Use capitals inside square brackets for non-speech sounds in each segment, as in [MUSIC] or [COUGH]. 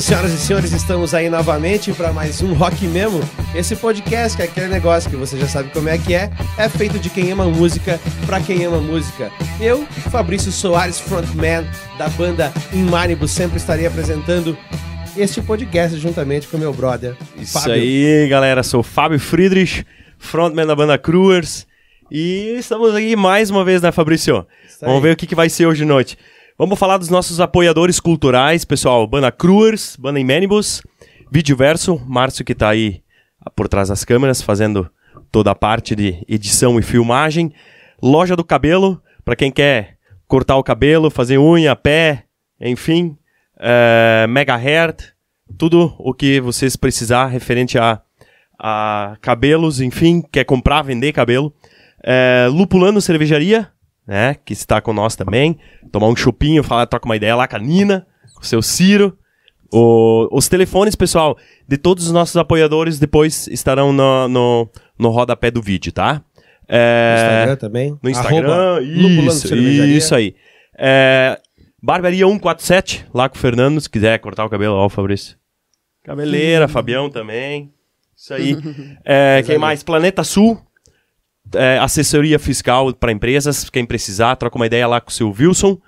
Senhoras e senhores, estamos aí novamente para mais um Rock Memo. Esse podcast, que é aquele negócio que você já sabe como é que é, é feito de quem ama música para quem ama música. Eu, Fabrício Soares, frontman da banda Inmanibus, sempre estarei apresentando este podcast juntamente com meu brother. Isso Fábio. aí, galera. Sou Fábio Friedrich, frontman da banda Cruers. E estamos aqui mais uma vez, né, Fabrício? Vamos ver o que, que vai ser hoje de noite. Vamos falar dos nossos apoiadores culturais, pessoal. Banda Cruers, Banda Imenibus, Videoverso, Márcio que está aí por trás das câmeras, fazendo toda a parte de edição e filmagem. Loja do Cabelo, para quem quer cortar o cabelo, fazer unha, pé, enfim. É, Megahertz, tudo o que vocês precisar referente a, a cabelos, enfim, quer comprar, vender cabelo. É, Lupulano Cervejaria, né? Que está com nós também. Tomar um chupinho, falar, troca uma ideia lá com a Nina, com o seu Ciro. O, os telefones, pessoal, de todos os nossos apoiadores depois estarão no, no, no rodapé do vídeo, tá? É, no Instagram também. No Instagram, isso, isso aí. É, Barbearia 147, lá com o Fernando, se quiser cortar o cabelo, ó, Fabrício. Cabeleira, Fabião também. Isso aí. [LAUGHS] É, quem mais? Planeta Sul, é, assessoria fiscal para empresas, quem precisar, troca uma ideia lá com o seu Wilson.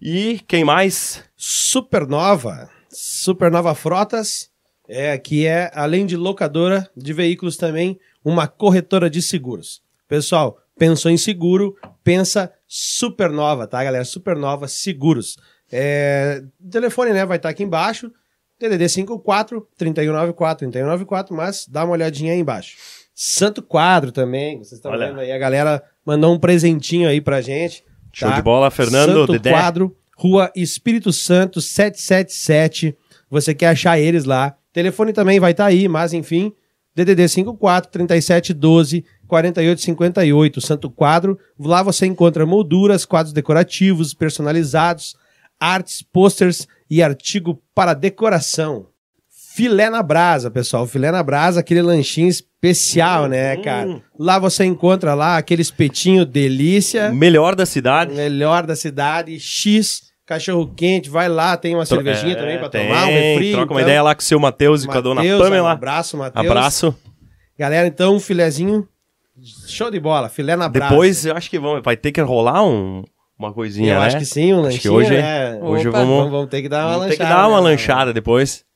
E quem mais? Supernova. Supernova Frotas, é, que é, além de locadora de veículos também, uma corretora de seguros. Pessoal, pensou em seguro, pensa Supernova, tá, galera? Supernova Seguros. É, telefone, né, vai estar tá aqui embaixo, TDD 54 3194 3194, mas dá uma olhadinha aí embaixo. Santo Quadro também. Vocês estão vendo aí, a galera mandou um presentinho aí pra gente. Show tá? de bola, Fernando. Santo Dedé. Quadro, Rua Espírito Santo, 777. Você quer achar eles lá. Telefone também vai estar tá aí, mas enfim. DDD 54 3712 4858, Santo Quadro. Lá você encontra molduras, quadros decorativos, personalizados, artes, posters e artigo para decoração. Filé na brasa, pessoal. Filé na brasa, aquele lanchinho especial, né, hum. cara? Lá você encontra lá aquele espetinho delícia. Melhor da cidade. Melhor da cidade. X, cachorro quente. Vai lá, tem uma cervejinha é, também pra tem, tomar, um refri. Troca então. uma ideia lá com o seu Matheus e com a dona Pamela. Um abraço, Matheus. Abraço. Galera, então, um filezinho show de bola. Filé na brasa. Depois, eu acho que vão, vai ter que rolar um uma coisinha, eu né? acho que sim, um lanchinho, acho que hoje, né? hoje Opa, vamos, vamos ter que dar uma vamos lanchada. ter que dar uma né? lanchada depois.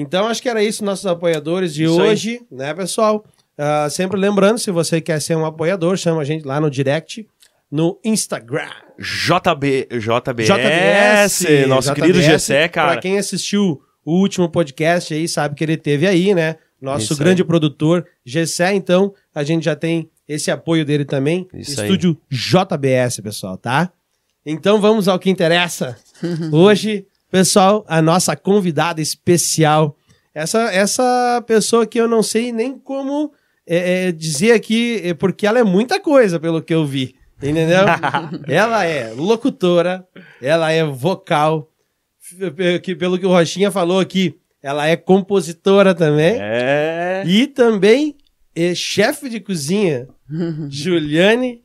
Então, acho que era isso, nossos apoiadores de Isso hoje, né, pessoal? Uh, sempre lembrando, se você quer ser um apoiador, chama a gente lá no direct, no Instagram. JB, JBS, JBS nosso JBS, querido Gessé, cara. Pra quem assistiu o último podcast aí, sabe que ele teve aí, né? Nosso Isso grande aí. produtor, Gessé, então, a gente já tem esse apoio dele também. Isso Estúdio aí. JBS, pessoal, tá? Então vamos ao que interessa. [LAUGHS] Hoje Pessoal, a nossa convidada especial, essa, essa pessoa que eu não sei nem como é, é, dizer aqui, é, porque ela é muita coisa, pelo que eu vi. Entendeu? [LAUGHS] ela é locutora, ela é vocal, que, pelo que o Rochinha falou aqui, ela é compositora também. É. E também é chefe de cozinha, [LAUGHS] Juliane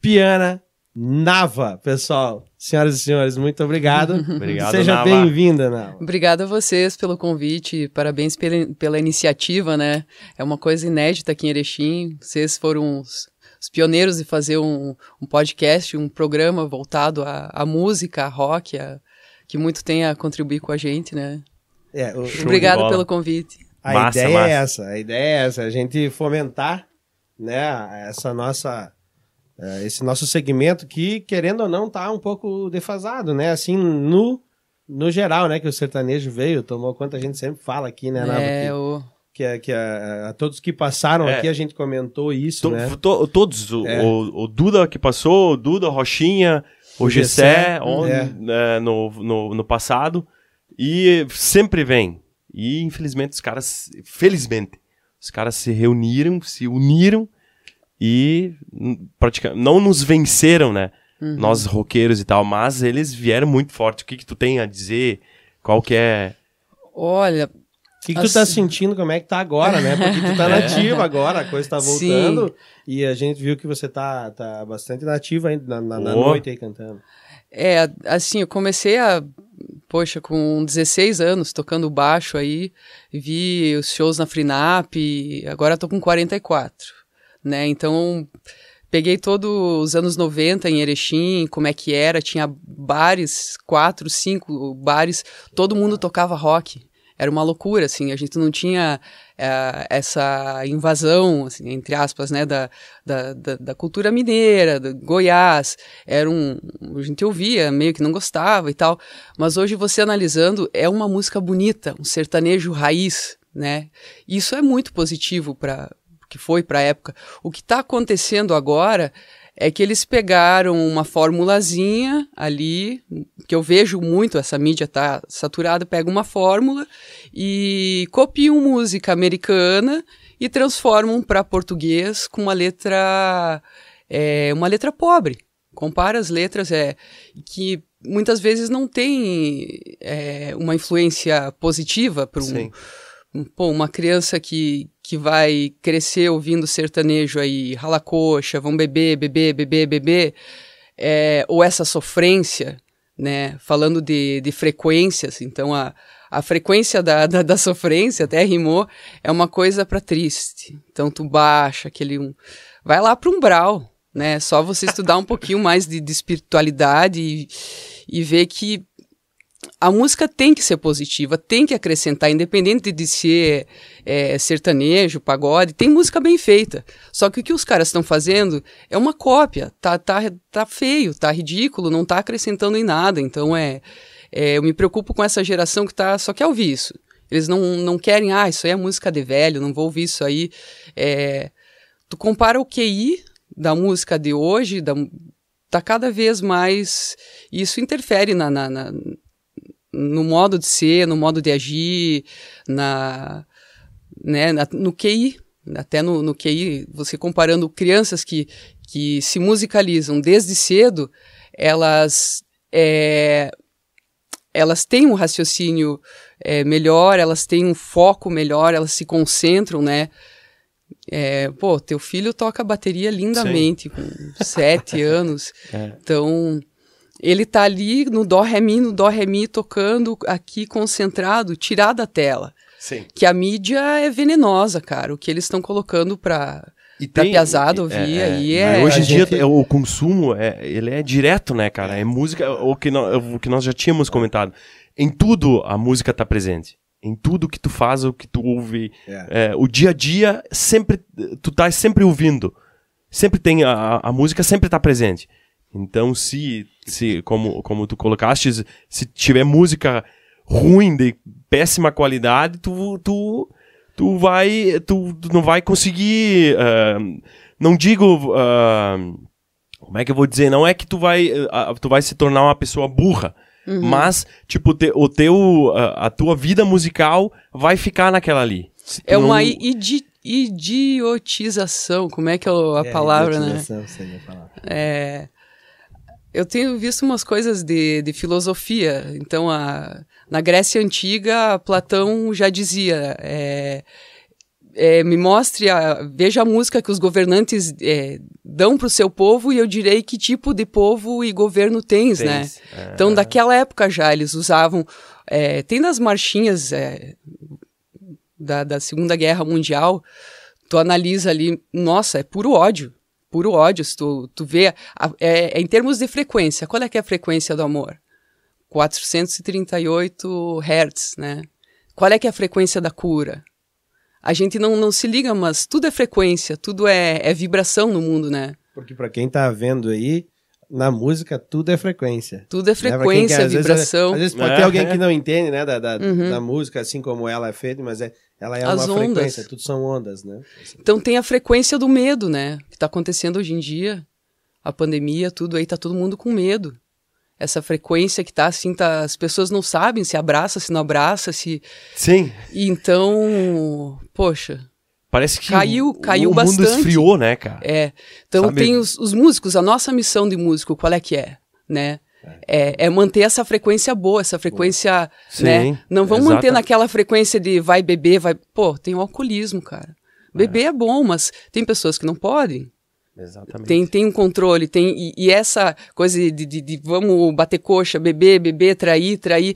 Piana Nava, pessoal. Senhoras e senhores, muito obrigado. [LAUGHS] obrigado, Seja bem-vinda, Nava. Obrigada a vocês pelo convite, parabéns pela, pela iniciativa, né? É uma coisa inédita aqui em Erechim. Vocês foram os, os pioneiros de fazer um, um, podcast, um programa voltado à, à música, à rock, a, que muito tem a contribuir com a gente, né? É, o, Obrigado pelo convite. A massa, ideia é massa. é essa, a ideia é essa, a gente fomentar, né, essa nossa esse nosso segmento que, querendo ou não, tá um pouco defasado, né? Assim, no, no geral, né? Que o sertanejo veio, tomou conta, a gente sempre fala aqui, né, Nava? É, que, o... que, que a, a, todos que passaram é. aqui, a gente comentou isso, to, né? To, todos, o, é. o, o, Duda que passou, o Duda, Rochinha, o, o Gessé, é. né, no, no, no passado, e sempre vem. E, infelizmente, os caras, felizmente, os caras se reuniram, se uniram, e praticamente não nos venceram, né? Uhum. Nós roqueiros e tal, mas eles vieram muito forte. O que que tu tem a dizer? Qual que é? Olha, o que, que assim... tu tá sentindo? Como é que tá agora, né? Porque tu tá [LAUGHS] é. nativa é. agora, a coisa tá voltando. Sim. E a gente viu que você tá, tá bastante nativa ainda na, na, na noite aí cantando. É, assim, eu comecei a poxa, com 16 anos tocando baixo aí, vi os shows na Frinap, agora tô com 44, né? Então, peguei todos os anos 90 em Erechim, como é que era, tinha bares, quatro, cinco bares, todo mundo tocava rock. Era uma loucura, assim, a gente não tinha é, essa invasão, assim, entre aspas, né, da, da, da, cultura mineira, do Goiás, era um, a gente ouvia, meio que não gostava e tal, mas hoje você analisando, é uma música bonita, um sertanejo raiz, né, isso é muito positivo para que foi para a época. O que está acontecendo agora é que eles pegaram uma formulazinha ali, que eu vejo muito, essa mídia tá saturada, pega uma fórmula e copiam música americana e transformam para português com uma letra é, uma letra pobre. Compara as letras é que muitas vezes não tem é, uma influência positiva para um, pô, uma criança que, que vai crescer ouvindo sertanejo aí, rala coxa, vão beber, beber, beber, beber, é, ou essa sofrência, né, falando de, de frequências, então a, a frequência da, da, da sofrência, até rimou, é uma coisa para triste, então tu baixa aquele um, vai lá para um brau, né, só você estudar um pouquinho mais de, de espiritualidade e, e ver que a música tem que ser positiva, tem que acrescentar, independente de ser é, sertanejo, pagode, tem música bem feita. Só que o que os caras estão fazendo é uma cópia, tá, tá, tá feio, tá ridículo, não tá acrescentando em nada. Então é, é eu me preocupo com essa geração que tá, só quer ouvir isso. Eles não, não querem, ah, isso aí é música de velho, não vou ouvir isso aí. É, tu compara o QI da música de hoje, da, tá cada vez mais. Isso interfere na, na, na no modo de ser, no modo de agir, na, né, na, no QI, até no, no QI, você comparando crianças que, que se musicalizam desde cedo, elas, é, elas têm um raciocínio é, melhor, elas têm um foco melhor, elas se concentram, né? É, pô, teu filho toca bateria lindamente, Sim. com sete [LAUGHS] anos. É. Então, ele tá ali no dó ré mi, no dó ré mi tocando aqui concentrado, tirar da tela. Sim. Que a mídia é venenosa, cara. O que eles estão colocando para e pra tem, piazada ouvir é, aí é... Hoje em dia gente... o consumo, é, ele é direto, né, cara? É música, o que, nós, o que nós já tínhamos comentado. Em tudo a música tá presente. Em tudo que tu faz, o que tu ouve. É. É, o dia a dia, sempre, tu tá sempre ouvindo. Sempre tem, a, a música sempre tá presente. Então, se, se como, como tu colocaste, se tiver música ruim, de péssima qualidade, tu, tu, tu vai, tu, tu não vai conseguir, uh, não digo, uh, como é que eu vou dizer, não é que tu vai, uh, tu vai se tornar uma pessoa burra, uhum. mas, tipo, te, o teu, a tua vida musical vai ficar naquela ali. É não... uma idi idiotização, como é que é a é, palavra, né? Seria a palavra. É eu tenho visto umas coisas de, de filosofia. Então, a, na Grécia Antiga, Platão já dizia: é, é, me mostre, a, veja a música que os governantes é, dão para o seu povo e eu direi que tipo de povo e governo tens, tens. né? Então, daquela época já, eles usavam. É, tem nas marchinhas é, da, da Segunda Guerra Mundial, tu analisa ali, nossa, é puro ódio puro ódio. Se tu, tu vê, a, é, é, em termos de frequência, qual é que é a frequência do amor? 438 Hz, né? Qual é que é a frequência da cura? A gente não, não se liga, mas tudo é frequência, tudo é, é vibração no mundo, né? Porque para quem tá vendo aí, na música tudo é frequência. Tudo é frequência, né? quem, vibração. Vezes, às vezes pode é. ter alguém que não entende, né, da, da, uhum. da, música, assim como ela é feita, mas é, ela é As uma ondas. frequência, tudo são ondas, né? Então tem a frequência do medo, né? Que está acontecendo hoje em dia. A pandemia, tudo aí, tá todo mundo com medo. Essa frequência que tá assim, tá, as pessoas não sabem se abraça, se não abraça, se. Sim. E então, poxa, Parece que caiu, o, caiu o bastante. mundo esfriou, né, cara? É. Então Sabe? tem os, os, músicos, a nossa missão de músico, qual é que é, né? É, é manter essa frequência boa, essa frequência, Sim, né? Não vamos exatamente. manter naquela frequência de vai beber, vai. Pô, tem o alcoolismo, cara. Beber é. é bom, mas tem pessoas que não podem. Exatamente. Tem, tem um controle, tem e, e essa coisa de, de, de, vamos bater coxa, beber, beber, trair, trair.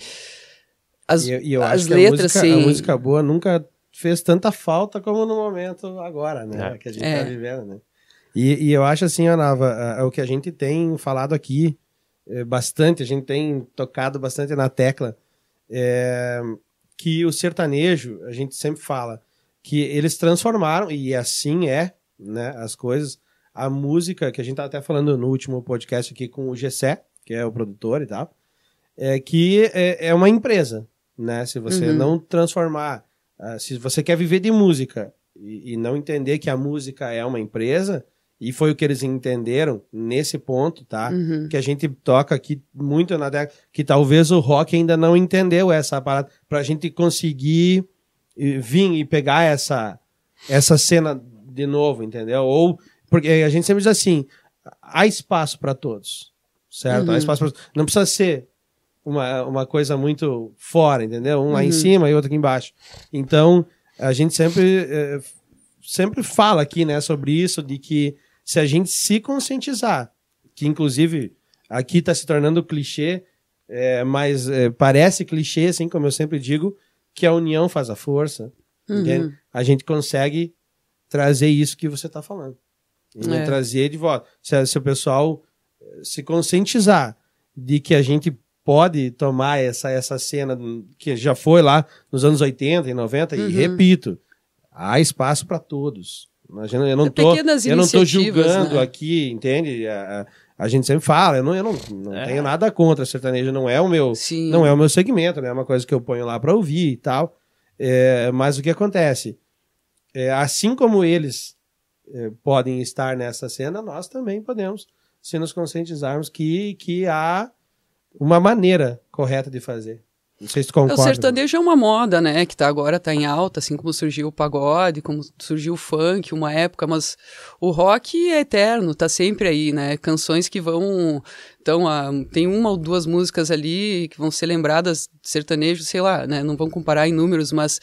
As, e, e eu as acho letras, que a música, sim. a música boa nunca fez tanta falta como no momento agora, né? É. Que a gente É. tá vivendo, né? E, e eu acho assim, Anava, é o que a gente tem falado aqui é, bastante, a gente tem tocado bastante na tecla, é, que o sertanejo, a gente sempre fala, que eles transformaram, e assim é, né, as coisas, a música, que a gente tá até falando no último podcast aqui com o Gessé, que é o produtor e tal, é que é, é uma empresa, né? Se você Uhum. não transformar, ah, se você quer viver de música e, e não entender que a música é uma empresa, e foi o que eles entenderam nesse ponto, tá? Uhum. Que a gente toca aqui muito na década, que talvez o rock ainda não entendeu essa parada, pra gente conseguir eh, vir e pegar essa, essa cena de novo, entendeu? Ou, porque a gente sempre diz assim, há espaço para todos, certo? Há Uhum. espaço pra, não precisa ser uma, uma coisa muito fora, entendeu? Um lá em Uhum. cima e outro aqui embaixo. Então, a gente sempre, eh, sempre fala aqui, né, sobre isso, de que se a gente se conscientizar, que inclusive aqui está se tornando clichê, eh, mas eh, parece clichê, assim como eu sempre digo, que a união faz a força, Uhum. a gente consegue trazer isso que você está falando. E É. trazer de volta. Se, se o pessoal eh, se conscientizar de que a gente pode tomar essa, essa cena que já foi lá nos anos 80 e 90, e Uhum. repito, há espaço para todos. Imagina, eu não tô, eu não tô julgando né? aqui, entende? A, a- a gente sempre fala, eu não, eu não, não É. tenho nada contra sertanejo, não é o meu, Sim. não é o meu segmento, né? É uma coisa que eu ponho lá para ouvir e tal. É, mas o que acontece? É, assim como eles é, podem estar nessa cena, nós também podemos, se nos conscientizarmos que, que há uma maneira correta de fazer. Não sei se tu concorda. O sertanejo é uma moda, né? Que tá agora tá em alta, assim como surgiu o pagode, como surgiu o funk, uma época, mas o rock é eterno, tá sempre aí, né? Canções que vão. Então, ah, tem uma ou duas músicas ali que vão ser lembradas de sertanejo, sei lá, né? Não vão comparar em números, mas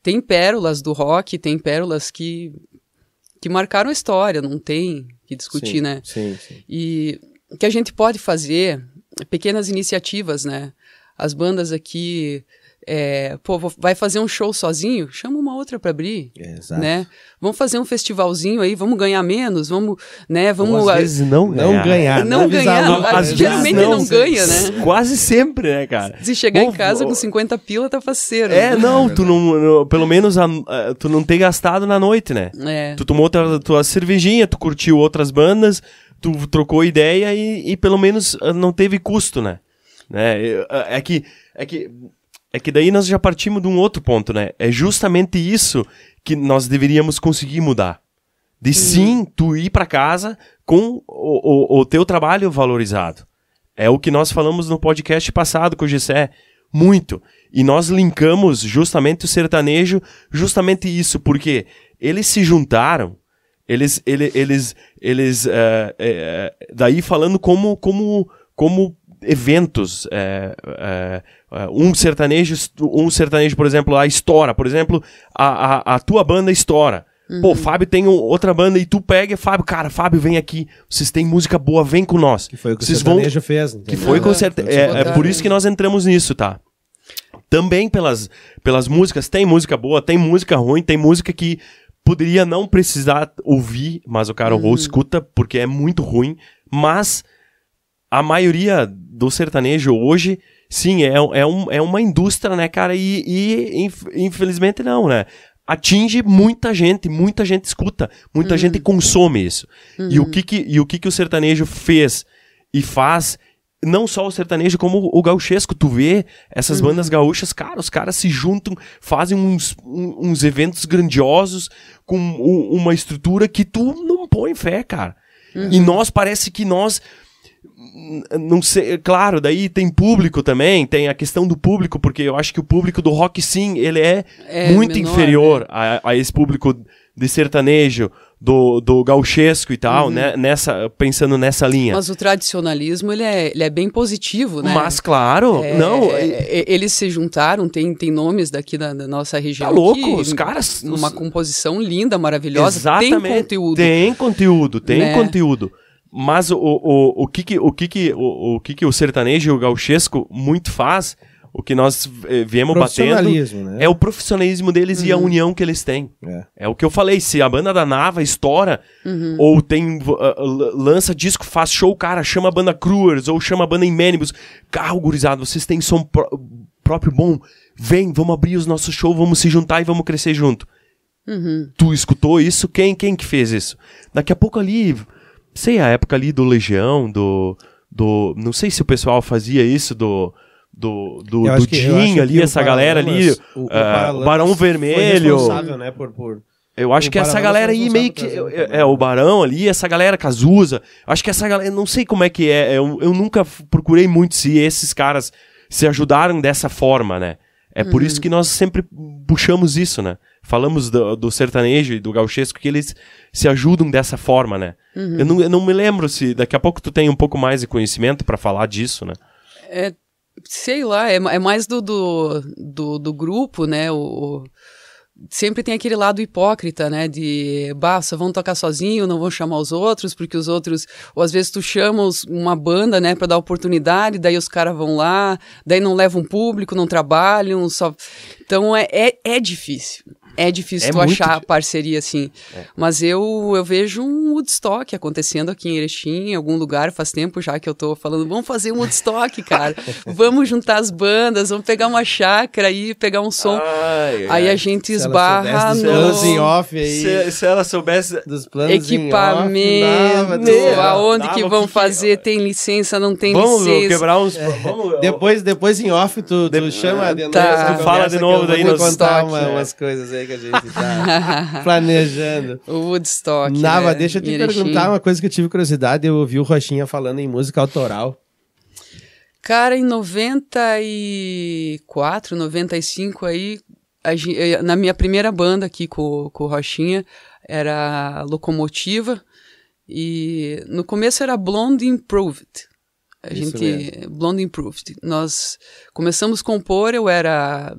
tem pérolas do rock, tem pérolas que, que marcaram a história, não tem que discutir, Sim, né? Sim, sim. E o que a gente pode fazer, pequenas iniciativas, né? As bandas aqui, é, pô, vai fazer um show sozinho? Chama uma outra para abrir, Exato. né? Vamos fazer um festivalzinho aí, vamos ganhar menos, vamos, né? Vamos Ou às vezes não Não ganhar. ganhar. Não avisar ganhar, logo. às vezes geralmente não ganha, né? Quase sempre, né, cara? se chegar em Ou- casa ou- com 50 pila, tá faceiro. É, não, tu não, não- pelo menos a- a- tu não tem gastado na noite, né? É. Tu tomou tua, tua cervejinha, tu curtiu outras bandas, tu trocou ideia e, e pelo menos ah, não teve custo, né? Né? Ah, É que, é que é que daí nós já partimos de um outro ponto, né? É justamente isso que nós deveríamos conseguir mudar. De sim, tu ir para casa com o, o, o teu trabalho valorizado. É o que nós falamos no podcast passado com o Gessé. Muito. E nós linkamos justamente o sertanejo, justamente isso, porque eles se juntaram, eles, ele, eles, eles, eh, eh, daí falando como, como, como eventos, eh, eh, eh, um sertanejo, um sertanejo, por exemplo, a estoura, por exemplo, a, a, a tua banda estoura. Pô, Fábio tem um- outra banda e tu pega, Fábio, cara, Fábio, vem aqui, vocês têm música boa, vem com nós. Que foi o que Vocês o vão, sertanejo fez. que entendeu? foi com certeza. que É, é por isso que nós entramos nisso, tá? Também pelas, pelas músicas, tem música boa, tem música ruim, tem música que poderia não precisar ouvir, mas o cara ou escuta porque é muito ruim. Mas a maioria do sertanejo hoje, sim, é, é, um, é uma indústria, né, cara? E, e inf- infelizmente não, né? Atinge muita gente, muita gente escuta, muita gente consome isso. E o que que, e o que que o sertanejo fez e faz não só o sertanejo, como o gauchesco. Tu vê essas bandas gaúchas, cara, os caras se juntam, fazem uns, uns eventos grandiosos com uma estrutura que tu não põe fé, cara. E nós parece que nós não sei, claro, daí tem público também, tem a questão do público, porque eu acho que o público do rock sim, ele é, É muito menor, inferior a, a esse público de sertanejo, do, do gauchesco e tal, né? Nessa, pensando nessa linha. Mas o tradicionalismo, ele é, ele é bem positivo, né? Mas, claro, É, não... é, é, eles se juntaram, tem, tem nomes daqui da, da nossa região. Tá louco, que- os caras- Numa os- composição linda, maravilhosa. Exatamente. Tem conteúdo. Tem conteúdo, tem Né? conteúdo. Mas o, o, o, que, que, o, que, que, o, o que que o sertanejo e o gauchesco muito faz, o que nós eh, viemos batendo, Profissionalismo, né? é o profissionalismo deles e a união que eles têm. É. É o que eu falei, se a banda da Nava estoura, ou tem uh, lança disco, faz show, cara, chama a banda Cruers, ou chama a banda Imânibus. Carro, gurizado, vocês têm som pró- próprio bom, vem, vamos abrir os nossos shows, vamos se juntar e vamos crescer junto. Tu escutou isso? Quem, quem que fez isso? Daqui a pouco ali, sei, a época ali do Legião, do, do não sei se o pessoal fazia isso, do... Do, do, do que- Jim ali, essa galera ali, o- o o Barão Vermelho, né, por, por... eu acho que essa galera aí meio que. por É, é, o Barão ali, essa galera Cazuza. Acho que essa galera. Não sei como é que é. Eu, eu nunca procurei muito se esses caras se ajudaram dessa forma, né? É por isso que nós sempre puxamos isso, né? Falamos do, do sertanejo e do gauchesco que eles se ajudam dessa forma, né? Eu, não, eu não me lembro se daqui a pouco tu tem um pouco mais de conhecimento pra falar disso, né? É, sei lá, é, é mais do, do, do, do grupo, né? O, o- sempre tem aquele lado hipócrita, né? De, bah, só vão tocar sozinho, não vão chamar os outros, porque os outros, ou às vezes tu chama os- uma banda, né, pra dar oportunidade, daí os caras vão lá, daí não levam público, não trabalham, só. Então é, é, é difícil. É difícil É tu achar di- parceria assim. Mas eu, eu vejo um Woodstock acontecendo aqui em Erechim, em algum lugar, faz tempo já que eu tô falando, vamos fazer um Woodstock, cara. [LAUGHS] vamos juntar as bandas, vamos pegar uma chácara aí, pegar um som. Ai, aí a gente Se ela esbarra soubesse dos planos em no off aí, se, se ela soubesse. dos planos em off, equipamento, dava, dava. aonde dava, que vão que fazer, tem licença, não tem Vamos licença. quebrar uns. Vamos, Depois, depois em off, tu, tu chama de novo. Tá. essa Tu fala de novo daí vou no contar uma- é. umas coisas aí que a gente tá [LAUGHS] planejando. O Woodstock. Nava, né, deixa eu te perguntar uma coisa que eu tive curiosidade. Eu ouvi o Rochinha falando em música autoral. Cara, em 94, 95 aí, a eh, na minha primeira banda aqui com, com o Rochinha, era Locomotiva, e no começo era Blonde Improved. A Isso gente, Blonde Improved. Nós começamos a compor, eu era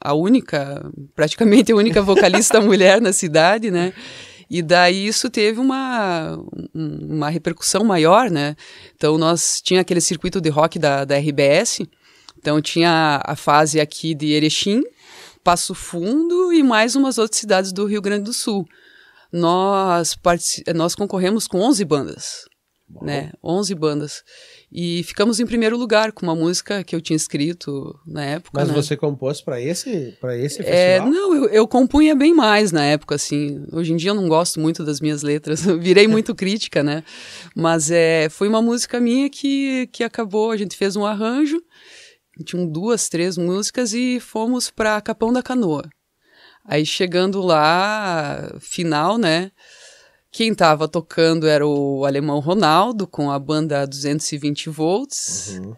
a única, praticamente a única vocalista [LAUGHS] mulher na cidade, né? E daí isso teve uma, um- uma repercussão maior, né? Então nós tinha aquele circuito de rock da, da RBS, então tinha a fase aqui de Erechim, Passo Fundo e mais umas outras cidades do Rio Grande do Sul. Nós, nós concorremos com 11 bandas, né? 11 bandas. E ficamos em primeiro lugar com uma música que eu tinha escrito na época, Mas né? você compôs pra esse, pra esse É, festival? não, eu, eu compunha bem mais na época, assim. Hoje em dia eu não gosto muito das minhas letras, [LAUGHS] virei muito crítica, né? Mas é, foi uma música minha que, que acabou, a gente fez um arranjo, tinham duas, três músicas e fomos para Capão da Canoa. Aí chegando lá, final, né? Quem tava tocando era o alemão Ronaldo, com a banda 220 volts. Uhum.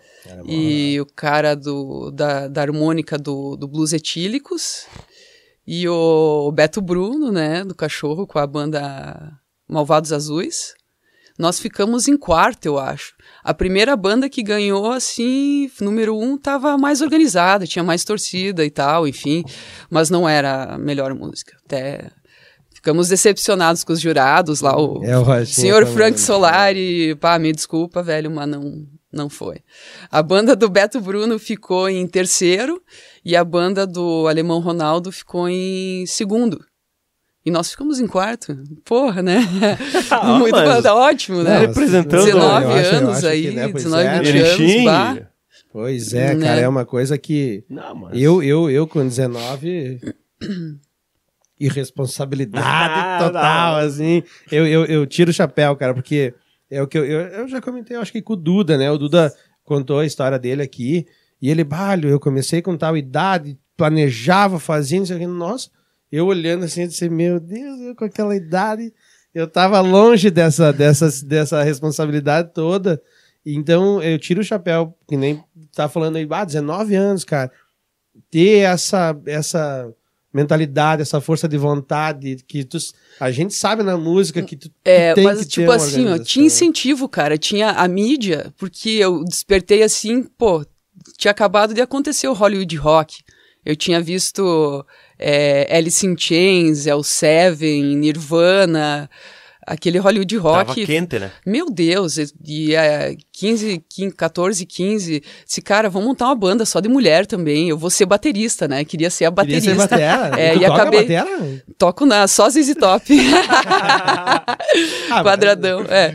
E o cara do, da, da harmônica do, do Blues Etílicos. E o Beto Bruno, né, do Cachorro, com a banda Malvados Azuis. Nós ficamos em quarto, eu acho. A primeira banda que ganhou, assim, número um, tava mais organizada, tinha mais torcida e tal, enfim. Mas não era a melhor música. Até ficamos decepcionados com os jurados lá. O, É o Senhor também. Frank Solari, pá, me desculpa, velho, mas não, não foi. A banda do Beto Bruno ficou em terceiro e a banda do Alemão Ronaldo ficou em segundo. E nós ficamos em quarto. Porra, né? [LAUGHS] Ah, Muito mas- tá ótimo, né? Não, representando- 19 eu acho- anos aí, que, né, pois 19, é, 20 né? anos, bah. Pois é, Né? cara, é uma coisa que Não, mas... eu, eu, eu com 19 irresponsabilidade [LAUGHS] total, assim, eu, eu, eu tiro o chapéu, cara, porque é o que eu, eu, eu já comentei, eu acho que com o Duda, né, o Duda contou a história dele aqui, e ele, balho, eu comecei com tal idade, planejava, fazia, não sei o que, nossa, eu olhando assim, eu disse, meu Deus, eu com aquela idade, eu tava longe dessa, dessa, dessa responsabilidade toda, então eu tiro o chapéu, que nem tá falando aí, ah, 19 anos, cara, ter essa, essa mentalidade, essa força de vontade que tu, a gente sabe na música que tu, É, tu tem mas que tipo ter assim, ó, tinha incentivo, cara. Tinha a mídia, porque eu despertei assim, pô, tinha acabado de acontecer o Hollywood Rock. Eu tinha visto é, Alice in Chains, El Seven, Nirvana, aquele Hollywood Tava Rock. quente, né? Meu Deus, e é, 15, 15, 14, 15. Esse cara, vamos montar uma banda só de mulher também. Eu vou ser baterista, né? Queria ser a Queria ser baterista. batera. [LAUGHS] É, e toca acabei- batera? Toco na só ZZ Top. [LAUGHS] [LAUGHS] Ah, Quadradão, é.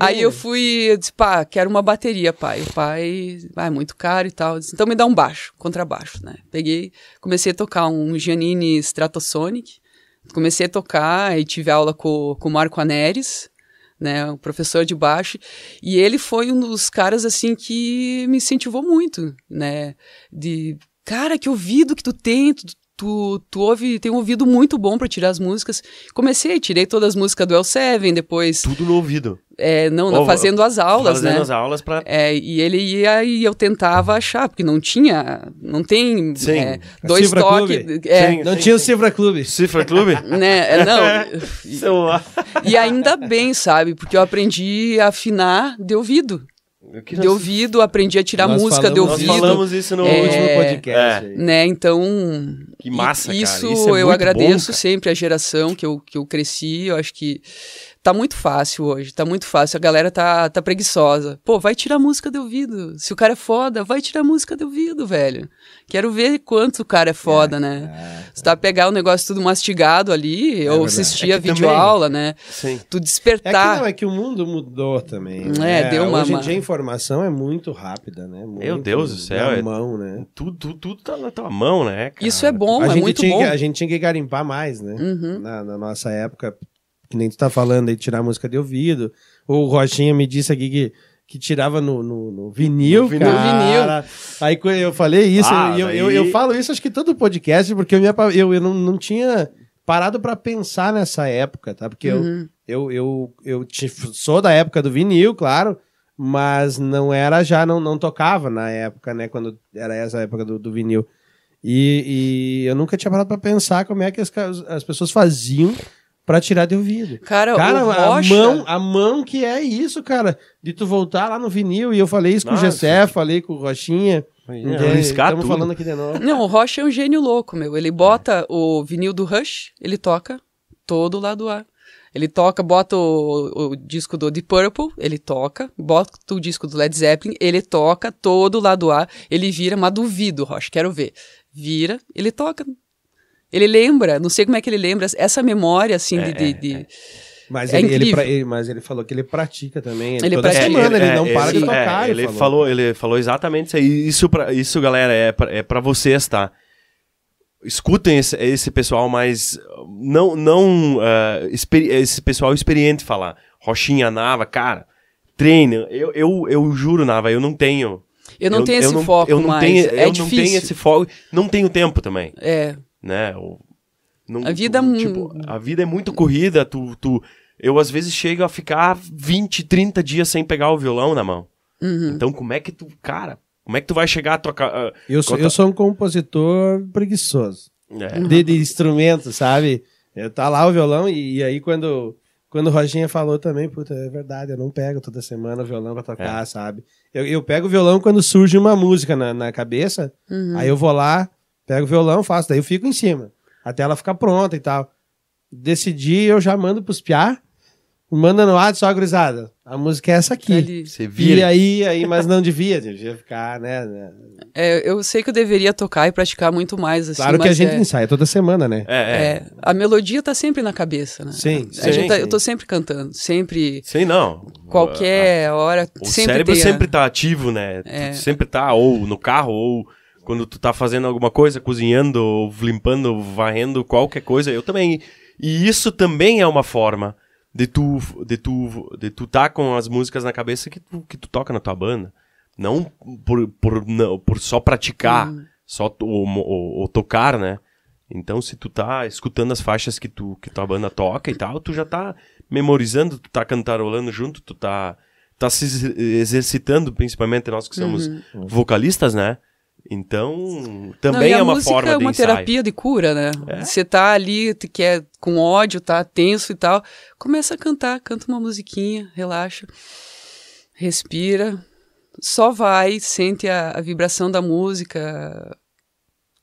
Aí eu fui, eu disse, pá, quero uma bateria, pai. O pai, ah, é muito caro e tal. Disse, então me dá um baixo, contrabaixo, né? Peguei, comecei a tocar um Giannini Stratosonic. Comecei a tocar e tive aula com, com o Marco Aneres, né, o professor de baixo, e ele foi um dos caras, assim, que me incentivou muito, né, de, cara, que ouvido que tu tem, tu, tu, tu ouve, tem um ouvido muito bom pra tirar as músicas. Comecei, tirei todas as músicas do L7, depois, Tudo no ouvido. é, não, Ou- fazendo as aulas, Fazendo né. as aulas pra. É, e ele ia e eu tentava achar, porque não tinha, não tem Sim. é, dois Cifra toques, é, Sim. Não tinha o Cifra Clube. Cifra Clube? [LAUGHS] né, é, não, [LAUGHS] Celular. e ainda bem, sabe, porque eu aprendi a afinar de ouvido, de nós- ouvido, aprendi a tirar Nós música de falamos- Nós ouvido, falamos isso no É, último podcast. é. né, então... Que massa, i- cara. Isso, Isso é eu agradeço bom, cara. sempre a geração que eu, que eu cresci, eu acho que tá muito fácil hoje, tá muito fácil, a galera tá, tá preguiçosa. Pô, vai tirar música de ouvido, se o cara é foda, vai tirar música de ouvido, velho. Quero ver quanto o cara é foda, né? Se tá pegar o negócio tudo mastigado ali, ou verdade. assistir É a que também- videoaula, né? Sim. Tu É que despertar. não, é que o mundo mudou também. É, né? deu uma- Hoje em dia a informação é muito rápida, né? Muito Deus do céu, Na é- mão, né? Tudo, tudo, tudo tá na tua mão, né? cara? Isso é bom, a, é gente muito tinha bom. Que, a gente tinha que garimpar mais, né? Uhum. Na, na nossa época, que nem tu tá falando aí, tirar música de ouvido. O Rochinha me disse aqui que, que tirava no, no, no vinil, No vinil. Aí quando eu falei isso, Ah, eu, eu, daí- eu falo isso acho que todo podcast, porque eu, me eu, eu não, não tinha parado pra pensar nessa época, tá? Porque Uhum. eu, eu, eu, eu sou da época do vinil, claro, mas não era já, não, não tocava na época, né? Quando era essa época do, do vinil. E, e eu nunca tinha parado pra pensar como é que as, as pessoas faziam pra tirar de ouvido. Cara, Cara, o a Rocha... mão, a mão que é isso, cara, de tu voltar lá no vinil, e eu falei isso com Nossa. o Gessé, falei com o Rochinha, arriscar Estamos falando aqui de novo. Não, o Rocha é um gênio louco, meu. Ele bota o vinil do Rush, ele toca todo lado A. Ele toca, bota o, o disco do Deep Purple, ele toca, bota o disco do Led Zeppelin, ele toca todo lado A, ele vira, mas duvido, Rocha, quero ver. Vira, ele toca. Ele lembra, não sei como é que ele lembra, essa memória, assim, de... de- de- Mas, É ele, ele, ele- mas ele falou que ele pratica também. Ele toda pratica. semana, ele é, não para de ele- tocar. é, ele, falou. ele falou exatamente isso aí. Isso, pra, isso galera, é pra, é pra vocês, tá? Escutem esse, esse pessoal mais. Não. não experi- esse pessoal experiente falar. Rochinha, Nava, cara, treine. Eu, eu, eu juro, Nava, eu não tenho. Eu não tenho esse não- foco eu não mais, Tenho, é eu difícil. não tenho esse foco. Não tenho tempo também, É, né? Não- A vida tu- é tipo, a vida é muito corrida. Tu, tu, eu, às vezes, chego a ficar 20, 30 dias sem pegar o violão na mão. uhum. Então, como é que tu, cara, como é que tu vai chegar a trocar. ah, Eu sou, Conta- eu sou um compositor preguiçoso. é, De, de instrumento, sabe? Eu, tá lá o violão e, e aí quando, quando o Roginha falou também, puta, é verdade, eu não pego toda semana o violão pra tocar, É. sabe? Eu, eu pego o violão quando surge uma música na, na cabeça, Uhum. aí eu vou lá, pego o violão, faço, daí eu fico em cima, até ela ficar pronta e tal. Decidi, eu já mando pros piá, manda no WhatsApp, só gurizada, a música é essa aqui. Ele- Você E vira. aí, aí, mas não devia, devia ficar, né? né. é, eu sei que eu deveria tocar e praticar muito mais, assim, Claro que a gente é- ensaia toda semana, né? É, é. É, a melodia tá sempre na cabeça, né? Sim, A gente sim, tá- sim. eu tô sempre cantando, sempre, Sim, não. qualquer hora, O sempre cérebro tem a- sempre tá ativo, né? É. sempre tá ou no carro, ou quando tu tá fazendo alguma coisa, cozinhando, ou limpando, varrendo, qualquer coisa. Eu também. E isso também é uma forma de tu de tu de tu tá com as músicas na cabeça que tu, que tu toca na tua banda. Não por, por, não, por só praticar, Hum. só ou, ou- ou tocar, né? Então, se tu tá escutando as faixas que, tu, que tua banda toca e tal, tu já tá memorizando, tu tá cantarolando junto, tu tá, tá se exer- exercitando, principalmente nós que somos Uhum. vocalistas, né? Então, também Não, é uma música forma é de uma ensaio. terapia de cura, né? É. Você tá ali, te quer com ódio, tá tenso e tal, começa a cantar, canta uma musiquinha, relaxa, respira, só vai, sente a, a vibração da música,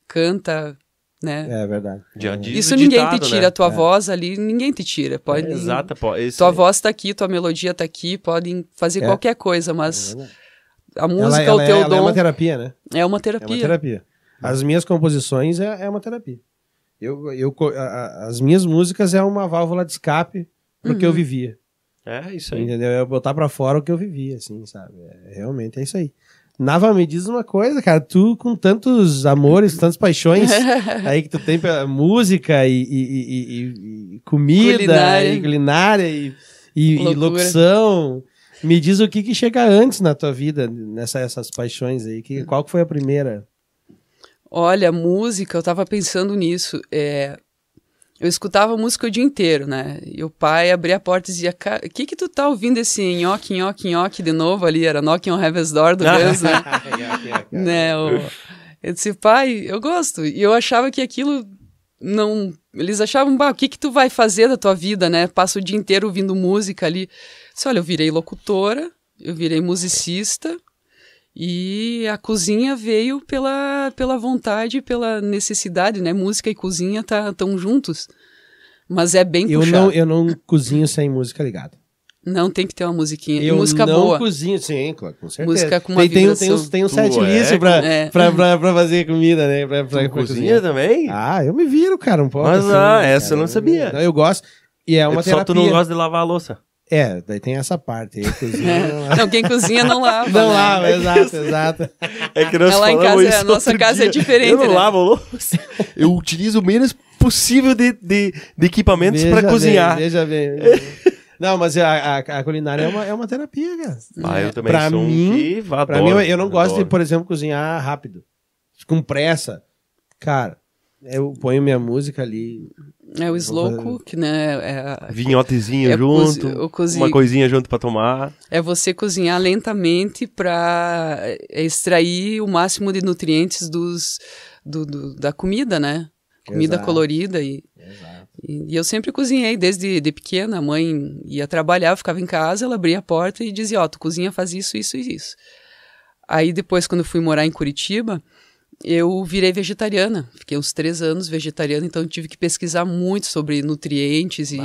canta, né? É verdade. Já diz Isso ninguém ditado, te tira, né? a tua É. voz ali, ninguém te tira. Pode, É, exato, esse- Tua voz tá aqui, tua melodia tá aqui, podem fazer É. qualquer coisa, mas a Ela, música, ela o teu é, ela dom, é uma terapia, né? é uma É terapia. uma terapia. As minhas composições é, é uma terapia. Eu, eu, a- as minhas músicas é uma válvula de escape pro Uhum. que eu vivia. É, isso aí. Entendeu? É botar pra fora o que eu vivia, assim, sabe? É, realmente é isso aí. Nava, me diz uma coisa, cara. Tu com tantos amores, tantas paixões [LAUGHS] aí que tu tem pela música e, e- e- e- e comida Culinária. e culinária e, e- e locução. Me diz o que que chega antes na tua vida, nessas essas paixões aí. Que, qual que foi a primeira? Olha, música, eu tava pensando nisso. é, eu escutava música o dia inteiro, né? E o pai abria a porta e dizia: "Ca- O que que tu tá ouvindo esse nhoque, nhoque, nhoque de novo ali? Era Knocking on Heaven's Door do Guns, né? [LAUGHS] né? o- Eu disse, pai, eu gosto. E eu achava que aquilo não. Eles achavam, bah, o que que tu vai fazer da tua vida, né? Passa o dia inteiro ouvindo música ali. Eu disse, olha, eu virei locutora, eu virei musicista. E a cozinha veio pela, pela vontade, pela necessidade, né? Música e cozinha tá, tão juntos. Mas é bem Eu puxado. não, Não, eu não cozinho sem música ligada. tem que ter uma musiquinha. E Eu música não boa. cozinho, sim, claro, com certeza. Música com uma tem, um- vibração. tem, tem um set list é? pra, É. pra, pra, pra fazer comida, né? Pra, pra, pra cozinha também? Ah, eu me viro, cara, um pouco. Mas, assim, ah, cara. essa eu não sabia. Não, eu gosto. E é uma Só terapia. tu não gosta de lavar a louça. É, daí tem essa parte. aí, cozinha, não lava. Não, quem cozinha não lava. Não né? lava, exato, exato. É que nós É lá em casa, isso a nossa outro casa é dia. diferente, Eu não né? lavo a louça. Eu utilizo o menos possível de, de, de equipamentos para cozinhar. Veja bem. veja bem. Não, mas a, a, a culinária é uma, é uma terapia, cara. Ah, eu também Pra sou mim- um que adoro, Pra mim, eu, eu não gosto de, adoro. por exemplo, cozinhar rápido. Com pressa. Cara, eu ponho minha música ali. É o slow cook, né? É, Vinhotezinho É junto, cozi- o cozi- uma coisinha junto para tomar. é você cozinhar lentamente para extrair o máximo de nutrientes dos, do, do- da comida, né? Comida Exato. colorida e, e, e eu sempre cozinhei desde de pequena. A mãe ia trabalhar, ficava em casa, ela abria a porta e dizia: Ó, tu cozinha, faz isso, isso e isso. Aí depois, quando eu fui morar em Curitiba, eu virei vegetariana. Fiquei uns três anos vegetariana, então tive que pesquisar muito sobre nutrientes e,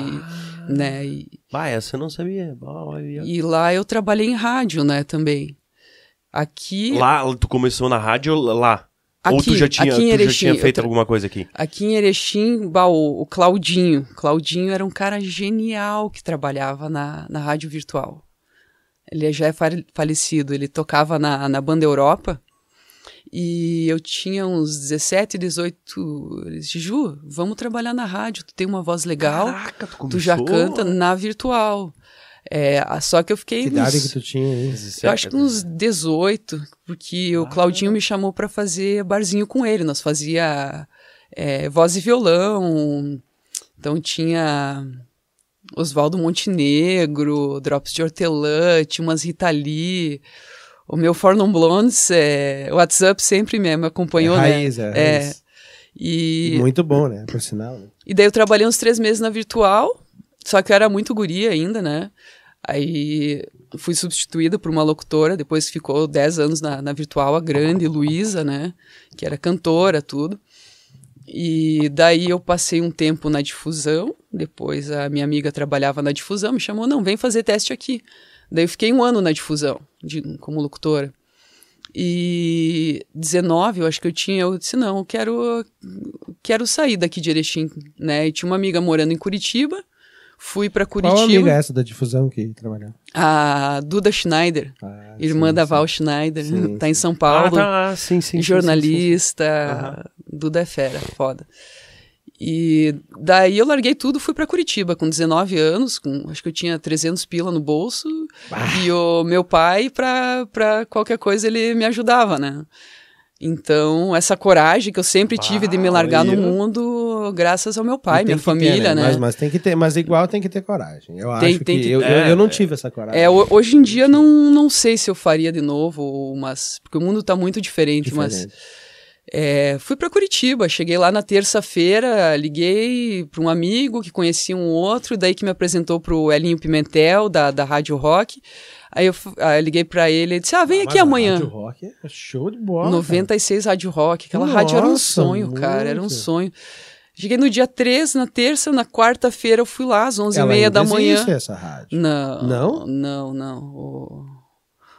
né, e, Bah, essa eu não sabia. Bah, e lá eu trabalhei em rádio, né, também. Aqui, Lá, tu começou na rádio lá? Ou tu Aqui, já tinha, aqui em tu já Erechim, tinha feito tra- alguma coisa aqui? aqui em Erechim, bah, o, o Claudinho. Claudinho era um cara genial que trabalhava na, na rádio virtual. Ele já é fa- falecido, ele tocava na, na Banda Europa. E eu tinha uns 17, 18. Ele disse, Ju, vamos trabalhar na rádio, tu tem uma voz legal, Caraca, tu tu já canta na virtual. É, a- só que eu fiquei Que uns- idade que tu tinha aí? Eu acho que uns 18, porque o Claudinho me chamou para fazer barzinho com ele. Nós fazia é, voz e violão, então tinha Oswaldo Montenegro, Drops de Hortelã, tinha umas Rita Lee. O meu For Non Blondes, é, WhatsApp sempre me, me acompanhou, É né? raiz, é É, raiz. E, Muito bom, né? Por sinal. né? e daí eu trabalhei uns três meses na virtual, só que eu era muito guria ainda, né? Aí fui substituída por uma locutora, depois ficou dez anos na, na virtual, a grande Luísa, né? Que era cantora, tudo. E daí eu passei um tempo na difusão, depois a minha amiga trabalhava na difusão, me chamou, não, vem fazer teste aqui. Daí eu fiquei um ano na difusão, de, como locutora. E 19, eu acho que eu tinha, eu disse, não, eu quero, quero sair daqui de Erechim, né? E tinha uma amiga morando em Curitiba, fui para Qual amiga é Curitiba, essa da difusão que trabalhava? a Duda Schneider, Ah, irmã sim, da sim. Val Schneider, Sim, [LAUGHS] tá em sim. São Paulo, Ah, tá, sim, sim, sim, sim, jornalista, Duda é fera, foda. E daí eu larguei tudo, fui pra Curitiba com 19 anos, com, acho que eu tinha 300 pila no bolso, e o meu pai, pra, pra qualquer coisa, ele me ajudava, né? Então, essa coragem que eu sempre tive de me largar no mundo, graças ao meu pai, minha família, ter, né? Mas, mas tem que ter, mas igual tem que ter coragem. Eu Tem- acho tem que, que- eu, é, eu não é. tive essa coragem. É, ho- hoje em dia não, não sei se eu faria de novo, mas porque o mundo tá muito diferente, mas Diferente. É, fui para Curitiba, cheguei lá na terça-feira, liguei para um amigo que conhecia um outro, daí que me apresentou pro Elinho Pimentel da, da Rádio Rock. Aí eu, aí eu liguei para ele, ele disse: "Ah, vem Mas aqui amanhã". Rádio Rock é show de bola. 96 Rádio Rock. Aquela rádio era um Nossa, sonho, cara. Era um muito. sonho. Cheguei no dia 13, na terça, na quarta-feira eu fui lá às 11h30 Ela da manhã. existe, essa rádio. Não. Não? Não, não. O,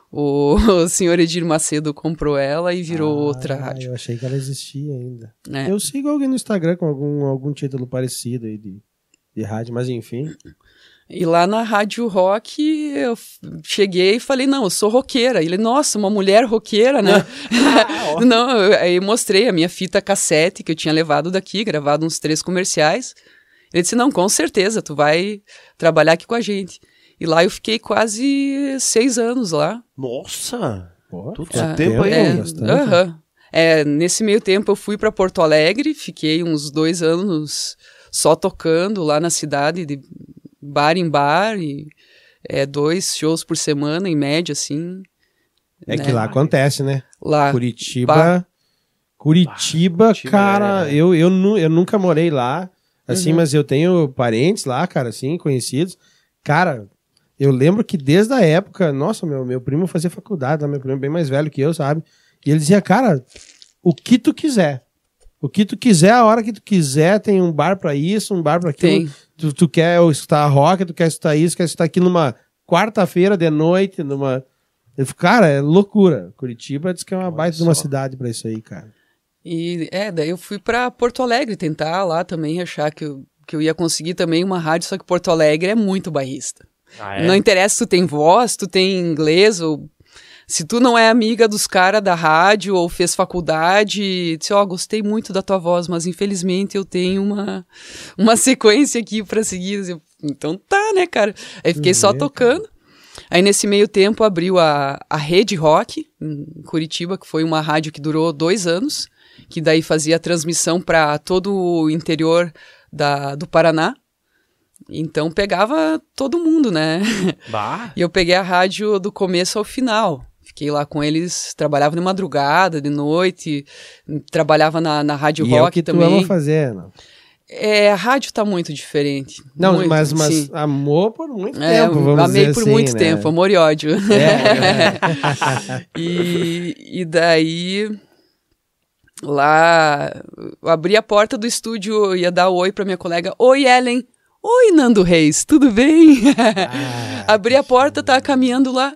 [LAUGHS] o, senhor Edir Macedo comprou ela e virou Ah, outra rádio. Eu achei que ela existia ainda. É. Eu sigo alguém no Instagram com algum, algum título parecido aí de, de rádio, mas enfim. E lá na Rádio Rock eu cheguei e falei, não, eu sou roqueira. Ele, nossa, uma mulher roqueira, né? [LAUGHS] [LAUGHS] não, eu, aí mostrei a minha fita cassete que eu tinha levado daqui, gravado uns três comerciais. Ele disse, não, com certeza, tu vai trabalhar aqui com a gente. E lá eu fiquei quase seis anos lá. Nossa! Faz esse tempo aí, É, bastante. aham. É, nesse meio tempo eu fui para Porto Alegre, fiquei uns dois anos só tocando lá na cidade, de bar em bar, e é, dois shows por semana, em média, assim. É que né? lá acontece, né? Lá. Curitiba. Bah. Curitiba, Curitiba cara, é- eu, eu, nu- eu nunca morei lá, assim, Uhum. mas eu tenho parentes lá, cara, assim, conhecidos. Cara, eu lembro que desde a época, nossa, meu, meu primo fazia faculdade, lá, meu primo é bem mais velho que eu, sabe? E ele dizia, cara, o que tu quiser. O que tu quiser, a hora que tu quiser, tem um bar pra isso, um bar pra aquilo. Tem. Tu, tu quer escutar rock, tu quer escutar isso, quer escutar aquilo numa quarta-feira de noite, numa. Cara, é loucura. Curitiba diz que é uma baita de uma cidade pra isso aí, cara. E é, daí eu fui para Porto Alegre tentar lá também achar que eu, que eu ia conseguir também uma rádio, só que Porto Alegre é muito bairrista. Ah, Não interessa se tu tem voz, se tu tem inglês, ou se tu não é amiga dos caras da rádio ou fez faculdade, disse, ó, gostei muito da tua voz, mas infelizmente eu tenho uma, uma sequência aqui pra seguir. Então tá, né, cara? Aí fiquei só Vê, tocando. Aí nesse meio tempo abriu a, a Rede Rock em Curitiba, que foi uma rádio que durou dois anos, que daí fazia transmissão para todo o interior da, do Paraná. Então pegava todo mundo, né? [LAUGHS] Bah. E eu peguei a rádio do começo ao final. Fiquei lá com eles, trabalhava de madrugada, de noite, trabalhava na, na Rádio e é o Rock que tu também. ama fazer, não? É, a rádio tá muito diferente. Não, Muito, mas, mas sim. amor por muito É, tempo, vamos amei dizer por assim, muito né? tempo, amor e ódio. É, [LAUGHS] e, e daí lá eu abri a porta do estúdio, ia dar oi pra minha colega. Oi, Ellen. Oi, Nando Reis, tudo bem? Ah, [LAUGHS] abri a porta, tá caminhando lá.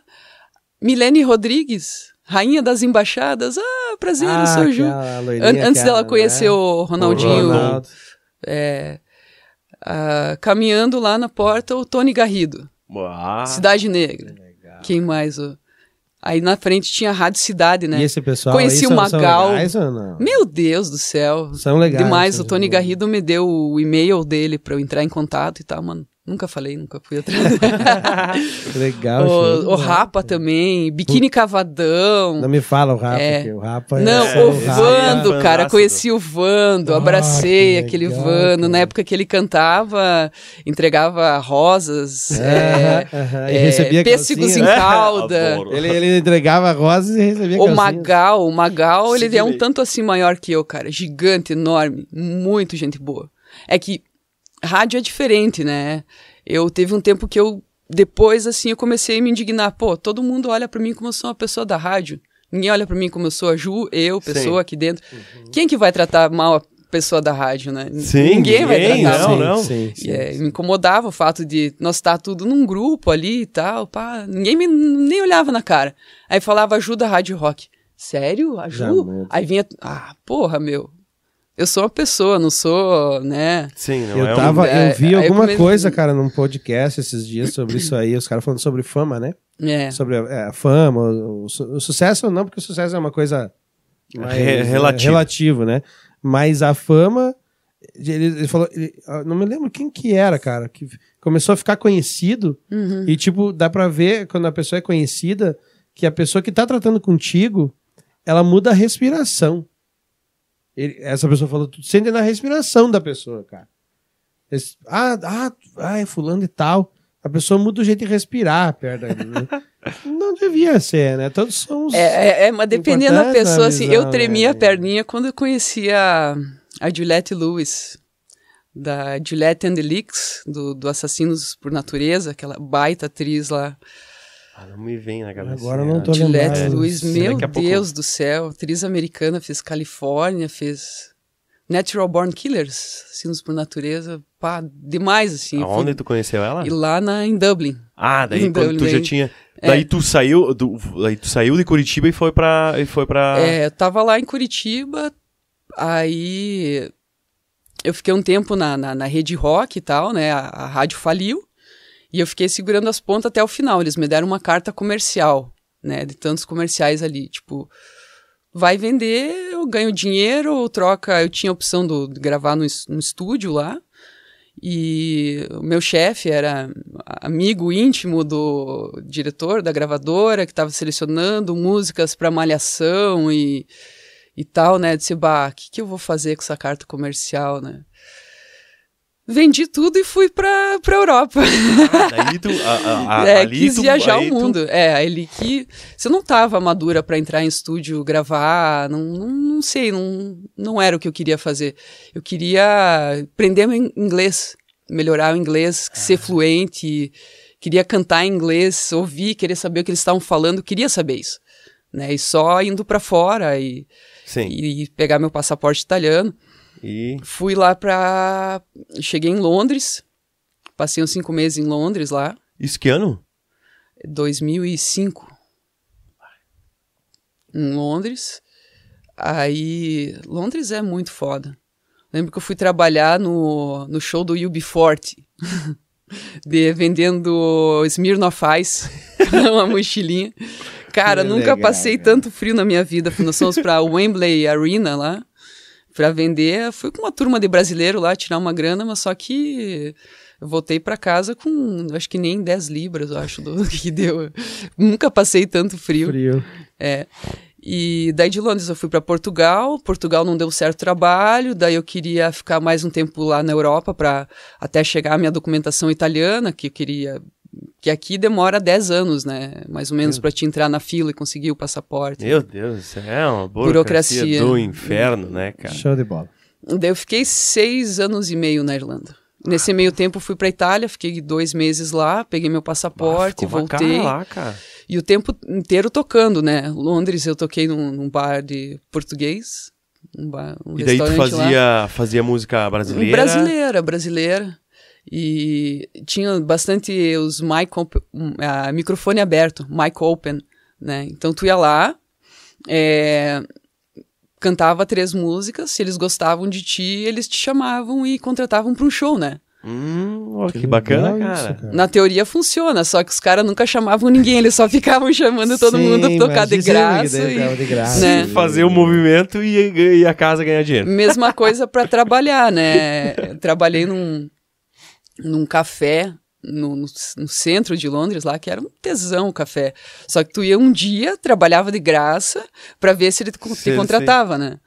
Milene Rodrigues, rainha das embaixadas. Ah, prazer, eu sou a Ju. loirinha, An- antes dela conhecer né? o Ronaldinho, O Ronaldo. é, ah, caminhando lá na porta, o Tony Garrido. Ah, Cidade Negra. Quem mais? ô? Aí na frente tinha a Rádio Cidade, né? E esse pessoal Conheci são, o são Magal. legais ou não? Meu Deus do céu. São legais. Demais. são O Tony. Garrido me deu o e-mail dele pra eu entrar em contato e tal, mano. Nunca falei, nunca fui atrás. [LAUGHS] Legal. o, o. Rapa também, Biquíni Cavadão. Não me fala o Rafa, É. que o Rapa Não, é... o. Vando, Fanzaço. cara, conheci o Vando, Ah, abracei que aquele legal, Vando. cara. Na época que ele cantava, entregava rosas, é, e é, recebia pêssegos em calcinha. [LAUGHS] Adoro. Ele, ele entregava rosas e recebia O calcinha. Magal, o Magal, ele é um tanto assim maior que eu, cara. Gigante, enorme, muito gente boa. É que rádio é diferente, né? Eu teve um tempo que eu, depois, assim, eu comecei a me indignar. Pô, todo mundo olha pra mim como eu sou uma pessoa da rádio. Ninguém olha pra mim como eu sou a Ju, eu, pessoa Sim. Uhum. aqui dentro. Quem que vai tratar mal a pessoa da rádio, né? Sim, ninguém vai ninguém, tratar não, mal. não. Sim, sim, E, é, sim. me incomodava o fato de nós estar tudo num grupo ali e tal, pá. Ninguém me, nem olhava na cara. Aí falava ajuda Rádio Rock. Sério? A Ju? Aí vinha, ah, porra, meu. Eu sou uma pessoa, não sou, né? Sim, não Eu, é um... tava, É, eu vi aí eu alguma comecei- coisa, cara, num podcast esses dias sobre isso aí, os caras falando sobre fama, né? É. Sobre a, a fama, o, su- o sucesso não, porque o sucesso é uma coisa mais, Re- é, relativo. relativo, né? Mas a fama, ele, ele falou, ele- ah, não me lembro quem que era, cara, que começou a ficar conhecido Uhum. e, tipo, dá pra ver quando a pessoa é conhecida que a pessoa que tá tratando contigo, ela muda a respiração. Ele- essa pessoa falou, tu sente na respiração da pessoa, cara. Esse- ah, ah, ah, é fulano e tal. A pessoa muda o jeito de respirar perto né? [LAUGHS] Não devia ser, né? Todos somos. É, é, é, mas dependendo da pessoa, a assim, visão, eu tremia né? a perninha quando eu conhecia a, a Juliette Lewis, da Juliette and the Leaks, do, do Assassinos por Natureza, aquela baita atriz lá. Ah, não me vem na cabeça. Agora não tô Juliette lembrado. Lewis, Será meu pouco- Deus do céu, atriz americana, fez Califórnia, fez Natural Born Killers, Assassinos por Natureza, pá, demais, assim. Aonde Fui- tu conheceu ela? E lá na, em Dublin. Ah, daí Em quando tu Dublin, já daí- tinha. É. Daí tu saiu. Do, daí tu saiu de Curitiba e foi pra. E foi pra... É, eu tava lá em Curitiba, aí eu fiquei um tempo na, na, na rede rock e tal, né? A, a rádio faliu. E eu fiquei segurando as pontas até o final. Eles me deram uma carta comercial, né? De tantos comerciais ali. Tipo, vai vender, eu ganho dinheiro, ou troca. Eu tinha a opção do, de gravar no, no estúdio lá. E o meu chefe era amigo íntimo do diretor da gravadora, que estava selecionando músicas para Malhação e, e tal, né? Eu Disse, bah, o que, que eu vou fazer com essa carta comercial, né? Vendi tudo e fui pra, pra Europa. Daí tu. A, a, a, [LAUGHS] é, ali quis tu- viajar o tu- mundo. É, ali que. Você não tava madura pra entrar em estúdio, gravar, não, não, não sei, não, não era o que eu queria fazer. Eu queria aprender meu in- inglês, melhorar o inglês, ser fluente, queria cantar em inglês, ouvir, querer saber o que eles estavam falando, queria saber isso. Né? E só indo pra fora e, Sim. e pegar meu passaporte italiano. E. Fui lá pra. Cheguei em Londres, passei uns cinco meses em Londres lá. Isso que ano? 2005 em Londres. Aí, Londres é muito foda. Lembro que eu fui trabalhar no, no show do UB40, [LAUGHS] de, vendendo Smirnoff Ice, [LAUGHS] uma mochilinha. Cara, nunca legal, passei cara. tanto frio na minha vida. Nós fomos pra Wembley Arena lá, pra vender. Fui com uma turma de brasileiro lá, tirar uma grana, mas só que eu voltei pra casa com, acho que nem 10 libras, eu acho, do [LAUGHS] que deu. Nunca passei tanto frio. Frio. É. E daí de Londres eu fui para Portugal. Portugal não deu certo trabalho, daí eu queria ficar mais um tempo lá na Europa para até chegar a minha documentação italiana, que eu queria que aqui demora 10 anos, né? Mais ou menos para te entrar na fila e conseguir o passaporte. Meu Deus, isso é uma burocracia, Burocracia. do inferno, né, cara? Show de bola. Daí eu fiquei seis anos e meio na Irlanda. Nesse meio tempo eu fui para Itália, fiquei dois meses lá, peguei meu Ah, passaporte, ficou uma voltei. lá, cara. E o tempo inteiro tocando, né? Londres eu toquei num, num bar de português. Um bar, um E daí tu lá. fazia, fazia música brasileira? Brasileira, brasileira. E tinha bastante os mic op- um, ah, microfone aberto, mic open, né? Então tu ia lá, é, cantava três músicas, se eles gostavam de ti, eles te chamavam e contratavam para um show, né? Hum, ó, que, bacana, legal cara. isso, Na teoria funciona, só que os caras nunca chamavam ninguém, eles só ficavam [LAUGHS] chamando todo Sim, mundo pra tocar de graça. que e- de graça. né? Fazer o movimento e, e a casa ganhar dinheiro. Mesma coisa para trabalhar, né? Trabalhei num, num café no, no, no centro de Londres lá, que era um tesão o café. Só que tu ia um dia, trabalhava de graça para ver se ele te, te Sim, contratava, né?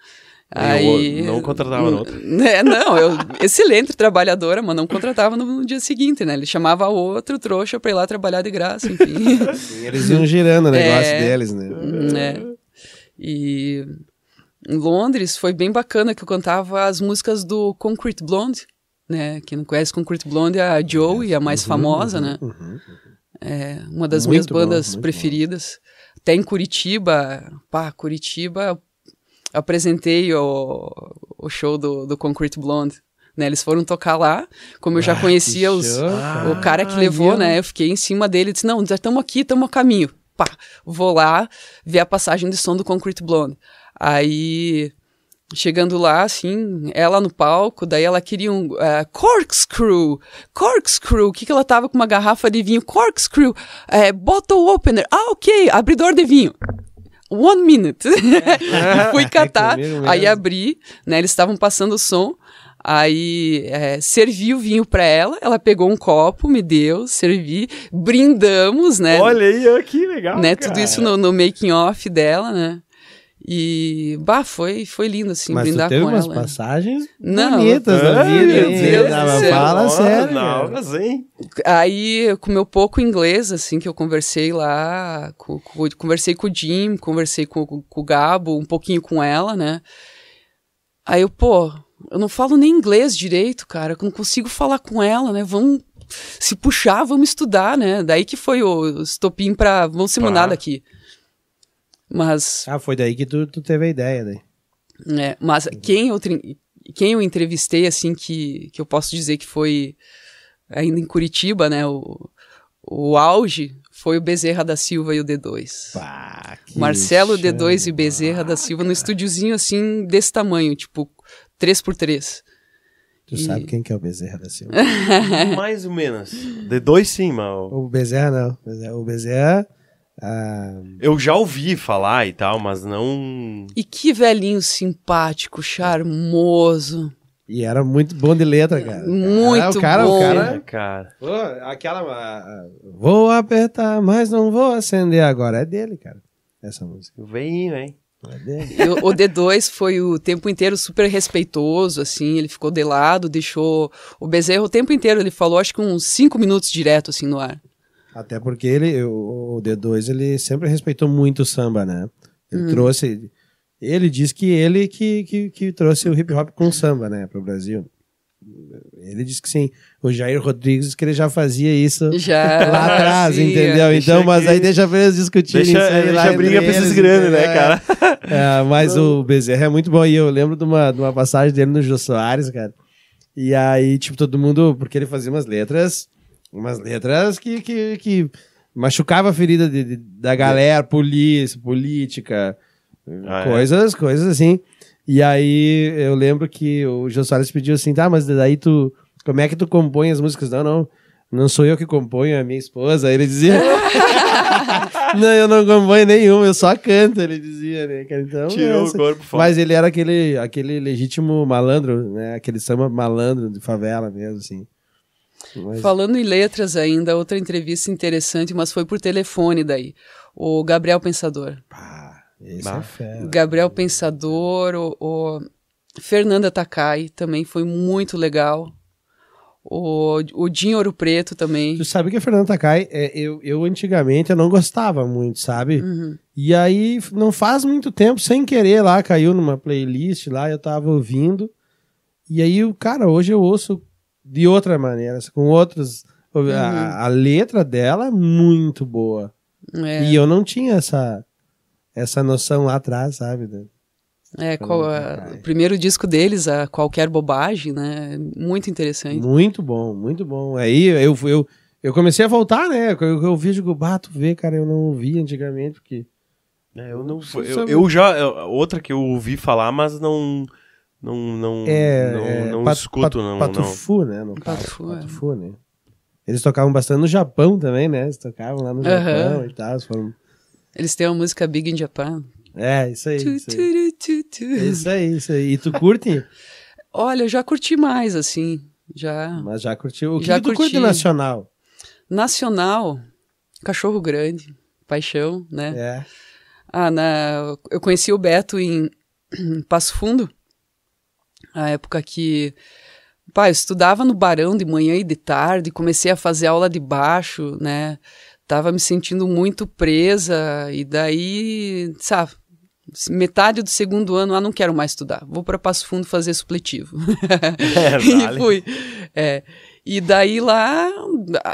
E o- não contratava no outro. Né, não, eu, excelente trabalhadora, mas não contratava no, no dia seguinte, né? Ele chamava outro trouxa para ir lá trabalhar de graça, enfim. Eles iam girando o negócio É. deles, né? né? E em Londres foi bem bacana que eu cantava as músicas do Concrete Blonde, né? Quem não conhece Concrete Blonde é a Joey, a mais famosa, né? É uma das Muito minhas bom, bandas muito preferidas. Até em Curitiba, pá, Curitiba, eu apresentei o, o show do, do Concrete Blonde. Né, eles foram tocar lá, como eu já Ah, conhecia os, cara. o cara que Ah, levou, eu- né? Eu fiquei em cima dele e disse: Não, já estamos aqui, estamos a caminho. Pá, vou lá ver a passagem de som do Concrete Blonde. Aí, chegando lá, assim, ela no palco, daí ela queria um eh, corkscrew. Corkscrew. O que, que ela tava com uma garrafa de vinho? Corkscrew. eh, bottle opener. Ah, ok. Abridor de vinho. One minute. [LAUGHS] Fui catar, mesmo. aí abri, né? Eles estavam passando o som. Aí é, servi o vinho pra ela, ela pegou um copo, me deu, servi, brindamos, né? Olha aí, que legal. né? cara. Tudo isso no, no making off dela, né? E, bah, foi, foi lindo, assim, Mas brindar teve com umas ela. passagens Não, bonitas da Ai, vida, meu? Deus Não, do mas céu. Fala sério. Não, mas, hein? Aí, com o meu pouco inglês, assim, que eu conversei lá, com- com- conversei com o Jim, conversei com, com- o Gabo, um pouquinho com ela, né? Aí eu, pô, eu não falo nem inglês direito, cara, eu não consigo falar com ela, né? Vamos se puxar, vamos estudar, né? Daí que foi o estopim pra, vamos se mudar Tá. daqui. Mas, Ah, foi daí que tu, tu teve a ideia, daí. é, mas quem eu, quem eu entrevistei, assim, que, que eu posso dizer que foi ainda em Curitiba, né? O, o auge foi o Bezerra da Silva e o D2. Pá, que Marcelo show. D2 e Bezerra da Silva no estúdiozinho assim, desse tamanho, tipo 3x3. Tu sabe quem que é o Bezerra da Silva? [LAUGHS] Mais ou menos. De dois sim, mas o Bezerra não. Bezerra- O Bezerra... ah, eu já ouvi falar e tal, mas não. E que velhinho simpático, charmoso. e era muito bom de letra, cara. Muito Ah, o cara, bom. O É, cara, cara. Pô, aquela. ah, ah, vou apertar, mas não vou acender agora. É dele, cara. Essa música. Vem, hein? É dele. E o o D2 foi o tempo inteiro super respeitoso, assim, ele ficou de lado, deixou o Bezerra o tempo inteiro, ele falou acho que uns 5 minutos direto, assim, no ar. Até porque ele, o, o D2, ele sempre respeitou muito o samba, né? Ele trouxe. Ele diz que ele que, que, que trouxe o hip hop com samba, né, pro Brasil. Ele disse que sim. O Jair Rodrigues disse que ele já fazia isso Já. lá atrás, sim, entendeu? Deixa então, mas que- aí deixa pra eles discutirem Deixa, isso aí lá deixa a briga pra esses grandes, né, cara? É, mas o Bezerra é muito bom. E eu lembro de uma, de uma passagem dele no Jô Soares, cara. E aí, tipo, todo mundo. Porque ele fazia umas letras. Umas letras que, que, que machucava a ferida de- de- da galera, polícia, política, Ah, é? coisas, coisas assim. E aí eu lembro que o Jô Soares pediu assim, tá, mas daí tu. Como é que tu compõe as músicas? Não, não. Não sou eu que componho, é a minha esposa. Aí ele dizia. [LAUGHS] não, eu não componho nenhum, eu só canto, ele dizia, né? Então, Tirou essa- o corpo fora. Mas ele era aquele, aquele legítimo malandro, né? Aquele samba malandro de favela mesmo, assim. Mas- Falando em letras ainda, outra entrevista interessante, mas foi por telefone daí. O Gabriel Pensador. Pá, esse Bah. é fera. Gabriel Pensador, o, o Fernanda Takai também foi muito legal. O, o Dinho Ouro Preto também. Tu sabe que a Fernanda Takai, é, eu, eu antigamente eu não gostava muito, sabe? Uhum. E aí, não faz muito tempo, sem querer lá, caiu numa playlist lá, eu tava ouvindo. E aí, o cara, hoje eu ouço de outra maneira, com outros. A, a letra dela é muito boa. É, E eu não tinha essa, essa noção lá atrás, sabe? né? é, qual- a- Takai. o primeiro disco deles, a Qualquer Bobagem, né? Muito interessante. Muito bom, muito bom. Aí eu, eu, eu comecei a voltar, né? Eu, eu vi, digo, bato, vê, cara, eu não ouvi antigamente, porque. É, eu não. Eu, eu já. eu- Outra que eu ouvi falar, mas não. Não. Não, É, não, é, não Pat- escuto, Pat- não. não. Patufu, né? No caso, Patufu, é. Patufu, né? Eles tocavam bastante no Japão também, né? Eles tocavam lá no Aham. Japão e tal. eles foram... Eles têm uma música Big in Japan. É, isso aí. Tu, Isso aí. tu, tu, tu. Isso aí, isso aí. E tu curte? [LAUGHS] Olha, eu já curti mais, assim. Já. Mas já curtiu. O que, Já que tu curte nacional? Nacional, Cachorro Grande, Paixão, né? É. Ah, na, eu conheci o Beto em, em Passo Fundo, a época que pá, eu estudava no Barão de manhã e de tarde, comecei a fazer aula de baixo, né? Tava me sentindo muito presa e daí, sabe, metade do segundo ano, ah, não quero mais estudar, vou para Passo Fundo fazer supletivo. [LAUGHS] É, [LAUGHS] e vale. fui. É. E daí lá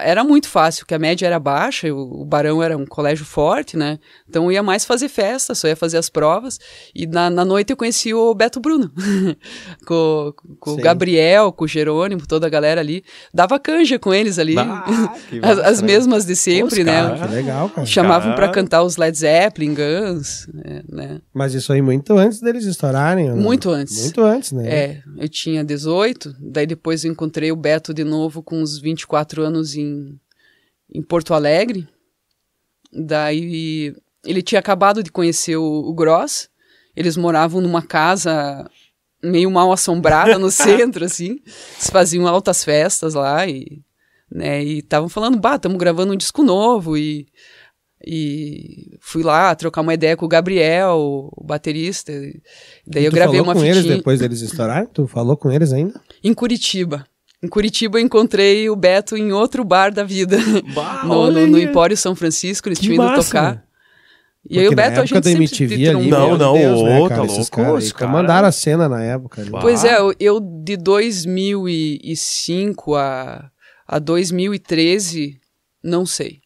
era muito fácil, porque a média era baixa, o, o Barão era um colégio forte, né? Então eu ia mais fazer festa, só ia fazer as provas. E na, na noite eu conheci o Beto Bruno, [LAUGHS] com, com o. Gabriel, com o Jerônimo, toda a galera ali. Dava canja com eles ali, Ah, [LAUGHS] que as, as né? mesmas de sempre, né? Que legal, cara. Chamavam pra Cara. cantar os Led Zeppelin, Guns, né, né? Mas isso aí muito antes deles estourarem. ou não? Muito antes. Muito antes, né? É, eu tinha 18, daí depois eu encontrei o Beto de novo com uns 24 anos em, em Porto Alegre. Daí ele tinha acabado de conhecer o, o Gross. Eles moravam numa casa meio mal assombrada no [LAUGHS] centro, assim. Eles faziam altas festas lá e né, e estavam falando, bah, estamos gravando um disco novo e E fui lá trocar uma ideia com o Gabriel, o baterista. Daí eu tu gravei falou uma com fitinha. eles depois deles estourarem? Tu falou com eles ainda? Em Curitiba. Em Curitiba eu encontrei o Beto em outro bar da vida. Bah, [LAUGHS] no, no, no. Empório São Francisco, eles Que tinham ido tocar. E aí o Beto, a gente da sempre MTV um ali, Não, meu não, Deus, né, cara, tá esses louco, esse cara- Comandaram a cena na época. ali. Pois é, eu, eu de 2005 a, a 2013, não sei.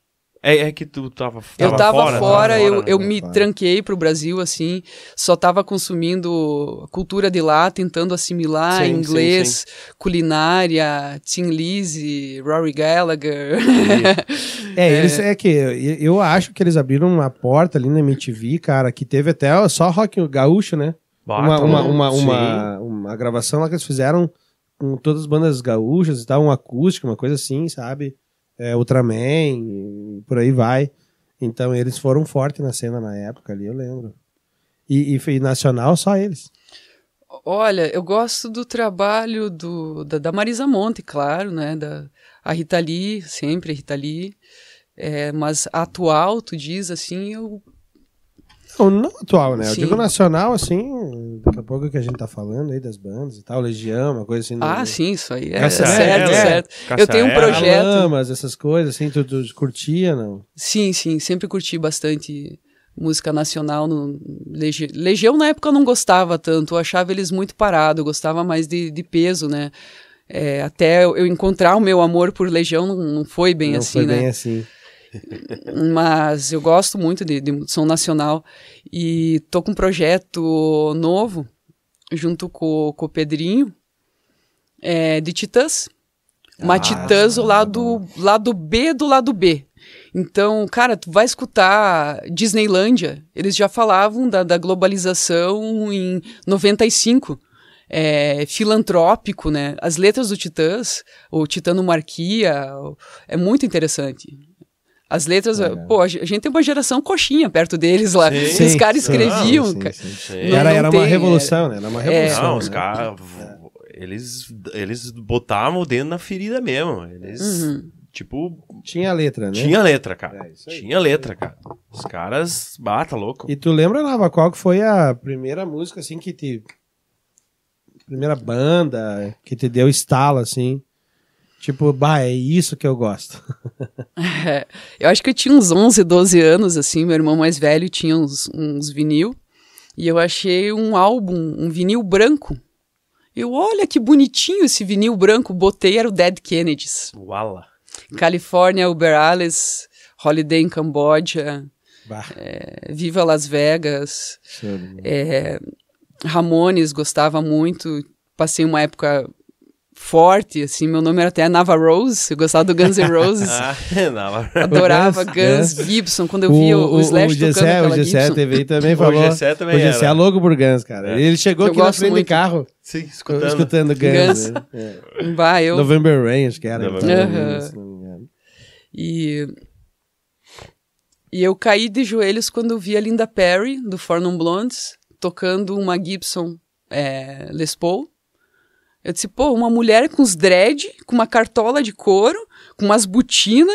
É, é que tu tava, eu tava fora, tava eu, né? eu né? me Fora. tranquei pro Brasil, assim, só tava consumindo a cultura de lá, tentando assimilar Sim, inglês, culinária, Tim Lizzy, Rory Gallagher. [LAUGHS] É, eles é que eu, acho que eles abriram uma porta ali na MTV, cara, que teve até só rock gaúcho, né? Bah, uma, tá uma, uma, Sim. uma, uma gravação lá que eles fizeram com todas as bandas gaúchas e tal, um acústico, uma coisa assim, sabe? É, Ultraman, por aí vai. Então eles foram fortes na cena na época ali, eu lembro. E, e, e nacional, só eles. Olha, eu gosto do trabalho do, da, da Marisa Monte, claro, né? Da, a Rita Lee, sempre a Rita Lee. É, mas atual, tu diz assim, eu Não, não atual, né? Eu Sim. digo nacional, assim, daqui a pouco que a gente tá falando aí das bandas e tal, Legião, uma coisa assim. Ah, no- sim, isso aí é Caça- certo, é, certo. Caça Eu tenho um projeto. Paralamas, essas coisas, assim, tu, tu curtia, não? Sim, sim, sempre curti bastante música nacional. No, Legi- Legião na época eu não gostava tanto, eu achava eles muito parados, eu gostava mais de, de peso, né? É, até eu encontrar o meu amor por Legião não, não foi bem não assim, foi né? bem assim. Mas eu gosto muito de, de som nacional e tô com um projeto novo junto com, com o Pedrinho é, de Titãs. Uma Ah, Titãs, o lado, lado B do lado B. Então, cara, tu vai escutar Disneylândia, eles já falavam da, da globalização em 95. É, filantrópico, né? As letras do Titãs, o Titano Marquia, é muito interessante. As letras, Legal. pô, a ge- a gente tem uma geração coxinha perto deles lá. Sim. Os caras escreviam. sim, sim. Sim. Não- era não era tem, uma é- revolução, né? Era uma revolução. Não, os né? caras. Eles, eles botavam o dedo na ferida mesmo. Eles, Uhum. tipo, Tinha letra, né? tinha letra, cara. É, aí. tinha letra, cara. Os caras, bata louco. E tu lembra, Nava, qual que foi a primeira música, assim, que te... Primeira banda que te deu estalo, assim? Tipo, bah, é isso que eu gosto. [LAUGHS] É, eu acho que eu tinha uns 11, 12 anos, assim, meu irmão mais velho tinha uns, uns vinil, e eu achei um álbum, um vinil branco. Eu, olha que bonitinho esse vinil branco, botei, era o Dead Kennedys. Uala. California, Uber Alles, Holiday em Camboja, é, Viva Las Vegas, bola. é, Ramones gostava muito, passei uma época forte, assim, meu nome era até Nava Rose, eu gostava do Guns N' Roses. [LAUGHS] Ah. Adorava Guns, Guns, Gibson. Quando eu via o, o Slash tocando Gessé, aquela o Gessé aí também [LAUGHS] O falou. Gessé também o Gessé era. é louco por Guns, cara. É. Ele chegou Eu aqui na frente muito. do carro Sim, escutando, escutando. Guns. Guns. né? É. Bah, eu... November Rain, acho que era. November não me engano. E... E eu caí de joelhos quando vi a Linda Perry, do Four Non Blondes, tocando uma Gibson é, Les Paul. Eu disse, pô, uma mulher com os dread, com uma cartola de couro, com umas botinas,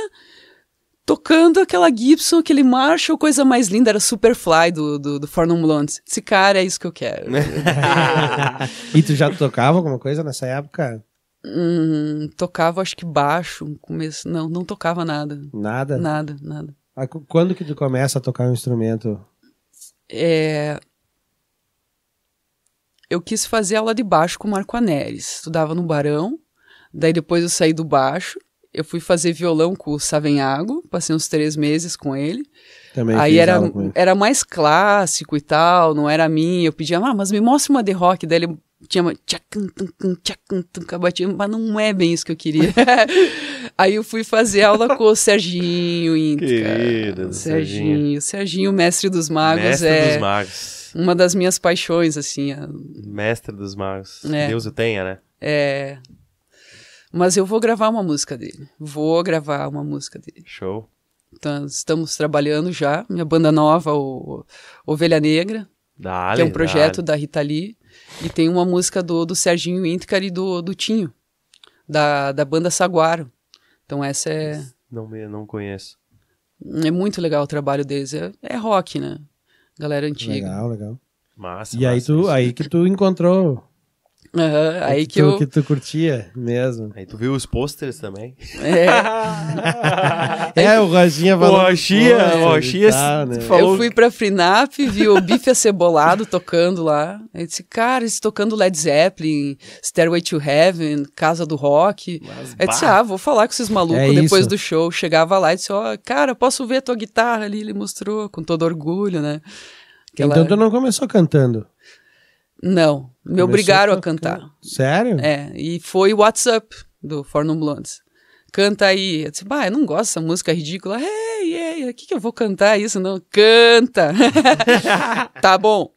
tocando aquela Gibson, aquele Marshall, coisa mais linda, era Superfly do, do, do Four Non Blondes. Esse cara, é isso que eu quero. [LAUGHS] [LAUGHS] e tu já tocava alguma coisa nessa época? Hum, tocava, acho que baixo, começo, não, não tocava nada, Nada? nada, nada. Ah, qu- Quando que tu começa a tocar um instrumento? É, eu quis fazer aula de baixo com o Marco Aneres, estudava no Barão, daí depois eu saí do baixo, eu fui fazer violão com o Savenhago, passei uns três meses com ele, Também aí era, era mais clássico e tal, não era minha, eu pedia, ah, mas me mostra uma de rock, daí ele tinha uma cabatinho, mas não é bem isso que eu queria. [LAUGHS] Aí eu fui fazer aula com o Serginho Inca. Querido, Serginho. Serginho. Serginho, mestre dos magos, Mestre é dos magos. Uma das minhas paixões, assim. a- Mestre dos magos. É. Deus o tenha, né? É... Mas eu vou gravar uma música dele. Vou gravar uma música dele. Show. Então, estamos trabalhando já. Minha banda nova, o Ovelha Negra, Dale, que é um projeto dale. da Rita Lee. E tem uma música do, do Serginho Ínticar e do, do Tinho, da, da banda Saguaro. Então essa é... Não, me, não conheço. É muito legal o trabalho deles. É, é rock, né? Galera antiga. Legal, legal. Massa, E aí, massa, tu, isso. aí que tu encontrou. Aham, aí que, tu, eu. que tu curtia mesmo. Aí tu viu os pôsteres também. [LAUGHS] É, É, o Rochinha O falou. Roxinha, pô, o Roxinha tá, né? falou- eu fui pra Frinap, vi o Bife Acebolado tocando lá. Eu disse, cara, eles tocando Led Zeppelin, Stairway to Heaven, Casa do Rock. eu disse, bah. ah, vou falar com esses malucos É depois isso. do show. Chegava lá e disse, ó, cara, posso ver a tua guitarra ali? Ele mostrou com todo orgulho, né? Aquela- Então tu não começou cantando. Não, me Começou obrigaram a cantar. Sério? É, e foi o WhatsApp do Forno Blondes. Canta aí. Eu disse, bah, eu não gosto dessa música ridícula. Ei, ei, o que, que eu vou cantar isso? Não, canta. [LAUGHS] tá bom.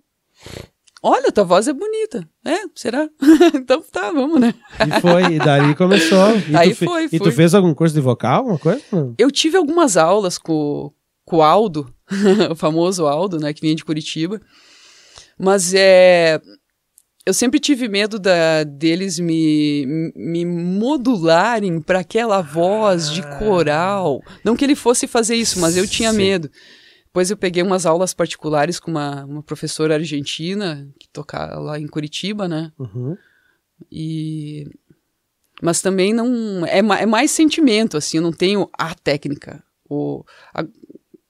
Olha, tua voz é bonita. É, será? [LAUGHS] então tá, vamos, né? E foi, e dali começou. E Aí tu foi, E tu fez algum curso de vocal, alguma coisa? Eu tive algumas aulas com, com o Aldo, [LAUGHS] o famoso Aldo, né, que vinha de Curitiba. Mas é. Eu sempre tive medo da, deles me, me modularem para aquela voz de coral. Não que ele fosse fazer isso, mas eu tinha Sim. medo. Depois eu peguei umas aulas particulares com uma, uma professora argentina, que tocava lá em Curitiba, né? Uhum. E mas também não é, é mais sentimento assim, eu não tenho a técnica, o a-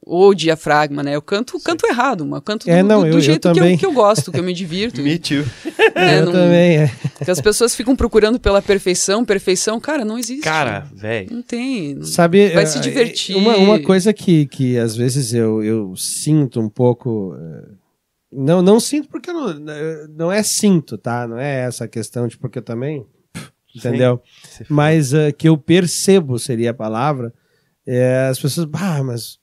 o diafragma, né? Eu canto, canto errado, mas eu canto É, do, não, do- do eu- eu jeito que, também. eu, que eu gosto, que eu me divirto. [LAUGHS] Me too. né? eu Não- também, é. que as pessoas ficam procurando pela perfeição, perfeição, cara, não existe. Cara, velho. não tem. não- Sabe, Vai se divertir. Uma, uma coisa que, que às vezes eu, eu sinto um pouco. eh, Não, não sinto porque eu não, não é sinto, tá? Não é essa questão de porque eu também. Entendeu? Você Mas eh, que eu percebo seria a palavra. é, as pessoas. Ah, mas.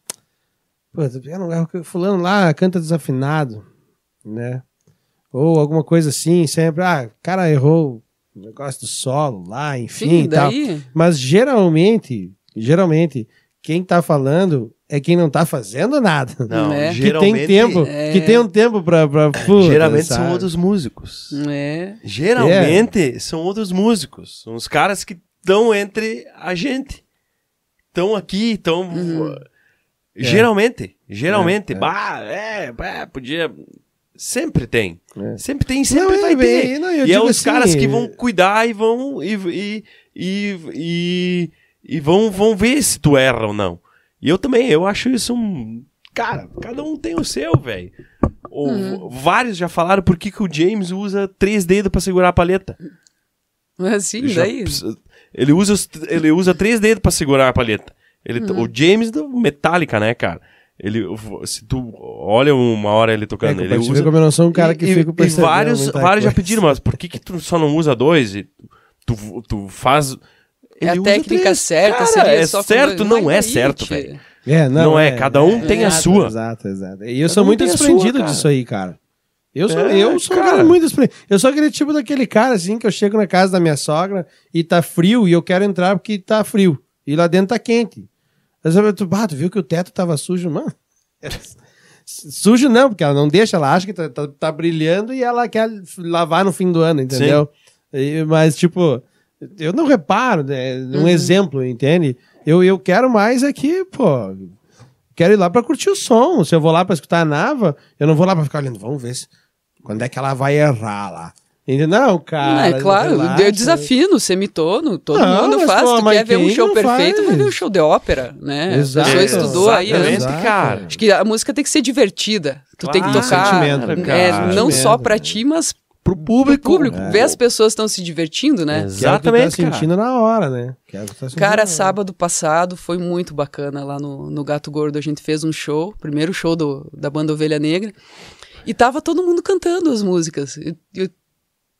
Pô, não- fulano lá canta desafinado, né? Ou alguma coisa assim, sempre. Ah, o cara errou o negócio do solo lá, enfim Sim, e tal. daí. Mas geralmente, geralmente, quem tá falando é quem não tá fazendo nada. [LAUGHS] Não, É. Que geralmente, tem tempo, É. que tem um tempo pra. pra [COUGHS] puta, geralmente são sabe? outros músicos. É. Geralmente são outros músicos. São os caras que estão entre a gente. Estão aqui, estão. Uhum. Geralmente, geralmente. É, é. Bah, é, bah, podia. Sempre tem. É. Sempre tem, sempre Não, vai é, ter. é, não, eu e é os assim, caras que é- vão cuidar e vão. E, e, e, e, e vão, vão ver se tu erra ou não. E eu também, eu acho isso um. Cara, cada um tem o seu, velho. Ou- Uhum. Vários já falaram por que, que o James usa três dedos pra segurar a palheta. Mas assim, Já- daí. ele, usa, ele usa três dedos pra segurar a palheta. Ele, Uhum. O James do Metallica, né, cara? Ele, se tu olha uma hora ele É, tocando, ele te ver usa. como eu não sou um cara que e, fica e percebendo vários, vários já pediram, mas por que, que tu só não usa dois? E tu, tu faz. É a Ele usa técnica três. certa, Cara, seria é certo, não é certo, velho. É, não, Não é, cada um tem a sua. Exato, exato. E eu Cada sou um muito a desprendido sua, disso aí, cara. Eu sou, É, eu sou um cara. cara muito desprendido. Eu sou aquele tipo daquele cara, assim, que eu chego na casa da minha sogra e tá frio e eu quero entrar porque tá frio. E lá dentro tá quente. Tu, bah, tu viu que o teto tava sujo, mano? [LAUGHS] Sujo não, porque ela não deixa, ela acha que tá, tá- tá brilhando e ela quer lavar no fim do ano, entendeu? E- mas, tipo, eu não reparo, né? Um exemplo, entende? Eu, eu quero mais aqui, pô. Quero ir lá pra curtir o som. Se eu vou lá pra escutar a Nava, eu não vou lá pra ficar olhando. Vamos ver se, quando é que ela vai errar lá. Entendeu? Não, cara. Não, é claro, relaxa. eu desafino, semitono, todo Não, mundo faz. pô, tu quer ver um show perfeito, vai faz? ver um show de ópera, né? Exato. A pessoa estudou aí Exatamente, antes. Exato. cara. Acho que a música tem que ser divertida. Tu tem que Claro, tocar. sentimento, cara. é, não Sentimento, só pra né? ti, mas Pro pro público. público. É. Ver as pessoas estão se divertindo, né? Que é o que tu Exatamente, tá cara. sentindo na hora, né? Que é que tá Cara, hora. sábado passado foi muito bacana lá no, no Gato Gordo. A gente fez um show, primeiro show do, da banda Ovelha Negra, e tava todo mundo cantando as músicas. Eu, eu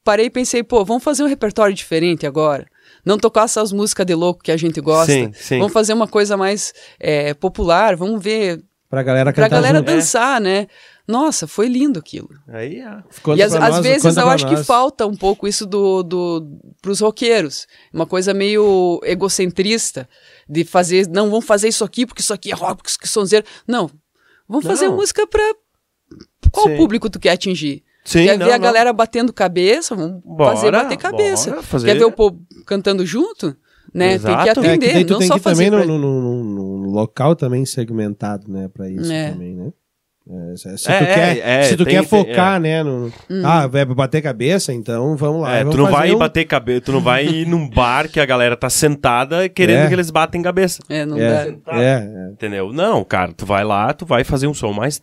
parei e pensei, pô, vamos fazer um repertório diferente agora. Não tocar só as músicas de louco que a gente gosta. Sim, sim. Vamos fazer uma coisa mais é, popular, vamos ver. Pra galera Pra cantar galera junto. dançar, né? Nossa, foi lindo aquilo. Aí, ó. Conta e às, pra às nós, vezes eu pra acho que nós. falta um pouco isso do, do pros roqueiros. Uma coisa meio egocentrista de fazer, não, vamos fazer isso aqui porque isso aqui é rock, porque isso aqui é sonzeiro. Não. Vamos fazer Não. música pra qual Sim. público tu quer atingir? Sim, quer não, ver a não. galera batendo cabeça? Vamos Bora, fazer bater cabeça. bora fazer. Quer ver o povo cantando junto? Né? Tem que Exato. É, que atender, não tem só que ir fazer também pra... num, num- num- num local também segmentado, né, pra isso É. também, né? É, se É, tu quer, é, se tu tem- quer tem- focar, né, no... Ah, vai bater cabeça, então vamos lá. É, vamos tu não fazer vai um- bater cabeça, tu não vai ir num bar que a galera tá sentada querendo É. que eles batem cabeça. É, não É, dá. é, é. Entendeu? Não, cara, tu vai lá, tu vai fazer um som mais.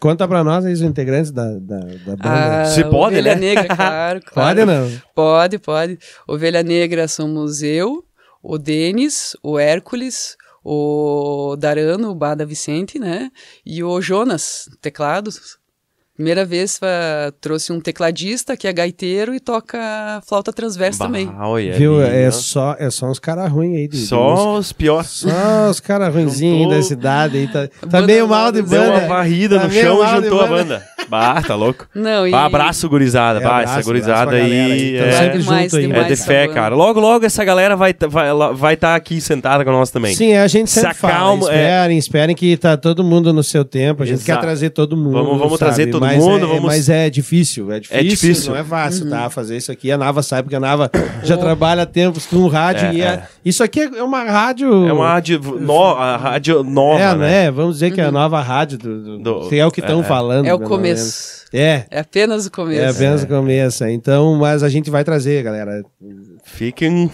Conta pra nós aí os integrantes da, da, da banda. Ah, Se pode, Ovelha né? Negra, [LAUGHS] claro, claro. Pode ou não? Pode, pode. Ovelha Negra somos eu, o Denis, o Hércules, o Darano, o Bada Vicente, né? E o Jonas, teclados. Primeira vez fa- trouxe um tecladista que é gaiteiro e toca flauta transversa também. Bah, olha Viu? É ó. só, é só uns caras ruins aí de, de. Só os piores. Só os caras ruinzinhos Juntou- da cidade aí. Tá, tá Banda meio mal de Deu Deu banda. uma varrida Tá no chão e de juntou a banda. Bah, tá louco. Não, e... Bah, abraço, gurizada. É, bah, abraço, essa gurizada aí. é- sempre Demais, junto aí. É de fé, cara. Logo, logo essa galera vai estar vai, vai tá aqui sentada com nós também. Sim, a gente Se sempre fala. acalma, é. Esperem, esperem que tá todo mundo no seu tempo. A gente Exato. quer trazer todo mundo. Vamos- vamos trazer todo mas mundo, é- vamos- Mas é difícil, é difícil. difícil. Não é fácil, Uhum. tá? Fazer isso aqui. A Nava sabe, porque a Nava já trabalha há tempos com rádio. É, e é- é. Isso aqui é uma rádio. É uma rádio, no, rádio nova, É, né? né? Vamos dizer que é a nova rádio do. do, se é o que estão é, é. falando. É o pelo começo. menos. É. É apenas o começo. É apenas o começo. Então, mas a gente vai trazer, galera. Fiquem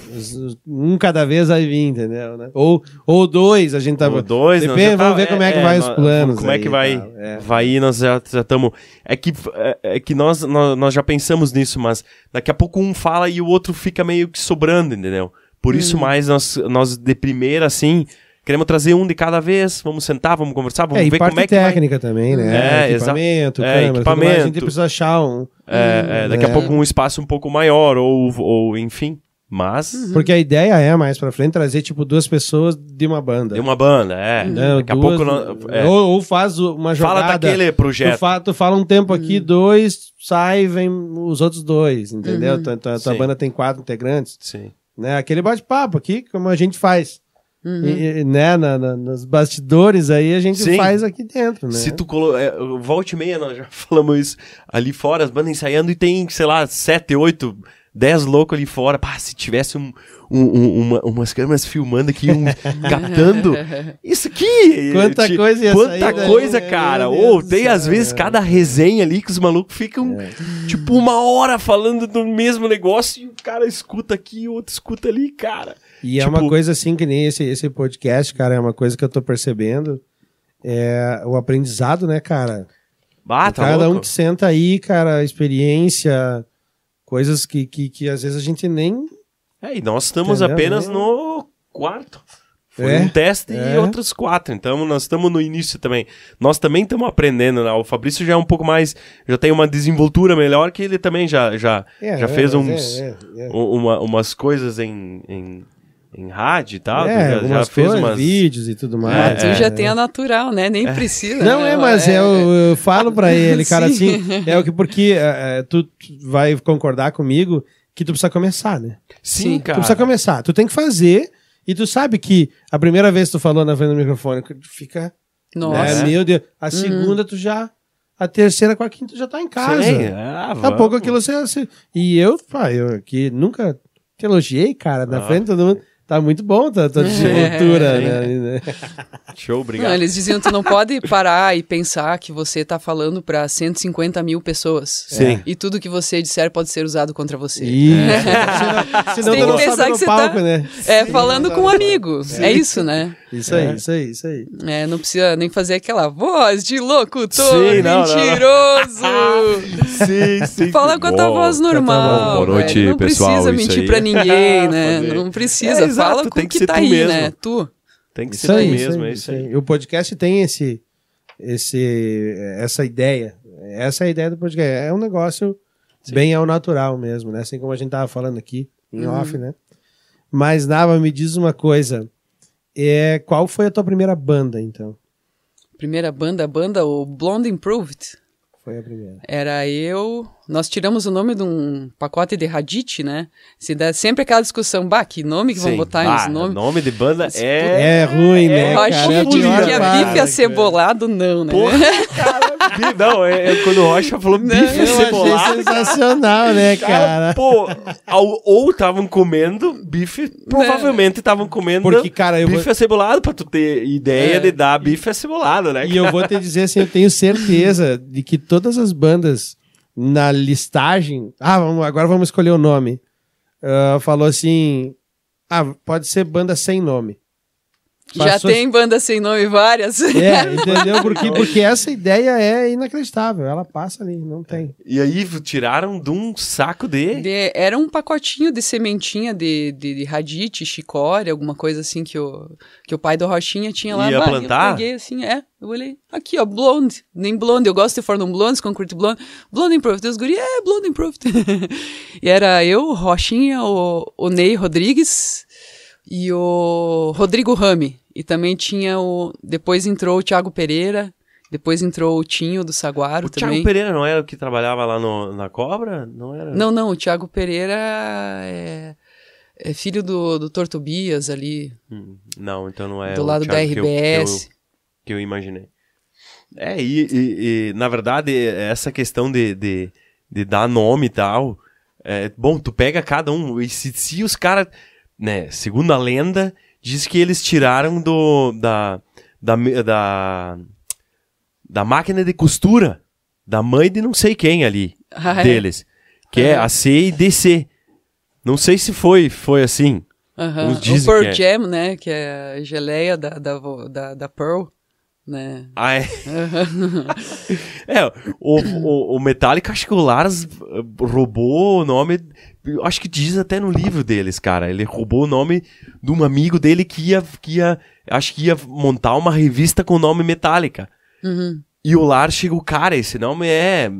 Um cada vez vai vir, entendeu? né? Ou, ou dois, a gente tá. o dois. Depende, tá- vamos ver como é que vai os planos Como é aí que e vai, é. vai ir, nós já estamos... É que, é, é que nós, nós, nós já pensamos nisso, mas daqui a pouco um fala e o outro fica meio que sobrando, entendeu? Por isso mais nós, nós de primeira, assim... Queremos trazer um de cada vez, vamos sentar, vamos conversar, vamos É, ver como é que vai... técnica também, né? É, equipamento, é, câmera, tudo mais. A equipamento. gente precisa achar um. É, é, daqui É. a pouco um espaço um pouco maior, ou, ou enfim. Mas, Porque a ideia é, mais pra frente, trazer, tipo, duas pessoas de uma banda. de uma banda, é. Né? Daqui a Duas- pouco... nós- é. ou, ou faz uma jogada. Fala daquele Tu projeto. fala, tu fala um tempo aqui, dois, sai, vem os outros dois, entendeu? Tua, tua- tua Sim. banda tem quatro integrantes. Sim. Né? Aquele bate-papo aqui, como a gente faz. Uhum. E- né? na- na- nos bastidores aí, a gente Sim. faz aqui dentro, né? Se tu colo... é, volte e meia, nós já [LAUGHS] falamos isso ali fora, as bandas ensaiando e tem, sei lá, sete, oito, dez loucos ali fora. Pá, se tivesse um, um- um- uma- umas câmeras filmando aqui, um, [LAUGHS] captando. Isso aqui! Quanta ti- coisa ia Quanta coisa, né? cara! Ou do tem às vezes é. cada resenha ali que os malucos ficam tipo uma hora falando do mesmo negócio e o cara escuta aqui e o outro escuta ali, cara. E é Tipo- uma coisa assim que nem esse, esse podcast, cara, é uma coisa que eu tô percebendo. É o aprendizado, né, cara? Ah, tá Cada um louco? que senta aí, cara, experiência, coisas que, que, que às vezes a gente nem. É, e nós estamos Entendeu? apenas É. no quarto. Foi É, um teste e é. outros quatro. Então, nós estamos no início também. Nós também estamos aprendendo, né? O Fabrício já é um pouco mais. Já tem uma desenvoltura melhor que ele também já, já, É, já é, fez mas uns, é, é, é. umas coisas em, em, em rádio e tal. É, já, já algumas fez coisas, umas. vídeos e tudo mais. Tu É, já é. tem a natural, né? Nem precisa. Não, né? é, mas eu, eu falo pra [LAUGHS] ele, cara, Sim. assim, é o que porque é, é, tu tu vai concordar comigo que tu precisa começar, né? Sim, Tu cara. precisa começar, tu tem que fazer e tu sabe que a primeira vez que tu falou na frente do microfone, tu fica, Nossa. né, meu Deus, a segunda tu já, a terceira com a quinta tu já tá em casa. Sim, ah, Daqui a pouco aquilo você, você- E eu, pá, eu aqui nunca te elogiei, cara, na Ah. frente de todo mundo. Tá muito bom tua, tua desenvoltura, [LAUGHS] né? Show, Não, obrigado. eles diziam tu não pode parar e pensar que você tá falando pra 150 mil pessoas. Sim. E tudo que você disser pode ser usado contra você. Isso. [LAUGHS] Senão, senão Tem que não pensar que você palco, tá- né? É, falando com um amigo. É isso, né? Isso aí, isso aí, isso aí. É, não precisa nem fazer aquela voz de locutor Sim, não, não, não. mentiroso. [LAUGHS] sim, sim. Fala com a tua voz normal. Boa noite, velho. não pessoal, precisa mentir pra ninguém, né? Não precisa. É, Fala com tem o que que ser tá tu aí, mesmo. né? Tu. Tem que ser Isso aí, tu isso mesmo, aí, é isso aí. aí. O podcast tem esse, esse, essa ideia. Essa é a ideia do podcast. É um negócio bem ao natural mesmo, né? Assim como a gente tava falando aqui, em Uhum. off, né? Mas, Nava, me diz uma coisa. É, qual foi a tua primeira banda, então? Primeira banda, a banda, o Blonde Improved. Foi a primeira. Era eu, nós tiramos o nome de um pacote de Radit, né? Se dá sempre aquela discussão, bah, que nome que vão Sim. botar Ah, nos nomes. nome de banda é. É ruim, né, Eu achei cara? É a que parte, bife acebolado, não, né? Porra, cara, não, é, é quando o Rocha falou bife Eu achei cebolado. sensacional, né, Cara, cara? pô, ou estavam comendo bife, provavelmente estavam comendo Porque, cara, eu bife vou- acebolado, pra tu ter ideia É. de dar bife acebolado, né? E eu vou te dizer assim, eu tenho certeza de que todas as bandas na listagem. Ah, vamos, agora vamos escolher o nome. Ah, falou assim. Ah, pode ser banda sem nome. Já Passou- tem banda sem nome várias. É, [LAUGHS] entendeu? Porque, porque essa ideia é inacreditável. Ela passa ali, não tem. E aí tiraram de um saco de. De- era um pacotinho de sementinha de, de, de radite, chicória, alguma coisa assim que o, que o pai do Rochinha tinha lá. Ia Bah, plantar? Eu peguei assim, é. Eu olhei, aqui ó, blonde. Nem blonde, eu gosto de Fornum Blondes, Concrete Blonde. Blonde Improved. Os guri, é, Blonde Improved. [LAUGHS] e era eu, Rochinha, o, o Ney Rodrigues e o Rodrigo Rami. E também tinha o... Depois entrou o Thiago Pereira, depois entrou o Tinho do Saguaro O também. Thiago Pereira não era o que trabalhava lá no- na Cobra? Não era? Não, não, o Thiago Pereira é, é filho do, do Tortobias ali, Hum, Não, então não é. do o lado da Thiago que eu- RBS. Que eu, que eu imaginei. É, e, e- e, na verdade, essa questão de, de, de dar nome e tal. É, bom, tu pega cada um. E se, se os caras. Né, segundo a lenda, diz que eles tiraram do. Da, da, da, da máquina de costura. Da mãe de não sei quem ali. Ah, é? deles. Que é a C e DC. Não sei se foi, foi assim. Uns O Pearl é. Jam, né, que é a geleia da, da, da, da Pearl, né. Ah, é. [LAUGHS] é, o, o, o Metallica, acho que o Lars eh, roubou o nome. Eu Acho que diz até no livro deles, cara. Ele roubou o nome de um amigo dele que ia. Que ia acho que ia montar uma revista com o nome Metallica. Uhum. E o Lars chegou, cara, esse nome é.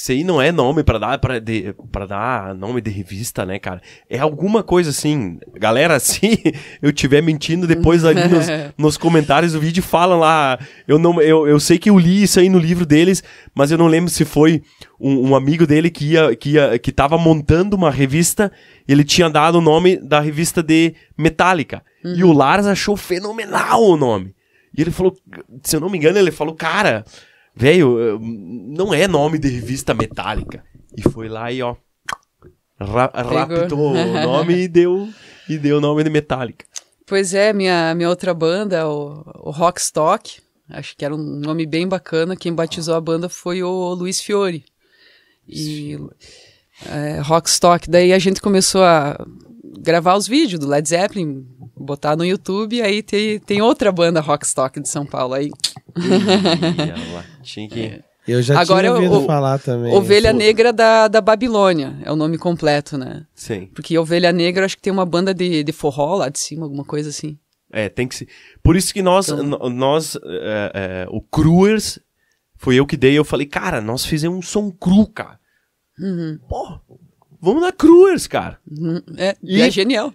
Isso aí não é nome pra dar, pra dar nome de revista, né, cara? É alguma coisa assim. Galera, [LAUGHS] se eu estiver mentindo, depois ali nos, [LAUGHS] nos comentários do vídeo falam lá. Eu, não, eu, eu sei que eu li isso aí no livro deles, mas eu não lembro se foi um, um amigo dele que ia, que ia, que tava montando uma revista. Ele tinha dado o nome da revista de Metallica. E o Lars achou fenomenal o nome. E ele falou, se eu não me engano, ele falou, cara, velho, não é nome de revista metálica. E foi lá e ó, ra raptou o [LAUGHS] nome e deu, e deu o nome de metálica. Pois é, minha, minha outra banda, o, o Rockstock, acho que era um nome bem bacana, quem batizou a banda foi o Luiz Fiore. E é, Rockstock, daí a gente começou a gravar os vídeos do Led Zeppelin, botar no YouTube, e aí tem, tem outra banda Rockstock de São Paulo aí. [LAUGHS] Tinha que... Eu já Agora tinha eu- ouvido o- falar também. Ovelha. Negra da, da Babilônia, é o nome completo, né? Sim. Porque Ovelha Negra, acho que tem uma banda de, de forró lá de cima, alguma coisa assim. É, tem que ser. Por isso que nós, Então- nós é, é, o Cruers, foi eu que dei, eu falei, cara, nós fizemos um som cru, cara. Pô, vamos na Cruers, cara. Uhum. É, E- é genial.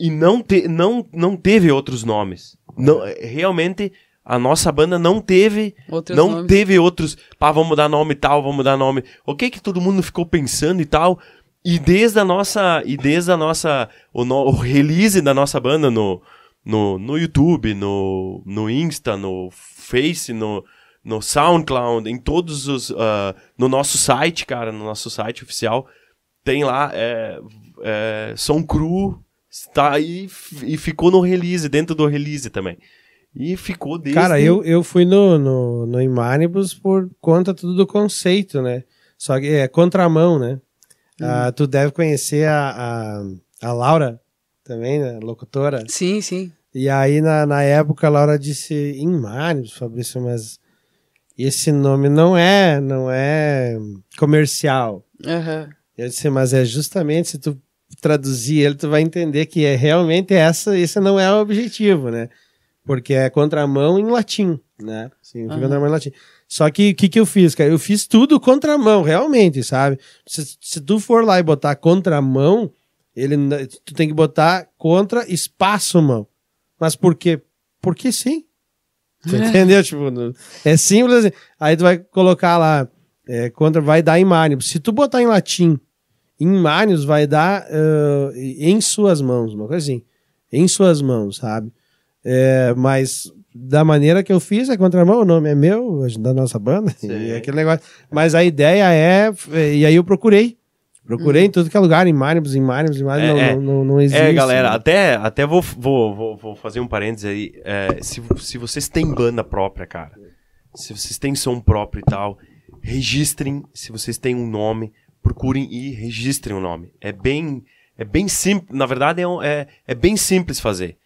E não, te, não, não teve outros nomes. Não, é, realmente, a nossa banda não teve. Outros não nomes. teve outros. Pá, vamos dar nome e tal, vamos dar nome. O que que todo mundo ficou pensando e tal. E desde a nossa. E desde a nossa. O, no- o release da nossa banda no, no, no YouTube, no, no Insta, no Face, no, no SoundCloud, em todos os. ah, no nosso site, cara, no nosso site oficial. Tem lá. É, é, som cru. Está aí e ficou no release, dentro do release também. E ficou desde. Cara, eu, eu fui no, no, no Imanibus por conta tudo do conceito, né? Só que é contramão, né? Ah, tu deve conhecer a, a, a Laura também, né? Locutora. Sim, sim. E aí, na, na época, a Laura disse Imanibus, Fabrício, mas esse nome não é, não é comercial. Aham. Eu disse, mas é justamente se tu traduzir ele, tu vai entender que é realmente essa, esse não é o objetivo, né? Porque é contramão em latim, né? Significa Aham. contramão em latim. Só que o que, que eu fiz, cara? Eu fiz tudo contramão, realmente, sabe? Se, se tu for lá e botar contramão, ele, tu tem que botar contra espaço mão. Mas por quê? Porque sim. [LAUGHS] Tu entendeu? Tipo, é simples assim. Aí tu vai colocar lá É, contra vai dar em Marius. Se tu botar em latim, em Marius vai dar uh, em suas mãos, uma coisa assim. Em suas mãos, sabe? É, mas da maneira que eu fiz, é contramão, o nome é meu, da nossa banda, e aquele negócio. Mas a ideia é. E aí eu procurei. Procurei em tudo que é lugar, em Maribus, em Maribus, em Maribus, É, é. não, não, não existe. É, galera, até, até vou, vou, vou, vou fazer um parênteses aí. É, se, se vocês têm banda própria, cara, se vocês têm som próprio e tal, registrem, se vocês têm um nome, procurem e registrem o nome. É bem, é bem simples, na verdade é, um- é, é bem simples fazer.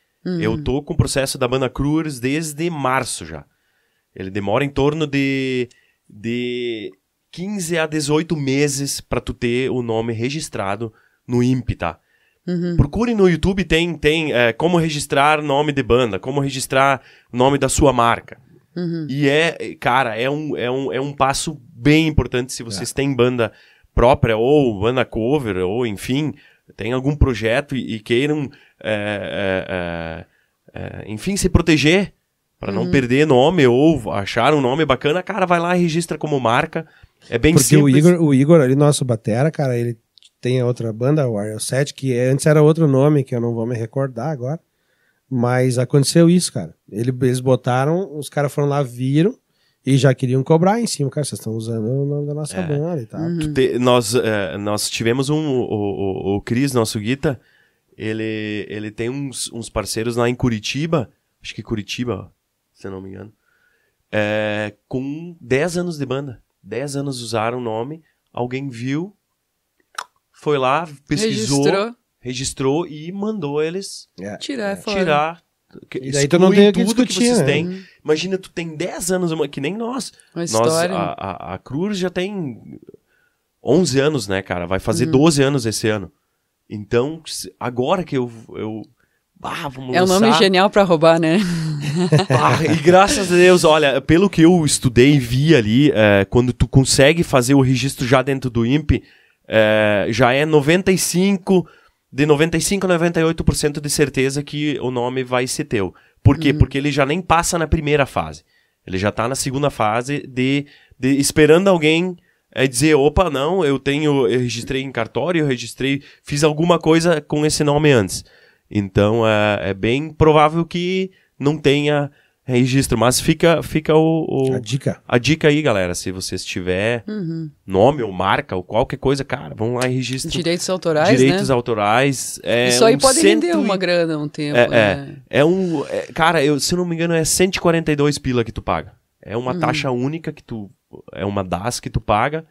Eu tô com o processo da banda Cruz desde março já. Ele demora em torno de, de 15 a 18 meses pra tu ter o nome registrado no INPE, tá? Procure no YouTube, tem, tem é, como registrar nome de banda, como registrar nome da sua marca. E é, cara, é um, é, um, é um passo bem importante se vocês têm banda própria, ou banda cover, ou enfim, tem algum projeto e, e queiram, é, é, é, é, enfim, se proteger para não perder nome ou achar um nome bacana, cara, vai lá e registra como marca. É bem Porque o simples. Igor, o Igor ali, nosso batera, cara, ele tem a outra banda, o Ariel 7, que é- antes era outro nome, que eu não vou me recordar agora. Mas aconteceu isso, cara. Ele- eles botaram, os caras foram lá, viram e já queriam cobrar em cima. Cara, vocês estão usando o nome da nossa É. banda e tal. Tu te- nós, é, nós tivemos um. O, o, o Cris, nosso guita, ele, ele tem uns, uns parceiros lá em Curitiba, acho que Curitiba, se eu não me engano, é, com 10 anos de banda. 10 anos usaram o nome, alguém viu, foi lá, pesquisou, Registrou. registrou e mandou eles É. Tirar é fora. tirar. E daí tu não tem o que tudo discutir, vocês né? têm. Imagina, tu tem 10 anos, uma- que nem nós. Uma Nós, história. a, a, a Cruz já tem 11 anos, né, cara? Vai Uhum. fazer 12 anos esse ano. Então, agora que eu. eu ah, vamos É um nome lançar. genial pra roubar, né? [LAUGHS] Ah, e graças a Deus, olha, pelo que eu estudei e vi ali, é, quando tu consegue fazer o registro já dentro do INPE, é, já é 95, de 95 a 98% de certeza que o nome vai ser teu. Por quê? Porque ele já nem passa na primeira fase. Ele já tá na segunda fase de, de esperando alguém é, dizer, opa, não, eu tenho, eu registrei em cartório, eu registrei, fiz alguma coisa com esse nome antes. Então é, é bem provável que não tenha registro, mas fica, fica o, o- A dica. a dica aí, galera. Se vocês tiver nome ou marca ou qualquer coisa, cara, vão lá e registra. Direitos autorais, Direitos né? autorais. É Isso aí um pode cento render e- uma grana um tempo, É, né? é, é um. é, cara, eu, se eu não me engano, é 142 pila que tu paga. É Uhum. uma taxa única que tu. É uma DAS que tu paga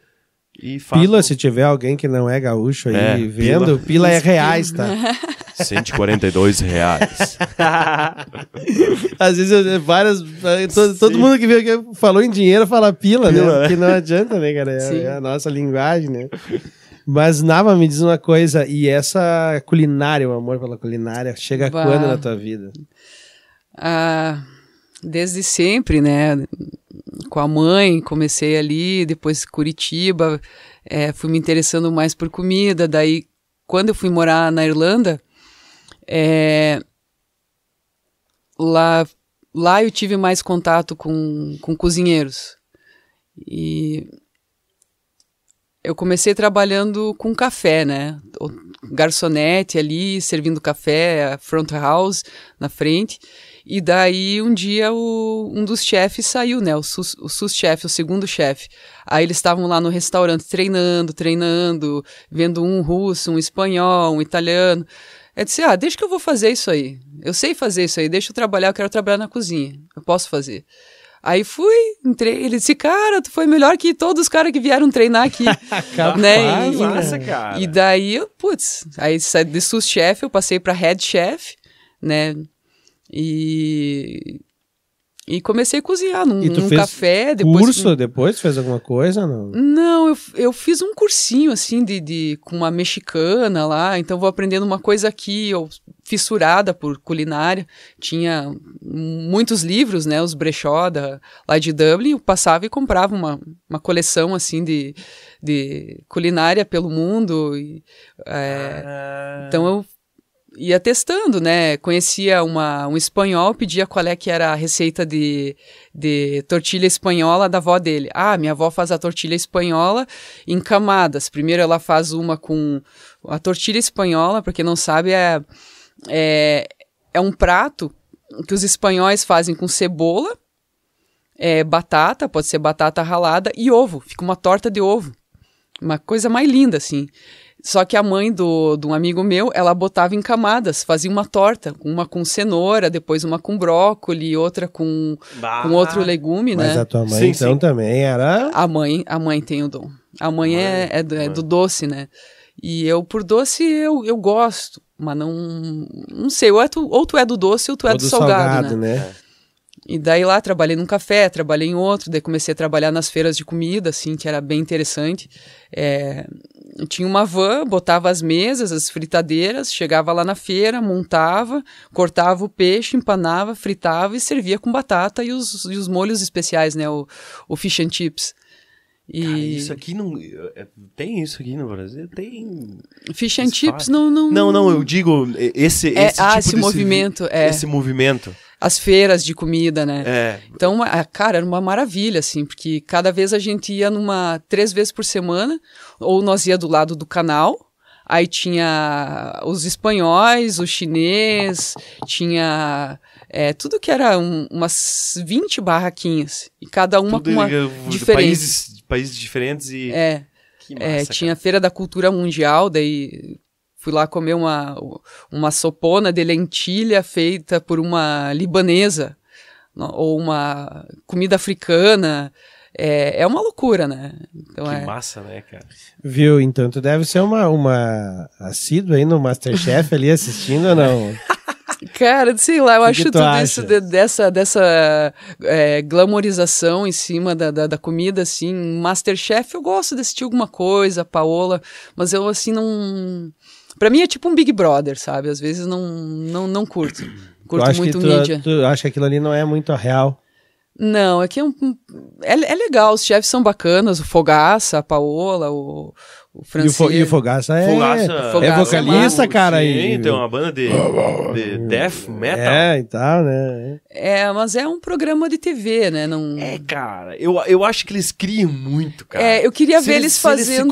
e faz. Pila, se tiver alguém que não é gaúcho aí É, vendo, pila, é reais, tá? [LAUGHS] 142 reais. [LAUGHS] Às vezes, eu- várias. Todo, todo mundo que veio aqui falou em dinheiro fala pila, Pila, né? né? Porque não adianta, né, cara? É, é a nossa linguagem, né? Mas, Nava, me diz uma coisa. E essa culinária, o amor pela culinária, chega Bah. quando na tua vida? Ah, desde sempre, né? Com a mãe, comecei ali, depois Curitiba, eh, fui me interessando mais por comida. Daí, quando eu fui morar na Irlanda, eh, lá, lá eu tive mais contato com, com cozinheiros. E eu comecei trabalhando com café, né? Garçonete ali, servindo café, front house na frente. E daí um dia o- um dos chefes saiu, né? O, sus, o sus-chefe, o segundo chefe. Aí eles estavam lá no restaurante treinando, treinando, vendo um russo, um espanhol, um italiano. Eu disse, ah, deixa que eu vou fazer isso aí. Eu sei fazer isso aí, deixa eu trabalhar, eu quero trabalhar na cozinha. Eu posso fazer. Aí fui, entrei, ele disse, cara, tu foi melhor que todos os caras que vieram treinar aqui. [LAUGHS] né? E- massa, cara. E daí, eu, putz, aí saí de sous-chefe, eu passei para head chef, né? E e comecei a cozinhar num, E tu num fez café, depois Curso depois? Fez alguma coisa? Não. não, eu, eu fiz um cursinho assim de, de com uma mexicana lá, então vou aprendendo uma coisa aqui, eu fissurada por culinária, tinha muitos livros, né, os brechó da, lá de Dublin, eu passava e comprava uma, uma coleção assim de, de culinária pelo mundo, e, é, então eu ia testando, né? Conhecia uma, um espanhol, pedia qual é que era a receita de, de tortilha espanhola da avó dele. Ah, minha avó faz a tortilha espanhola em camadas. Primeiro ela faz uma com a tortilha espanhola, para quem não sabe, é, é, é um prato que os espanhóis fazem com cebola, é, batata, pode ser batata ralada e ovo. Fica uma torta de ovo. Uma coisa mais linda, assim. Só que a mãe do, de um amigo meu, ela botava em camadas, fazia uma torta, uma com cenoura, depois uma com brócolis, outra com, com outro legume, Mas né? a tua mãe, Sim, então, sim. também era... A mãe, a mãe tem o dom. A mãe, é, é, do, é do doce, né? E eu, por doce, eu, eu gosto, mas não. Não sei, ou, é tu, ou tu é do doce ou tu é ou do, salgado, né? né? E daí lá trabalhei num café, trabalhei em outro, daí comecei a trabalhar nas feiras de comida, assim, que era bem interessante. É, tinha uma van, botava as mesas, as fritadeiras, chegava lá na feira, montava, cortava o peixe, empanava, fritava e servia com batata e os, e os molhos especiais, né? O, o fish and chips. E Cara, isso aqui não. é, Tem isso aqui no Brasil? Tem. fish and Isso chips não, não. Não, não, eu digo e- esse. É, esse ah, tipo esse de movimento, é. Esse movimento. As feiras de comida, né? É. Então, a- cara, era uma maravilha, assim, porque cada vez a gente ia numa três vezes por semana, ou nós ia do lado do canal, aí tinha os espanhóis, o chinês, tinha é, tudo que era um- umas 20 barraquinhas, e cada uma Tudo com uma de diferente. Países, países diferentes e. É, é, massa, tinha a Feira da Cultura Mundial, daí fui lá comer uma, uma sopona de lentilha feita por uma libanesa, ou uma comida africana. É, é uma loucura, né? Então cara. é. Que massa, né, cara? Viu? Então tu deve ser uma, uma assídua aí no Masterchef ali assistindo ou não? [LAUGHS] Cara, sei lá, eu Que acho que tu tudo acha? isso de- dessa, dessa é, glamorização em cima da, da, da comida, assim. Masterchef, eu gosto de assistir alguma coisa, Paola, mas eu, assim, não. Pra mim é tipo um Big Brother, sabe? Às vezes não, não, não curto. Tu Curto acha muito que tu, mídia. tu acha que aquilo ali não é muito real? Não, é que é, um, é, é legal, os chefes são bacanas, o Fogaça, a Paola, o, o E o, Francisco. Fo, e o Fogaça é, Fogaça- é Fogaça vocalista, é cara. Sim, e, tem uma banda de, de death metal. É, e tal, né? É, mas é um programa de TV, né? Não... É, cara, eu, eu acho que eles criam muito, cara. É, eu queria Se ver eles- eles se eles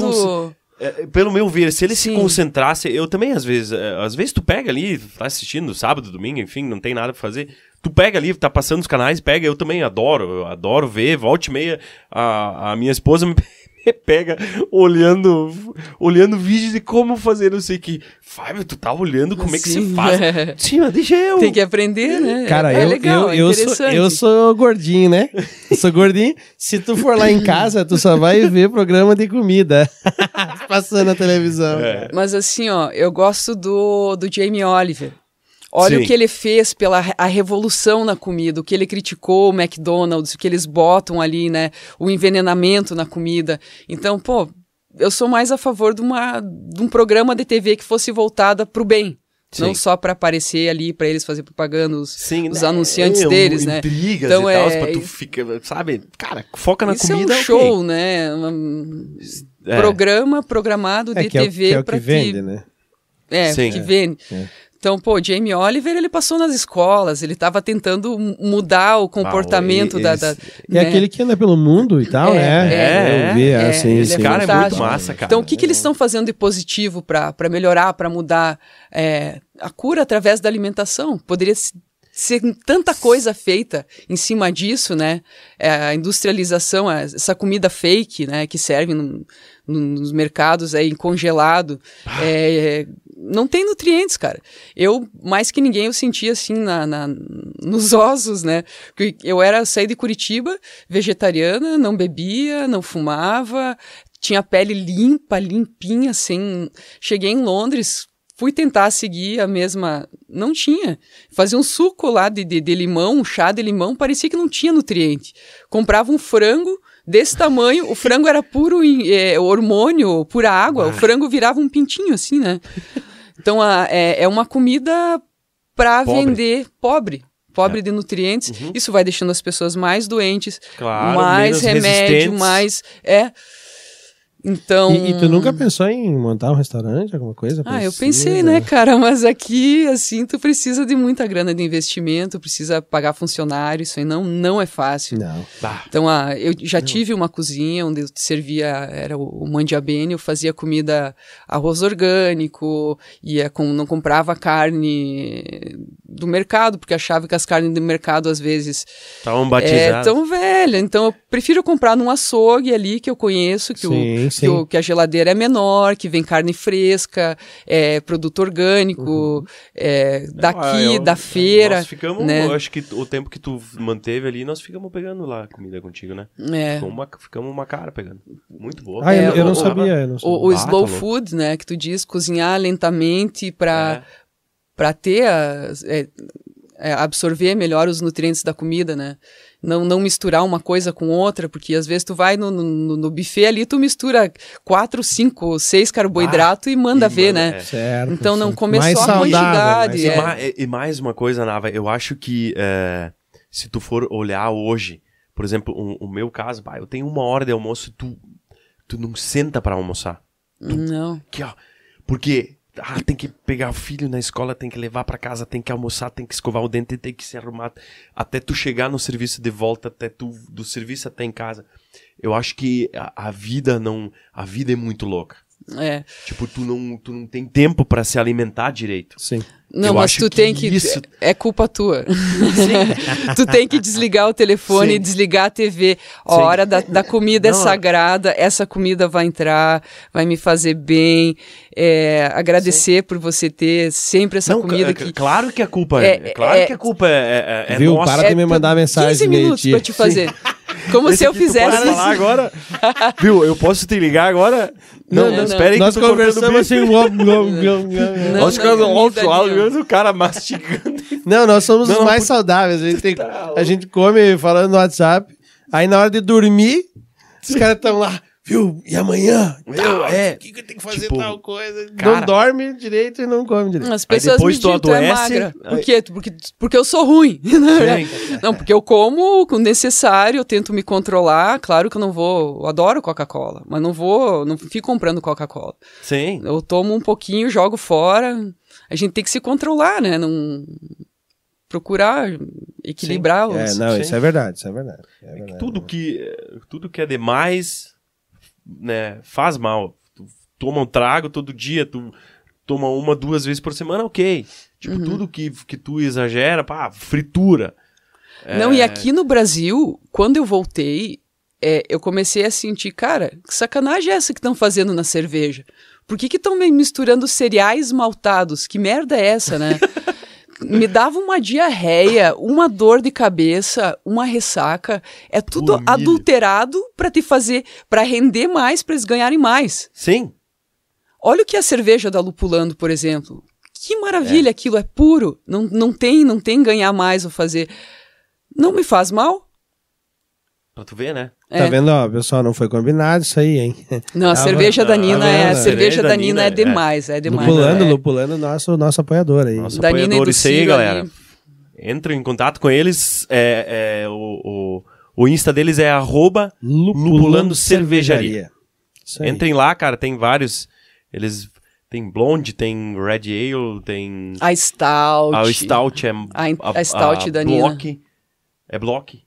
se conce- É, pelo meu ver, se eles se Sim. concentrassem, eu também às vezes, é, às vezes tu pega ali, tá assistindo sábado, domingo, enfim, não tem nada pra fazer. Tu pega ali, tá passando os canais, pega, eu também adoro, eu adoro ver, volte e meia, a, a minha esposa me, [LAUGHS] me [LAUGHS] pega olhando, olhando vídeos de como fazer, não sei o que. Fábio, tu tá olhando como é que Sim. se faz? [LAUGHS] Sim, mas deixa eu. Tem que aprender, né? Cara, é eu, legal, eu, é eu, sou, interessante. eu sou gordinho, né? Eu sou gordinho. Se tu for lá em casa, tu só vai ver programa de comida [LAUGHS] passando na televisão. É. Mas assim, ó, eu gosto do, do Jamie Oliver. Olha Sim. o que ele fez pela a revolução na comida, o que ele criticou o McDonald's, o que eles botam ali, né? O envenenamento na comida. Então, pô, eu sou mais a favor de, uma, de um programa de TV que fosse voltada pro bem. Sim. Não só para aparecer ali, para eles fazer propaganda, os, Sim, os né? anunciantes É, um- deles, né? Intrigas Então, e tal, é- pra tu ficar, sabe? Cara, foca na Isso comida. é um show, né? Um É. programa programado de É que é, o- TV que é o que para vende, né? É, Sim. que vende. Então, pô, Jamie Oliver, ele passou nas escolas, ele estava tentando mu- mudar o comportamento Ah, da... da É né? aquele que anda pelo mundo e tal, É, né? é, eu vi, é, assim, ele é cara é muito massa, cara. Então, o que, que eles estão fazendo de positivo para melhorar, para mudar é, a cura através da alimentação? Poderia se- ser tanta coisa feita em cima disso, né? É, a industrialização, a- essa comida fake, né? Que serve nos mercados aí congelado, é, não tem nutrientes, cara. Eu, mais que ninguém, eu senti assim na, na- nos ossos, né? Porque eu era, saí de Curitiba, vegetariana, não bebia, não fumava, tinha pele limpa, limpinha, assim. Cheguei em Londres, fui tentar seguir a mesma. Não tinha. Fazia um suco lá de, de, de limão, um chá de limão, parecia que não tinha nutriente. Comprava um frango desse tamanho, o frango era puro é, hormônio, pura água, o frango virava um pintinho assim, né? Então a- é, é uma comida para vender pobre. Pobre de nutrientes, isso vai deixando as pessoas mais doentes, Claro, mais remédio, mais. É. Então. E, e tu nunca pensou em montar um restaurante, alguma coisa? Ah, eu Precisa? pensei, né, cara? [LAUGHS] Mas aqui, assim, tu precisa de muita grana de investimento, precisa pagar funcionário, isso aí não, não é fácil. Não. Bah, Então, ah, eu já tive uma cozinha onde eu servia, era o, o mandiabene, eu fazia comida, arroz orgânico, ia com, não comprava carne do mercado, porque achava que as carnes do mercado, às vezes, estavam é batizados. tão velha. Então, eu prefiro comprar num açougue ali, que eu conheço, que, o, Sim, que, o- que a geladeira é menor, que vem carne fresca, é produto orgânico, é, daqui, Ah, eu- da feira. Nós ficamos, né? eu acho que o tempo que tu manteve ali, nós ficamos pegando lá comida contigo, né? É. Ficamos uma, ficamos uma cara pegando. Muito boa. Ah, eu, É, eu não sabia. Eu não sabia. O, o Ah, slow tá food, né, que tu diz, cozinhar lentamente para É. para ter as- é, é, absorver melhor os nutrientes da comida, né? Não, não misturar uma coisa com outra, porque às vezes tu vai no, no, no buffet ali, tu mistura quatro, cinco, seis carboidratos e manda e ver, manda, né? é. Certo. Então não começou mais a saudável, quantidade, mais E, é. e- e mais uma coisa, Nava, eu acho que é, se tu for olhar hoje, por exemplo, um- o meu caso, pá, eu tenho uma hora de almoço e tu, tu não senta pra almoçar. Não. Aqui, ó. Porque ah, tem que pegar o filho na escola, tem que levar pra casa, tem que almoçar, tem que escovar o dente, tem que se arrumar. Até tu chegar no serviço de volta, até tu do serviço até em casa. Eu acho que a, a vida não. A vida é muito louca. É. Tipo, tu não, tu não tem tempo pra se alimentar direito. Sim. Não, Eu mas tu que tem que. isso- É culpa tua. [LAUGHS] tu tem que desligar o telefone, Sim. desligar a TV. A Sim. hora da, da comida Não, é sagrada, essa comida vai entrar, vai me fazer bem. É, agradecer por você ter sempre essa Não, comida que. Claro que a culpa é. É, é claro é- que a culpa é, é, é Viu? nossa. Para de me É, mandar mensagem 15 minutos pra te fazer. Como Esse se eu tu fizesse. pode falar agora? Viu? Eu posso te ligar agora? Não, não, espere aí Nós que eu conversamos assim. [LAUGHS] Não, Nós ficamos não, o cara mastigando. Não, nós somos Não, os mais por- saudáveis. A gente, [LAUGHS] tem- Tá a gente come falando no WhatsApp. Aí na hora de dormir, os caras estão lá. Viu? E amanhã? Meu, Tal, é. O que, que eu tenho que fazer Tipo, tal coisa? cara- não dorme direito e não come direito. As pessoas depois me tu é adoece, magra. Por quê? Porque, porque eu sou ruim. [LAUGHS] não, porque eu como o necessário, eu tento me controlar. Claro que eu não vou. Eu adoro Coca-Cola, mas não vou. Não fico comprando Coca-Cola. Sim. Eu tomo um pouquinho, jogo fora. A gente tem que se controlar, né? Não. Procurar equilibrar os. É, não, sim. isso é verdade, isso é verdade. É verdade. Tudo que, tudo que é demais, né, faz mal. Tu toma um trago todo dia, tu toma uma, duas vezes por semana, ok. Tipo, Uhum. tudo que, que tu exagera, pá, fritura. Não, e É, aqui no Brasil, quando eu voltei, é, eu comecei a sentir, cara, que sacanagem é essa que estão fazendo na cerveja? Por que estão misturando cereais maltados? Que merda é essa, né? [LAUGHS] Me dava uma diarreia, uma dor de cabeça, uma ressaca. É tudo adulterado para te fazer, para render mais, para eles ganharem mais. Sim. Olha o que é a cerveja da Lupulando, por exemplo. Que maravilha É. aquilo, é puro. Não, não tem, não tem ganhar mais ou fazer. Não me faz mal. Pra tu ver, né? Tá É. vendo, ó, pessoal, não foi combinado isso aí, hein? [LAUGHS] Não, a Tá cerveja da Nina Tá é, a cerveja da da Nina Nina, é é. demais, é demais. Lupulando, é. Lupulando, nosso, nosso apoiador aí. Nosso Da Nina e apoiador, do isso aí, Ciro galera. ali. Entra em contato com eles. É, é, o, o, o Insta deles é arroba Lupulando Cervejaria. Entrem lá, cara, tem vários. Eles tem blonde, tem red ale, tem A Stout. a stout é A- a stout da Nina. block. É block.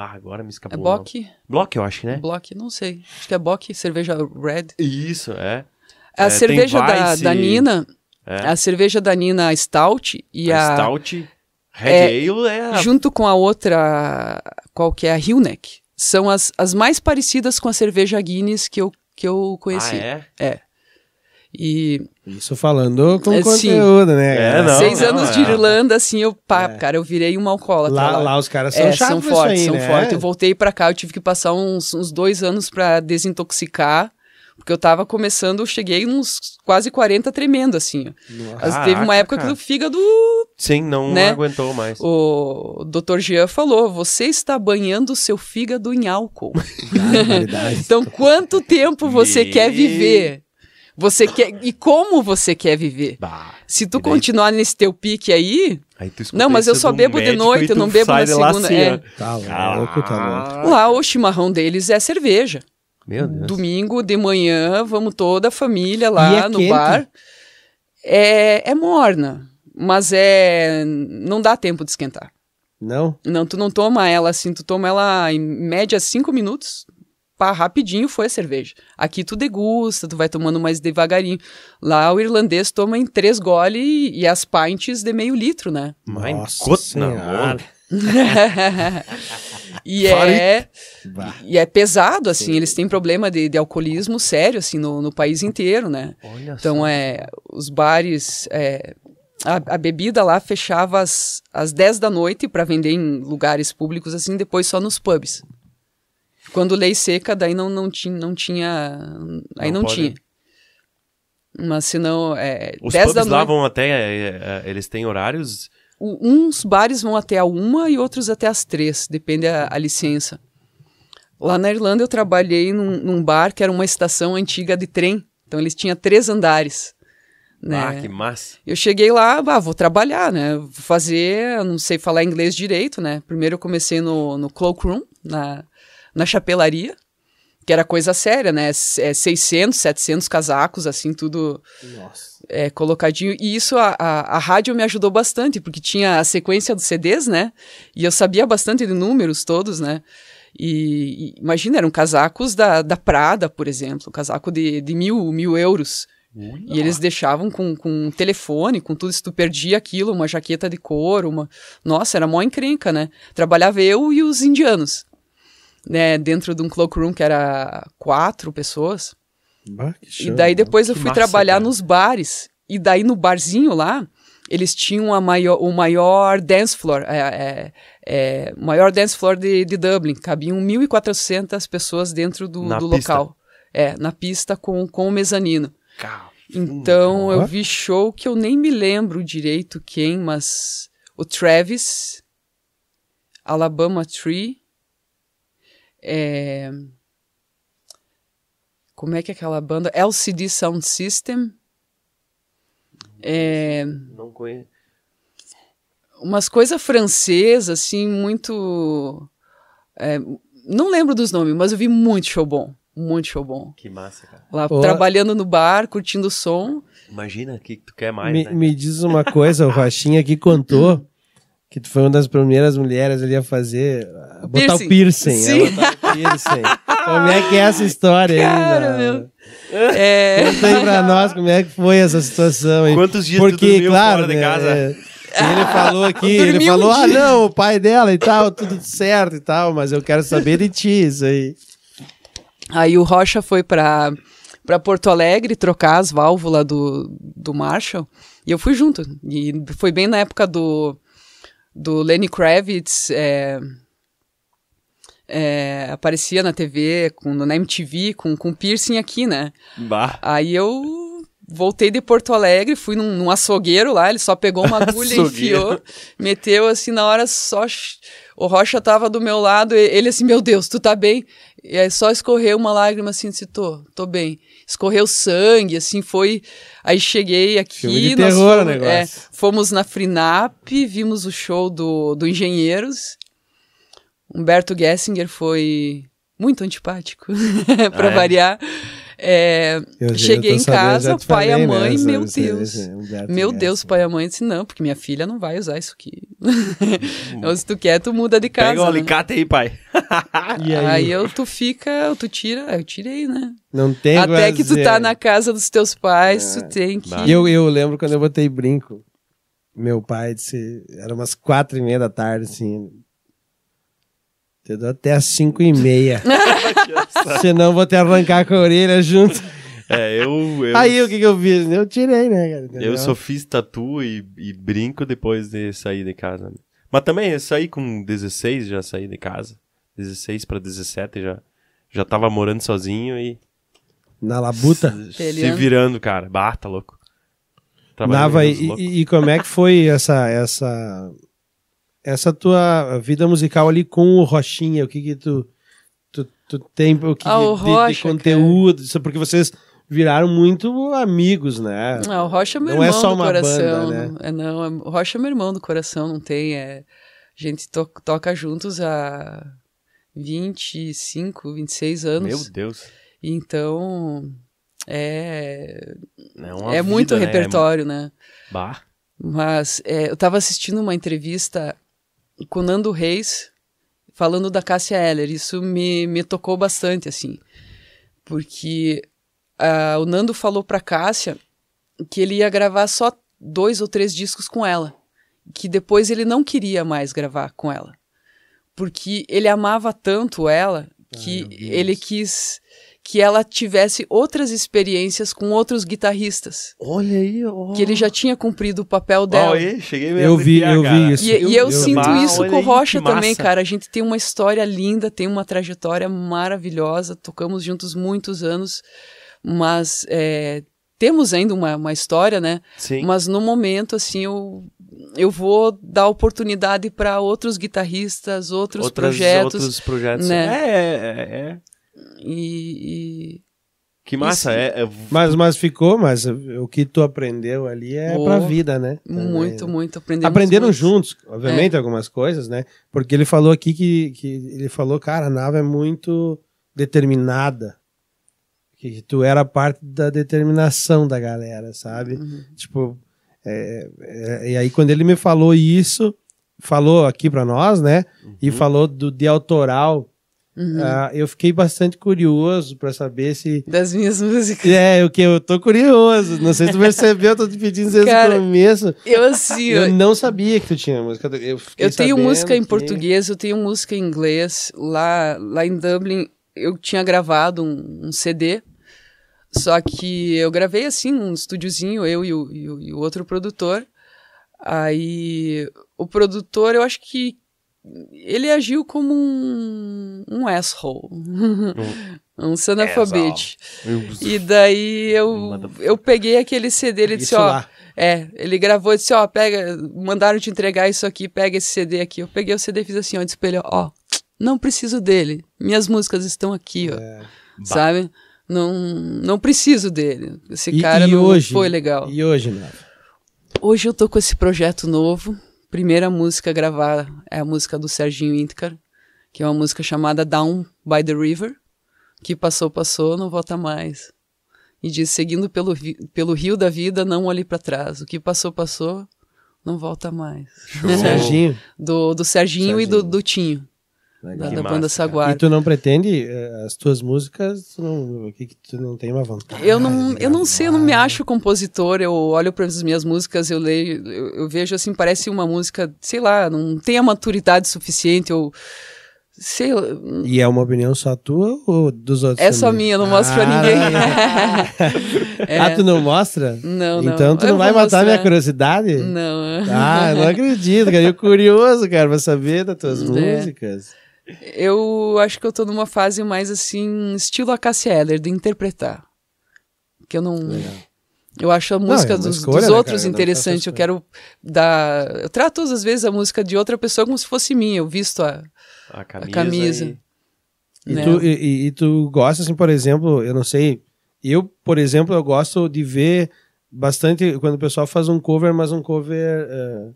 Ah, agora me É escapou. o Bock? Block, eu acho, né? Block, não sei. Acho que é Bock, cerveja Red. Isso, é. A É, cerveja da, da Nina, é. a cerveja da Nina Stout e a, a, stout red é, ale é a... junto com a outra, qual que é a Hillneck, são as, as mais parecidas com a cerveja Guinness que eu, que eu conheci. Ah, é? É. E Isso falando com É, sim. conteúdo, né? É, não, seis não, anos é. de Irlanda, assim, eu, pá, cara, eu virei uma alcoólatra Lá, lá. lá os caras são É, são fortes, aí, são né? fortes. Eu voltei pra cá, eu tive que passar uns, uns dois anos pra desintoxicar, porque eu tava começando, eu cheguei uns quase 40 tremendo, assim. Mas teve uma época cara. que o fígado, Sim, não né? aguentou mais. o Dr. Jean falou, você está banhando o seu fígado em álcool. Barbaridade. [LAUGHS] então, quanto tempo você quer viver? Você quer e como você quer viver? Bah. Se tu daí- continuar nesse teu pique aí, Aí Não, mas eu só bebo de noite, eu não bebo na segunda, assim, é. Tá louco, tá louco. lá o chimarrão deles é cerveja. Meu Deus. Domingo de manhã, vamos toda a família lá E é no quente? bar. É, é morna, mas é não dá tempo de esquentar. Não? Não, tu não toma ela assim, tu toma ela em média cinco minutos. Pá, rapidinho foi a cerveja. Aqui tu degusta, tu vai tomando mais devagarinho. Lá o irlandês toma em três gole e, e as pints de meio litro, né? Mein Nossa [LAUGHS] e é e é pesado, assim, eles têm problema de, de alcoolismo sério, assim, no, no país inteiro, né? Olha Então, é, os bares, é, a, a bebida lá fechava às, às 10 da noite para vender em lugares públicos, assim, depois só nos pubs. Quando lei seca, daí não, não, tinha, não tinha, aí Não não, tinha. Mas se não, é, Os 10 da pubs lá vão até. é, é, eles têm horários. o- uns bares vão até a uma e outros até as três, depende a, a licença. Lá na Irlanda eu trabalhei num, num bar que era uma estação antiga de trem, então eles tinham três andares. Né? Ah, que massa. Eu cheguei lá, ah, vou trabalhar, né? Vou fazer, não sei falar inglês direito, né? Primeiro eu comecei no, no cloakroom, na, na chapelaria, que era coisa séria, né? S- É 600, 700 casacos, assim, tudo é, colocadinho. E isso a, a, a rádio me ajudou bastante, porque tinha a sequência dos CDs, né? E eu sabia bastante de números todos, né? E, e imagina, eram casacos da, da Prada, por exemplo, um casaco de, de mil, mil euros. E eles deixavam com, com um telefone, com tudo, se tu perdia aquilo, uma jaqueta de couro, uma... Nossa, era mó encrenca, né? Trabalhava eu e os indianos, né? Dentro de um cloakroom que era quatro pessoas. Bah, que E daí depois eu fui massa, trabalhar cara. nos bares. E daí no barzinho lá, eles tinham a maior, o maior dance floor, é, é, é, o maior dance floor de, de Dublin. Cabiam 1.400 pessoas dentro do, Na do local. É, na pista com, com o mezanino. Cara, Então Ó. eu vi show que eu nem me lembro direito quem, mas o Travis, Alabama Tree, é... como é que é aquela banda? LCD Sound System, é... não conheço. umas coisas francesas, assim, muito... é, Não lembro dos nomes, mas eu vi muito show bom, muito show bom. Que massa, cara. Lá Pô. trabalhando no bar, curtindo o som. Imagina o que que tu quer mais, Me, né? me diz uma coisa, o Rochinha aqui contou [LAUGHS] que tu foi uma das primeiras mulheres ali a fazer. A botar o Piercing. Sim. A botar o piercing. Como é que é essa história aí? Cara, na- meu. É... Conta aí pra nós como é que foi essa situação aí. Quantos dias tu Porque, dormiu claro, fora de né, casa? é, ele falou aqui, ele dormi um falou, ah, dia. não, o pai dela e tal, tudo certo e tal, mas eu quero saber de ti isso aí. Aí o Rocha foi pra, pra Porto Alegre trocar as válvulas do, do Marshall e eu fui junto. E foi bem na época do, do Lenny Kravitz, é, é, aparecia na TV, com, na MTV, com, com piercing aqui, né? Bah. Aí eu voltei de Porto Alegre, fui num, num açougueiro lá, ele só pegou uma [LAUGHS] agulha e enfiou, meteu assim na hora só. O Rocha tava do meu lado, e- ele assim, meu Deus, tu tá bem? E aí só escorreu uma lágrima assim, disse, tô, tô bem. Escorreu sangue, assim, foi. Aí cheguei aqui. Filme de terror o fomos, negócio. é, fomos na Frinap, vimos o show do, do Engenheiros. Humberto Gessinger foi muito antipático, [LAUGHS] pra Ah, é? variar. É, Eu- eu cheguei tô em sabendo, casa, te pai e a né, mãe, meu esse- Deus. esse Meu. Deus, pai e a mãe disse, não, porque minha filha não vai usar isso aqui. [LAUGHS] Então, se tu quer, tu muda de casa. Pega o né? alicate aí, pai. [LAUGHS] E aí, Aí eu, tu fica, tu tira, eu tirei, né? não tem Até que tu tá na casa dos teus pais, tu tem que... E eu, eu lembro quando eu botei brinco. Meu pai disse, era umas quatro e meia da tarde, assim. Te dou até as cinco e meia. [LAUGHS] Senão vou te arrancar com a orelha junto. É, eu. eu Aí o que, que eu fiz? Eu tirei, né, cara? entendeu? Eu só fiz tatu e, e brinco depois de sair de casa. né? Mas também eu saí com 16, já saí de casa. 16 pra 17 já. Já tava morando sozinho e. Na labuta. Se Peleando. virando, cara. Bah, tá louco. Trabalhando Nava, e, e- e como é que foi essa, essa, essa tua vida musical ali com o Rochinha? O que que tu, tu, tu tem o que Ah, o de- de, Rocha, conteúdo? Isso Porque vocês viraram muito amigos, né? Ah, o Rocha é meu Não é irmão só do uma coração. banda, né? É, não, é- o Rocha é meu irmão do coração, não tem. É, a gente to- toca juntos há 25, 26 anos. Meu Deus. Então, é, É, uma é muito vida, né? repertório, né? Bah. Mas é, eu estava assistindo uma entrevista com o Nando Reis falando da Cássia Eller. Isso me, me tocou bastante, assim. Porque ah, o Nando falou pra Cássia que ele ia gravar só dois ou três discos com ela. Que depois ele não queria mais gravar com ela. Porque ele amava tanto ela que Deus. ele quis que ela tivesse outras experiências com outros guitarristas. Olha aí, ó. Que ele já tinha cumprido o papel dela. aí, cheguei meio Eu vi, eu vi isso. E, e eu, eu sinto isso Olha com o Rocha também, massa. cara. A gente tem uma história linda, tem uma trajetória maravilhosa, tocamos juntos muitos anos, mas é, temos ainda uma, uma história, né? Sim. Mas no momento, assim, eu, eu vou dar oportunidade para outros guitarristas, outros Outras- projetos. Outros projetos. né? É, é, é, é. E, Que massa. Isso. É, é- Mas, mas ficou, mas o que tu aprendeu ali é Oh, pra vida, né? e muito, muito aprendemos. Aprenderam muito. juntos, obviamente, É. algumas coisas, né? Porque ele falou aqui que, que ele falou, cara, a Nava é muito determinada. Que tu era parte da determinação da galera, sabe? Uhum. Tipo, é, é, e aí quando ele me falou isso, falou aqui pra nós, né? E falou do de autoral, Uhum. ah, eu fiquei bastante curioso pra saber se Das minhas [LAUGHS] músicas. é, o que eu tô curioso. Não sei se tu percebeu, eu tô te pedindo desde Cara, o começo. Eu, assim, Eu não sabia que tu tinha música. Eu, Eu tenho música em que- português, eu tenho música em inglês. Lá, lá em Dublin, eu tinha gravado um, um CD. Só que eu gravei assim, num estúdiozinho, eu e o, e o- e o outro produtor. Aí o produtor, eu acho que ele agiu como um, um asshole. [LAUGHS] um sanalfabete. E daí eu, [LAUGHS] eu peguei aquele CD, ele disse, ó, é, ele gravou e disse, ó, pega, mandaram te entregar isso aqui, pega esse CD aqui. Eu peguei o CD e fiz assim, ó, disse pra ele, ó, não preciso dele, minhas músicas estão aqui, ó, É. sabe? Não, não preciso dele, esse E- cara e não hoje? foi legal. E hoje, Nava? Hoje eu tô com esse projeto novo, primeira música a gravar é a música do Serginho Intcar, que é uma música chamada Down by the River, que passou, passou, não volta mais. E diz, seguindo pelo, pelo rio da vida, não olhe para trás. O que passou, passou, não volta mais. Serginho. [LAUGHS] Do, do Serginho, e do, Serginho. do Tinho, Legal. da, da banda cara. Saguar. E tu não pretende eh, as tuas músicas, tu não, o que que tu não tem uma vontade? Eu não, eu não sei, eu não me acho compositor. Eu olho para as minhas músicas, eu leio, eu, eu vejo assim, parece uma música, sei lá, não tem a maturidade suficiente. Eu sei, lá, E é uma opinião só tua ou dos outros? é só também? minha, eu não mostro pra Ah, ninguém. É. [LAUGHS] Ah, tu não mostra? Não, não. Então tu Eu não vai matar minha curiosidade? Não. Ah, eu não acredito, cara. Eu curioso, cara, pra saber das tuas [LAUGHS] É. músicas. Eu acho que eu tô numa fase mais assim, estilo a Cassia Eller, de interpretar. Que eu não. Eu acho a música é uma dos, escolha, dos né, outros cara? Não interessante. Eu quero dar. Eu trato todas as vezes a música de outra pessoa como se fosse minha. Eu visto a. A camisa. camisa. e- E, né? tu, e, e- e tu gosta, assim, por exemplo, eu não sei, eu, por exemplo, eu gosto de ver bastante quando o pessoal faz um cover, mas um cover eh,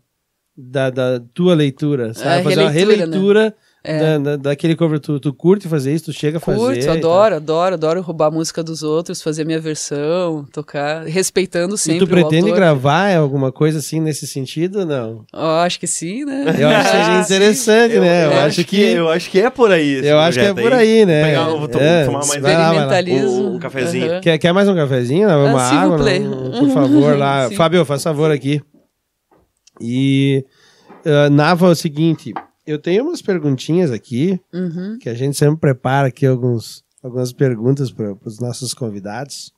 da, da tua leitura, sabe? É, fazer uma releitura, né? É. da, da- daquele cover. Tu, tu curte fazer isso? Tu chega a fazer? Curto, e adoro, adoro, adoro roubar a música dos outros, fazer minha versão, tocar, respeitando E sempre tu pretende o autor. gravar alguma coisa assim nesse sentido ou não? Ó, acho que sim, né? Eu acho que seria [LAUGHS] interessante, né? Eu, eu acho que, eu acho que é por aí. esse eu acho que é por aí, né? Pegar, eu vou É, tomar mais. Experimentalismo. Um- um cafezinho. Aham. Quer, quer mais um cafezinho? Uma Ah, água? Não- por favor, lá. [LAUGHS] Fábio, faz favor aqui. E, ah, Nava, é o seguinte, eu tenho umas perguntinhas aqui, Uhum. que a gente sempre prepara aqui alguns, algumas perguntas para os nossos convidados.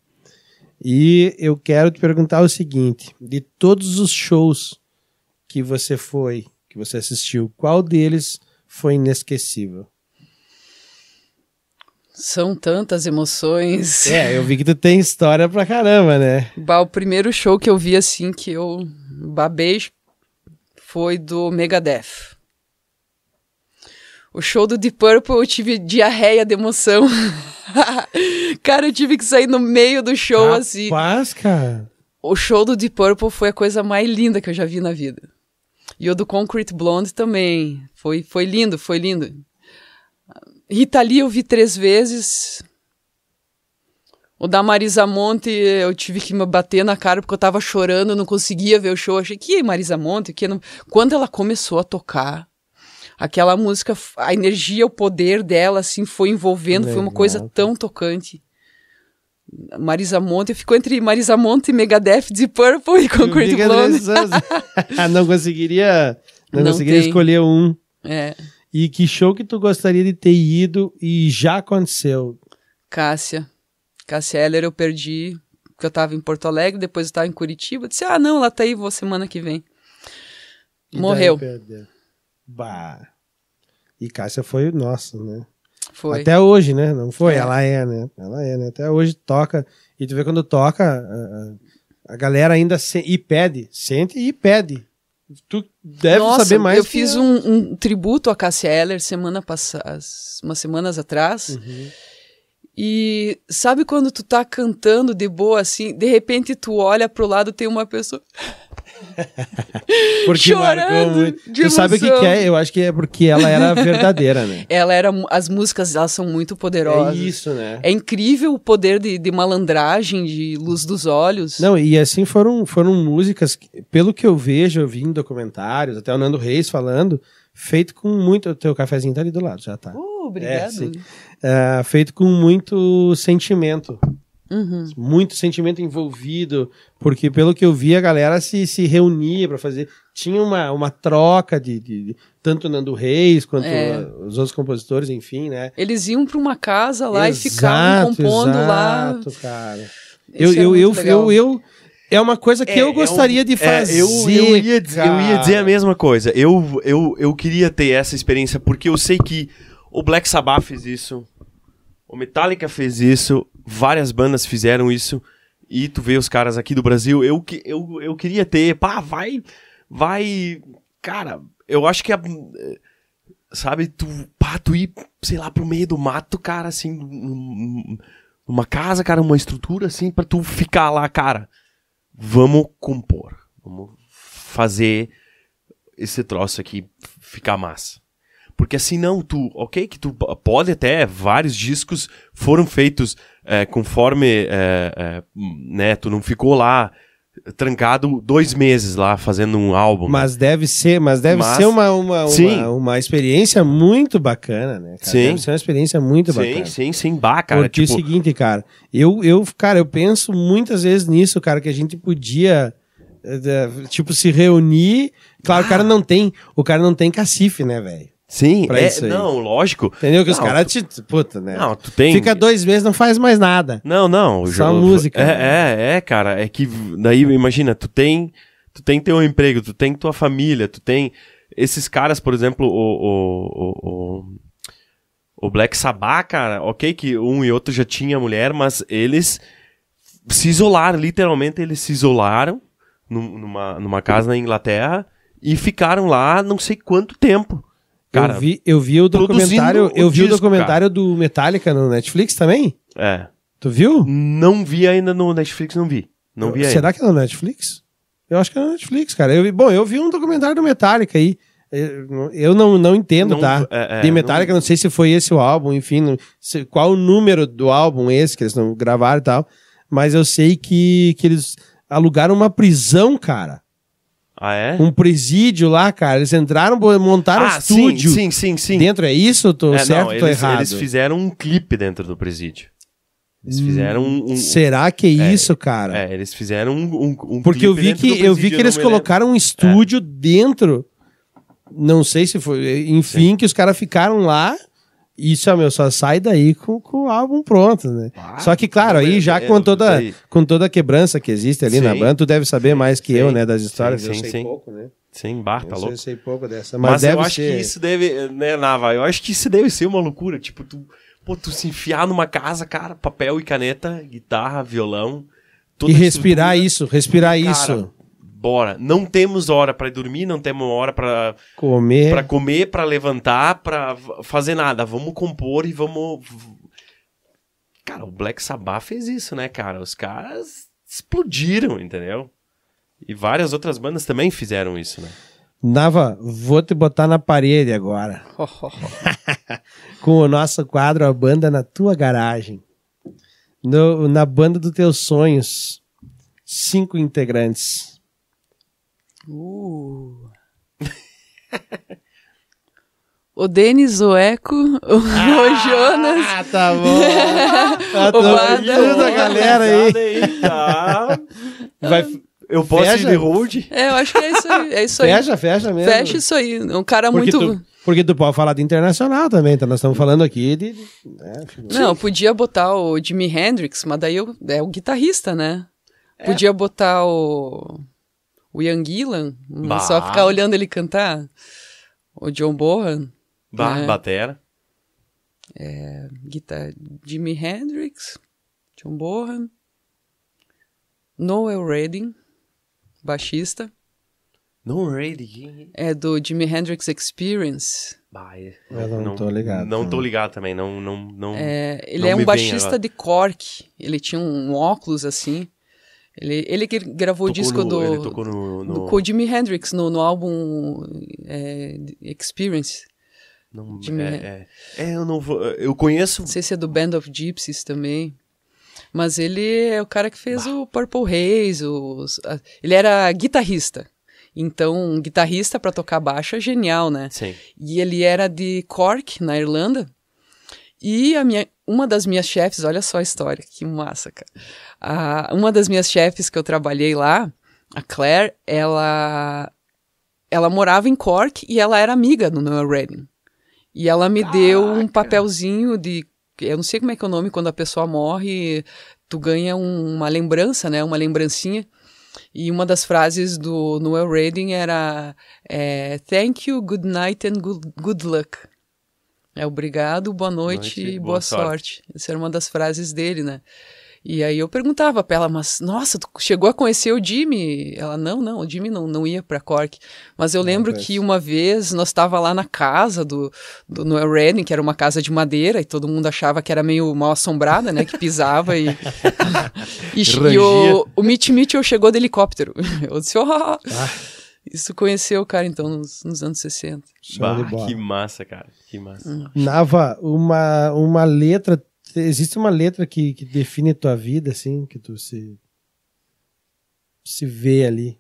E eu quero te perguntar o seguinte, de todos os shows que você foi, que você assistiu, qual deles foi inesquecível? São tantas emoções. É, eu vi que tu tem história pra caramba, né? Bah, o primeiro show que eu vi assim que eu babei foi do Megadeth. O show do Deep Purple eu tive diarreia de emoção. [LAUGHS] cara, eu tive que sair no meio do show assim. Rapaz, cara. O show do Deep Purple foi a coisa mais linda que eu já vi na vida. E o do Concrete Blonde também. Foi, foi lindo, foi lindo. Rita Lee eu vi três vezes. O da Marisa Monte eu tive que me bater na cara porque eu tava chorando, não conseguia ver o show. Achei que Marisa Monte, que não... quando ela começou a tocar, aquela música, a energia, o poder dela assim foi envolvendo, Legal. foi uma coisa tão tocante. Marisa Monte, eu fico entre Marisa Monte, Megadeth, Deep Purple e Concrete Blonde. [LAUGHS] não conseguiria, não, não conseguiria tem. escolher um. É. E que show que tu gostaria de ter ido e já aconteceu? Cássia. Cássia Heller eu perdi, porque eu tava em Porto Alegre, depois eu tava em Curitiba. Eu disse, ah, não, ela tá aí, vou semana que vem. E Morreu. Bah. E Cássia foi, nossa, né? Foi. Até hoje, né? Não foi? É. Ela é, né? Ela é, né? Até hoje toca. E tu vê quando toca, a, a galera ainda se, e pede, sente e pede. Tu deve Nossa, saber mais. Eu fiz um, um, tributo a Cássia Eller semana passada, umas semanas atrás. Uhum. E sabe quando tu tá cantando de boa assim, de repente tu olha pro lado tem uma pessoa [LAUGHS] porque marcou muito. Tu sabe o que, que, é? Eu acho que é porque ela era verdadeira, né? [LAUGHS] ela era. As músicas elas são muito poderosas. É isso, né? É incrível o poder de, de malandragem, de luz dos olhos. Não, e assim foram, foram músicas, que, pelo que eu vejo, eu vi em documentários, até o Nando Reis falando, feito com muito. O teu cafezinho tá ali do lado, já tá. Uh, obrigado. É, é, feito com muito sentimento. Uhum. Muito sentimento envolvido, porque pelo que eu vi, a galera se, se reunia para fazer. Tinha uma, uma troca de, de, de tanto Nando Reis quanto é. os outros compositores, enfim, né? Eles iam para uma casa lá exato, e ficavam compondo exato, lá. Exato, cara. Eu, é eu, eu, eu, eu, é uma coisa que é, eu gostaria é um, de fazer. eu, eu, ia dizer, eu ia dizer a mesma coisa. Eu, eu, eu queria ter essa experiência porque eu sei que o Black Sabbath fez isso. O Metallica fez isso, várias bandas fizeram isso, e tu vê os caras aqui do Brasil, eu, eu, eu queria ter, pá, vai, vai, cara, eu acho que a, sabe, tu, pá, tu ir, sei lá, pro meio do mato, cara, assim, numa casa, cara, uma estrutura, assim, pra tu ficar lá, cara, vamos compor, vamos fazer esse troço aqui ficar massa. Porque assim, não, tu, ok, que tu pode até, vários discos foram feitos é, conforme, é, é, né, tu não ficou lá trancado dois meses lá fazendo um álbum. Né? Mas né? deve ser, mas deve mas, ser uma, uma, uma, uma, experiência muito bacana, né? Cara? Sim. Deve ser uma experiência muito sim, bacana. Sim, sim, sim, bacana. Porque tipo... é o seguinte, cara, eu, eu, cara, eu penso muitas vezes nisso, cara, que a gente podia tipo se reunir. Claro, ah. o cara não tem, o cara não tem cacife, né, velho? Sim, pra é, isso aí. não, lógico. Entendeu? Que os caras te. Puta, né? Não, tu tem. Fica dois meses, não faz mais nada. Não, não. Só música. É, né? é, é, cara. É que daí, imagina, tu tem. Tu tem teu emprego, tu tem tua família, tu tem. Esses caras, por exemplo, o. o, o, o, o Black Sabbath, cara, ok, que um e outro já tinha mulher, mas eles se isolaram, literalmente eles se isolaram numa, numa casa na Inglaterra e ficaram lá não sei quanto tempo. Cara, eu vi, eu vi o documentário, eu vi disco, o documentário cara. do Metallica no Netflix também? É. Tu viu? Não vi ainda no Netflix, não vi. Não vi Será que é no Netflix? Eu acho que é no Netflix, cara. Eu vi, bom, eu vi um documentário do Metallica aí. Eu não, não entendo, não, tá? É, é, de Metallica, não... não... sei se foi esse o álbum, enfim, se, qual o número do álbum esse que eles não gravaram e tal. Mas eu sei que, que eles alugaram uma prisão, cara. Ah, é? Um presídio lá, cara. Eles entraram, montaram ah, estúdio. Sim, sim, sim. Dentro é isso? Tô é, certo ou tô errado? Eles fizeram um clipe dentro do presídio. Eles fizeram um. um será que é, é isso, cara? É, eles fizeram um. um, um Porque eu vi que eu vi que eles colocaram um estúdio é. dentro. Não sei se foi. Enfim, sim. que os caras ficaram lá. Isso, meu, só sai daí com, com o álbum pronto, né? Ah, só que, claro, aí já com toda, com toda a quebrança que existe ali sim. na banda, tu deve saber mais que sim. eu, né, das histórias. Sim, eu sei sim. pouco, né? Sim, bar, tá louco. Eu sei pouco dessa, mas, mas eu acho ser... que isso deve, né, Nava, eu acho que isso deve ser uma loucura, tipo, tu, pô, tu se enfiar numa casa, cara, papel e caneta, guitarra, violão... e respirar isso, respirar cara, isso Não temos hora para dormir, não temos hora para comer, para comer, para levantar, para fazer nada. Vamos compor e vamos Cara, o Black Sabbath fez isso, né, cara? Os caras explodiram, entendeu? E várias outras bandas também fizeram isso, né? Nava, vou te botar na parede agora. [LAUGHS] Com o nosso quadro A Banda na Tua Garagem. No- na banda dos teus sonhos. Cinco integrantes. Uh. [LAUGHS] o Denis, o Eco, o, o Jonas. Ah, [LAUGHS] tá bom. [LAUGHS] Ah, tô Bada. pedindo a galera aí. Tá. Vai, Eu posso Fecha? ir de hold? É, eu acho que é isso aí. É isso aí. fecha, fecha mesmo. Fecha isso aí. Um cara Porque muito. tu, porque tu pode falar de internacional também, então nós estamos falando aqui de... de- né, Não, eu podia botar o Jimi Hendrix, mas daí eu, é o guitarrista, né? Podia botar o, o Ian Gillan, Bah. só ficar olhando ele cantar. O John Bohan, Ba É. Batera. guitar... Jimi Hendrix, John Bohan, Noel Redding, baixista, No ready. é do Jimi Hendrix Experience. Bah, é- Eu não tô ligado. Não tô ligado também. Não, não, não. É, ele Não é um baixista agora. de cork. Ele tinha um óculos assim. Ele, ele que gravou o Tocou disco no- do, Ele tocou no. no do com o Jimi Hendrix no, no álbum é, Experience. não, Jimi é, é, é, eu não vou. Eu conheço. Não sei se é do Band of Gypsies também. Mas ele é o cara que fez o Purple Haze. Os, a- ele era guitarrista. Então, um guitarrista para tocar baixo é genial, né? Sim. E ele era de Cork, na Irlanda. E a minha, uma das minhas chefes, olha só a história, que massa, cara. Ah, uma das minhas chefes que eu trabalhei lá, a Claire, ela, ela morava em Cork e ela era amiga do Noel Redding. E ela me deu um papelzinho de. Eu não sei como é que é o nome quando a pessoa morre, tu ganha um- uma lembrança, né? Uma lembrancinha. E uma das frases do Noel Redding era é, Thank you, good night and good, good luck. É obrigado, boa noite Noite, e boa boa, sorte. Essa era uma das frases dele, né? E aí eu perguntava pra ela, mas nossa, tu chegou a conhecer o Jimmy? Ela, não, não, o Jimmy não, não ia pra Cork. Mas eu lembro que uma vez nós estava lá na casa do, do Noel Redding, que era uma casa de madeira, e todo mundo achava que era meio mal assombrada, né? Que pisava e. [LAUGHS] [LAUGHS] e, e o, o Mitch Mitchell chegou de helicóptero. [LAUGHS] Eu disse, oh, isso conheceu o cara então nos, nos anos 60. Show Bah, que massa, cara. Que massa. Hum. Nava, uma, uma letra. Existe uma letra que, que define tua vida, assim, que tu se. se vê ali.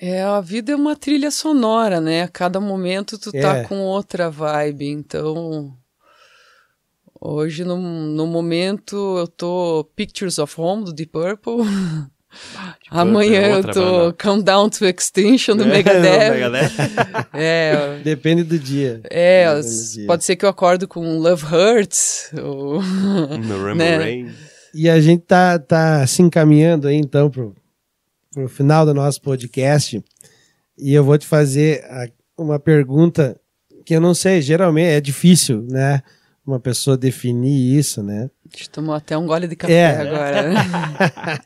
É, a vida é uma trilha sonora, né? A cada momento tu É. tá com outra vibe. Então, hoje, no, no momento, eu tô Pictures of Home, do Deep Purple. [LAUGHS] [LAUGHS] Amanhã é eu tô banda. Countdown to Extinction, do [LAUGHS] É, Megadeth. Megadeth. [LAUGHS] É, Depende do dia. é Depende do dia. pode ser que eu acordo com Love Hurts. Ou... No Né? Rainbow Rain. E a gente tá, tá se encaminhando aí, então, pro, pro final do nosso podcast. E eu vou te fazer a- uma pergunta que eu não sei, geralmente é difícil, né? Uma pessoa definir isso, né? A gente tomou até um gole de café É. agora. né?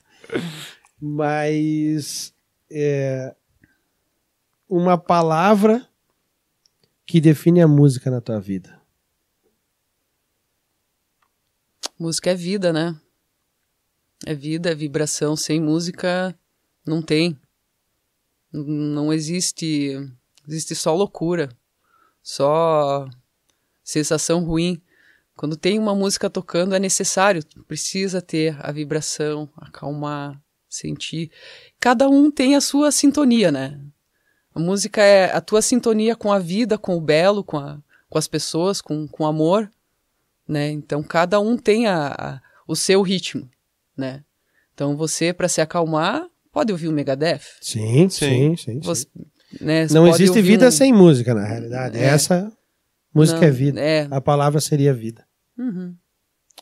Mas é, uma palavra que define a música na tua vida. Música é vida, né? É vida, é vibração. Sem música não tem. Não existe. Existe só loucura. Só sensação ruim. Quando tem uma música tocando, é necessário. Precisa ter a vibração, acalmar, sentir. Cada um tem a sua sintonia, né? A música é a tua sintonia com a vida, com o belo, com, a, com as pessoas, com, com amor né? Então cada um tem a, a- o seu ritmo, né? Então você para se acalmar pode ouvir o Megadeth, Sim, sim, Sim. você, né? Você Não existe vida um- sem música, na realidade. É. Essa música Não, é vida. É, A palavra seria vida. uhum.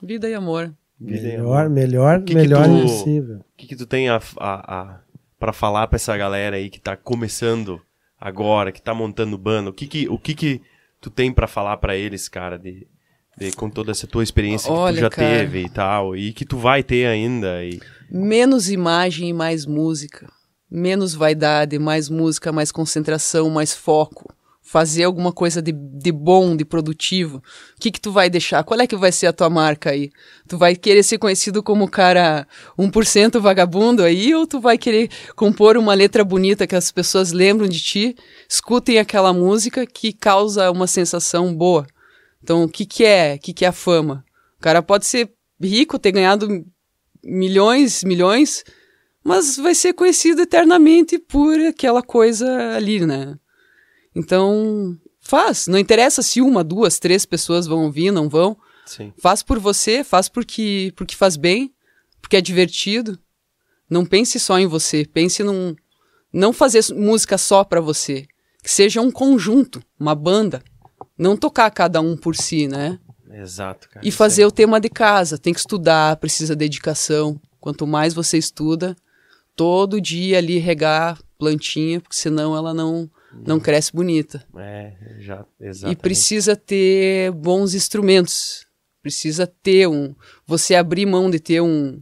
vida e amor. Melhor, melhor, que que melhor tu- impossível. O que, que tu tem a, a, a, pra falar pra essa galera aí que tá começando agora, que tá montando banda? O que que, o que, que tu tem pra falar pra eles, cara, de, de- com toda essa tua experiência que tu Olha, já cara. teve e tal, e que tu vai ter ainda? E... Menos imagem e mais música. Menos vaidade, mais música, mais concentração, mais foco. Fazer alguma coisa de, de bom, de produtivo, o que que tu vai deixar? Qual é que vai ser a tua marca aí? Tu vai querer ser conhecido como cara 1% vagabundo aí ou tu vai querer compor uma letra bonita que as pessoas lembram de ti, escutem aquela música que causa uma sensação boa? Então, o que que é? O que que é a fama? O cara pode ser rico, ter ganhado milhões, milhões, mas vai ser conhecido eternamente por aquela coisa ali, né? Então, faz. Não interessa se uma, duas, três pessoas vão ouvir, não vão. Sim. Faz por você, faz porque, porque faz bem, porque é divertido. Não pense só em você, pense num. Não fazer música só para você. Que seja um conjunto, uma banda. Não tocar cada um por si, né? Exato, cara. E fazer o tema de casa. Tem que estudar, precisa dedicação. Quanto mais você estuda, todo dia ali regar plantinha, porque senão ela não, não cresce bonita. É, já, exatamente. E precisa ter bons instrumentos. Precisa ter um. Você abrir mão de ter um,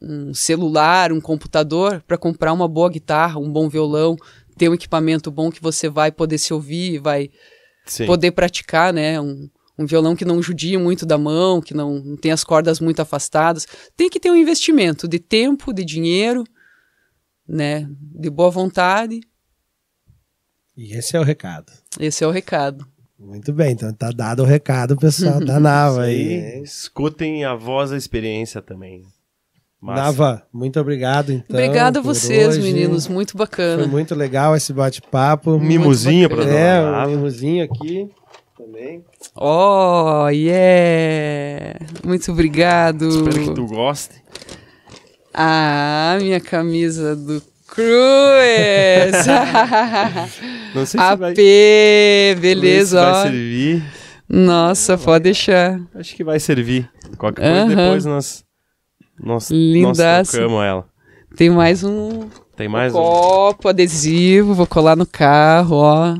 um celular, um computador, para comprar uma boa guitarra, um bom violão, ter um equipamento bom que você vai poder se ouvir, vai Sim. poder praticar, né? Um, um violão que não judia muito da mão, que não, não tem as cordas muito afastadas. Tem que ter um investimento de tempo, de dinheiro, né? De boa vontade. E esse é o recado. Esse é o recado. Muito bem, então tá dado o recado, pessoal da [LAUGHS] Nava aí. Escutem a voz da experiência também. Massa. Nava, muito obrigado, então. Obrigada a vocês, hoje. meninos. Muito bacana. Foi muito legal esse bate-papo. Mimozinho pra bacana. É, um aqui também. Oh, yeah! Muito obrigado. Espero que tu goste. Ah, minha camisa do Cruz! [LAUGHS] [LAUGHS] Não sei se AP, vai, não sei se beleza, vai ó. servir. Nossa, pode deixar. Acho que vai servir. Qualquer coisa Aham. depois nós, nós, nós trocamos ela. Tem mais um Tem mais um copo adesivo, vou colar no carro, ó.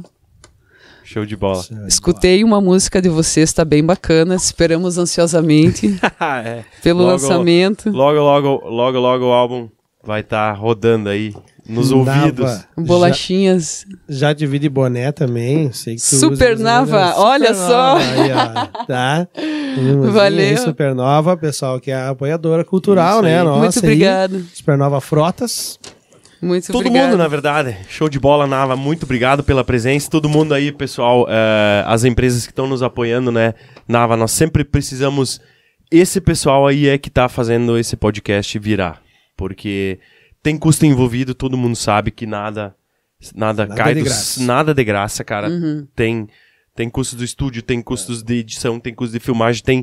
show de bola. Escutei uma música de vocês, tá bem bacana. Esperamos ansiosamente [LAUGHS] é. pelo Logo- lançamento. Logo, logo, logo, logo o álbum vai estar rodando aí nos Nava, ouvidos. Bolachinhas. Já, já divide boné também. Sei que tu Super usa- Nava, Super olha só. Aí, ó, tá? Valeu. aí, Supernova, pessoal que é apoiadora cultural, né? aí. Nossa, Muito aí. obrigado. Supernova Frotas. Muito Todo obrigado. mundo, na verdade. Show de bola, Nava. Muito obrigado pela presença. Todo mundo aí, pessoal, eh, as empresas que estão nos apoiando, né? Nava, nós sempre precisamos. Esse pessoal aí é que tá fazendo esse podcast virar. Porque tem custo envolvido, todo mundo sabe que nada. Nada, Nada cai de do- graça. Nada de graça, cara. Uhum. Tem, tem custos do estúdio, tem custos de edição, tem custos de filmagem, tem,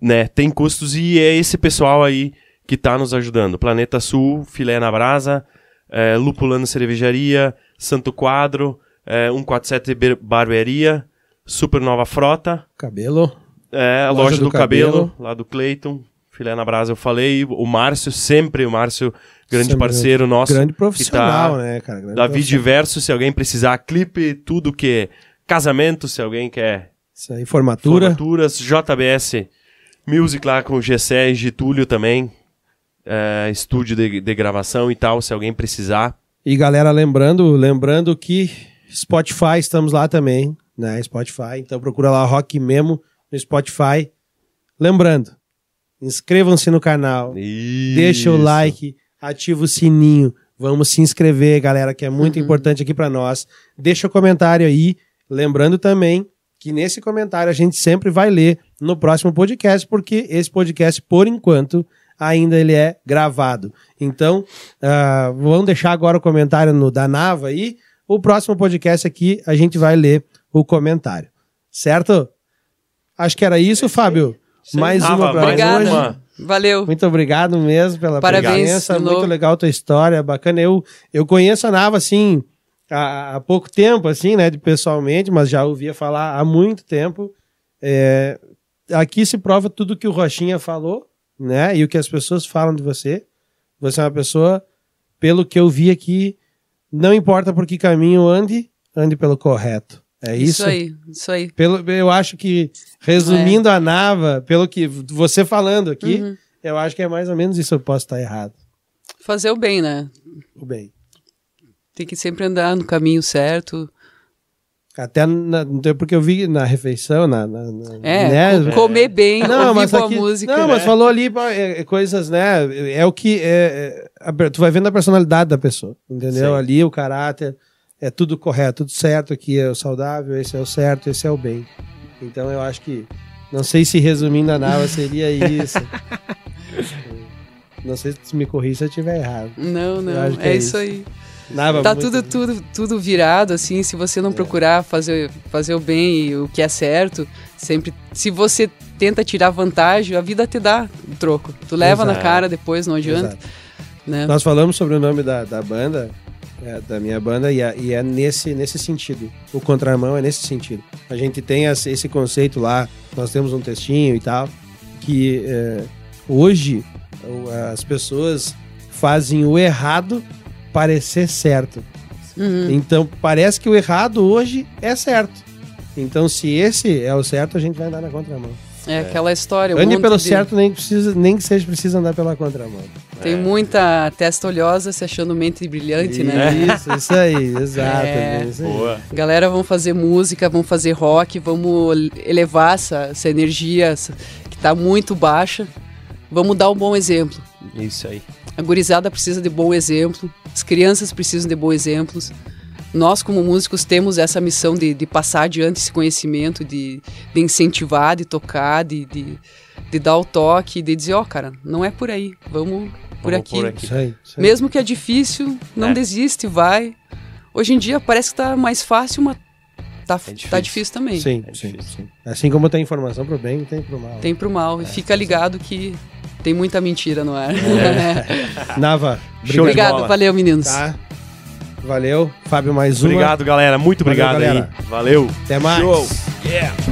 né, tem custos e é esse pessoal aí que tá nos ajudando. Planeta Sul, Filé na Brasa, é, Lupulano Cervejaria, Santo Quadro, é, 147 Ber- Barbearia, Supernova Frota, Cabelo. é, a Loja loja, do do, cabelo, Cabelo. lá do Cleiton, Filé na Brasa eu falei, o Márcio, sempre o Márcio, grande Sempre parceiro nosso. Grande profissional, que tá- né, cara? Grande Davi profissional. Diverso, se alguém precisar, clipe, tudo que é casamento, se alguém quer Isso aí, formatura. formaturas, JBS Music lá com o Gessé e Getúlio também, é, estúdio de, de gravação e tal, se alguém precisar. E galera, lembrando, lembrando que Spotify, estamos lá também, né? Spotify, então procura lá Rock Memo no Spotify. Lembrando, inscrevam-se no canal, deixa o Isso. like, ativa o sininho, vamos se inscrever, galera, que é muito Uhum. importante aqui pra nós. Deixa o comentário aí, lembrando também que nesse comentário a gente sempre vai ler no próximo podcast, porque esse podcast, por enquanto, ainda ele é gravado. Então, ah, vamos deixar agora o comentário no da Nava aí. O próximo podcast aqui a gente vai ler o comentário. Certo? Acho que era isso, Fábio. Sim. Mais Nava, uma pra mais Obrigada. hoje. uma. Valeu. Muito obrigado mesmo pela Parabéns presença. Muito novo. legal a tua história, bacana. Eu, eu conheço a Nava, assim, há, há pouco tempo, assim, né, de pessoalmente, mas já ouvia falar há muito tempo. É, aqui se prova tudo que o Rochinha falou, né, e o que as pessoas falam de você. Você é uma pessoa, pelo que eu vi aqui, não importa por que caminho ande, ande pelo correto. É isso? Isso aí, isso aí. Pelo, eu acho que, resumindo a Nava, pelo que você falando aqui, Uhum. eu acho que é mais ou menos isso. Eu posso estar errado. Fazer o bem, né? Tudo bem. Tem que sempre andar no caminho certo. Até na, porque eu vi na refeição, na. na, na é, né? comer bem, não, ouvir mas boa aqui, música. Não, mas falou ali é, é, coisas, né? É o que. É, é, tu vai vendo a personalidade da pessoa, entendeu? Sim. Ali o caráter, é tudo correto, tudo certo. Aqui é o saudável, esse é o certo, esse é o bem. Então eu acho que. Não sei se resumindo a Nava seria isso. [LAUGHS] não sei se me corri se eu estiver errado. Não, não, é, é, isso aí. Nada, tá tudo, tudo, tudo virado, assim, se você não é. procurar fazer, fazer o bem e o que é certo, sempre. Se você tenta tirar vantagem, a vida te dá o troco. Tu leva Exato. na cara depois, não adianta. Né? Nós falamos sobre o nome da, da banda, é, da minha banda, e é, e é, nesse, nesse sentido. O contramão é nesse sentido. A gente tem esse conceito lá, nós temos um textinho e tal, que é, hoje as pessoas fazem o errado parecer certo. Uhum. Então parece que o errado hoje é certo. Então se esse é o certo, a gente vai andar na contramão. É, é. aquela história. Ande pelo de... certo, nem, precisa, nem que seja preciso andar pela contramão. Tem é. muita testa oleosa se achando mente brilhante, né? Isso, isso aí, exato. É. Isso aí. Boa. Galera, vamos fazer música, vamos fazer rock, vamos elevar essa, essa energia essa, que está muito baixa. Vamos dar um bom exemplo. Isso aí. A gurizada precisa de bom exemplo, as crianças precisam de bons exemplos. Nós, como músicos, temos essa missão de, de passar adiante esse conhecimento, de, de incentivar, de tocar, de, de, de, dar o toque, de dizer, ó, oh, cara, não é por aí, vamos por vamos aqui. Por aqui. Sei, sei. Mesmo que é difícil, não é. desiste, vai. Hoje em dia parece que está mais fácil, mas tá, é difícil. tá difícil também. Sim, é sim, sim. Assim como tem informação pro bem, tem pro mal. Tem pro mal. É, e fica ligado que tem muita mentira no ar. É. [LAUGHS] Nava, obrigado. obrigado valeu, meninos. Tá. Valeu. Fábio, mais uma. Obrigado, galera. Muito obrigado Valeu, galera. aí. Valeu. Até mais. Show. Yeah.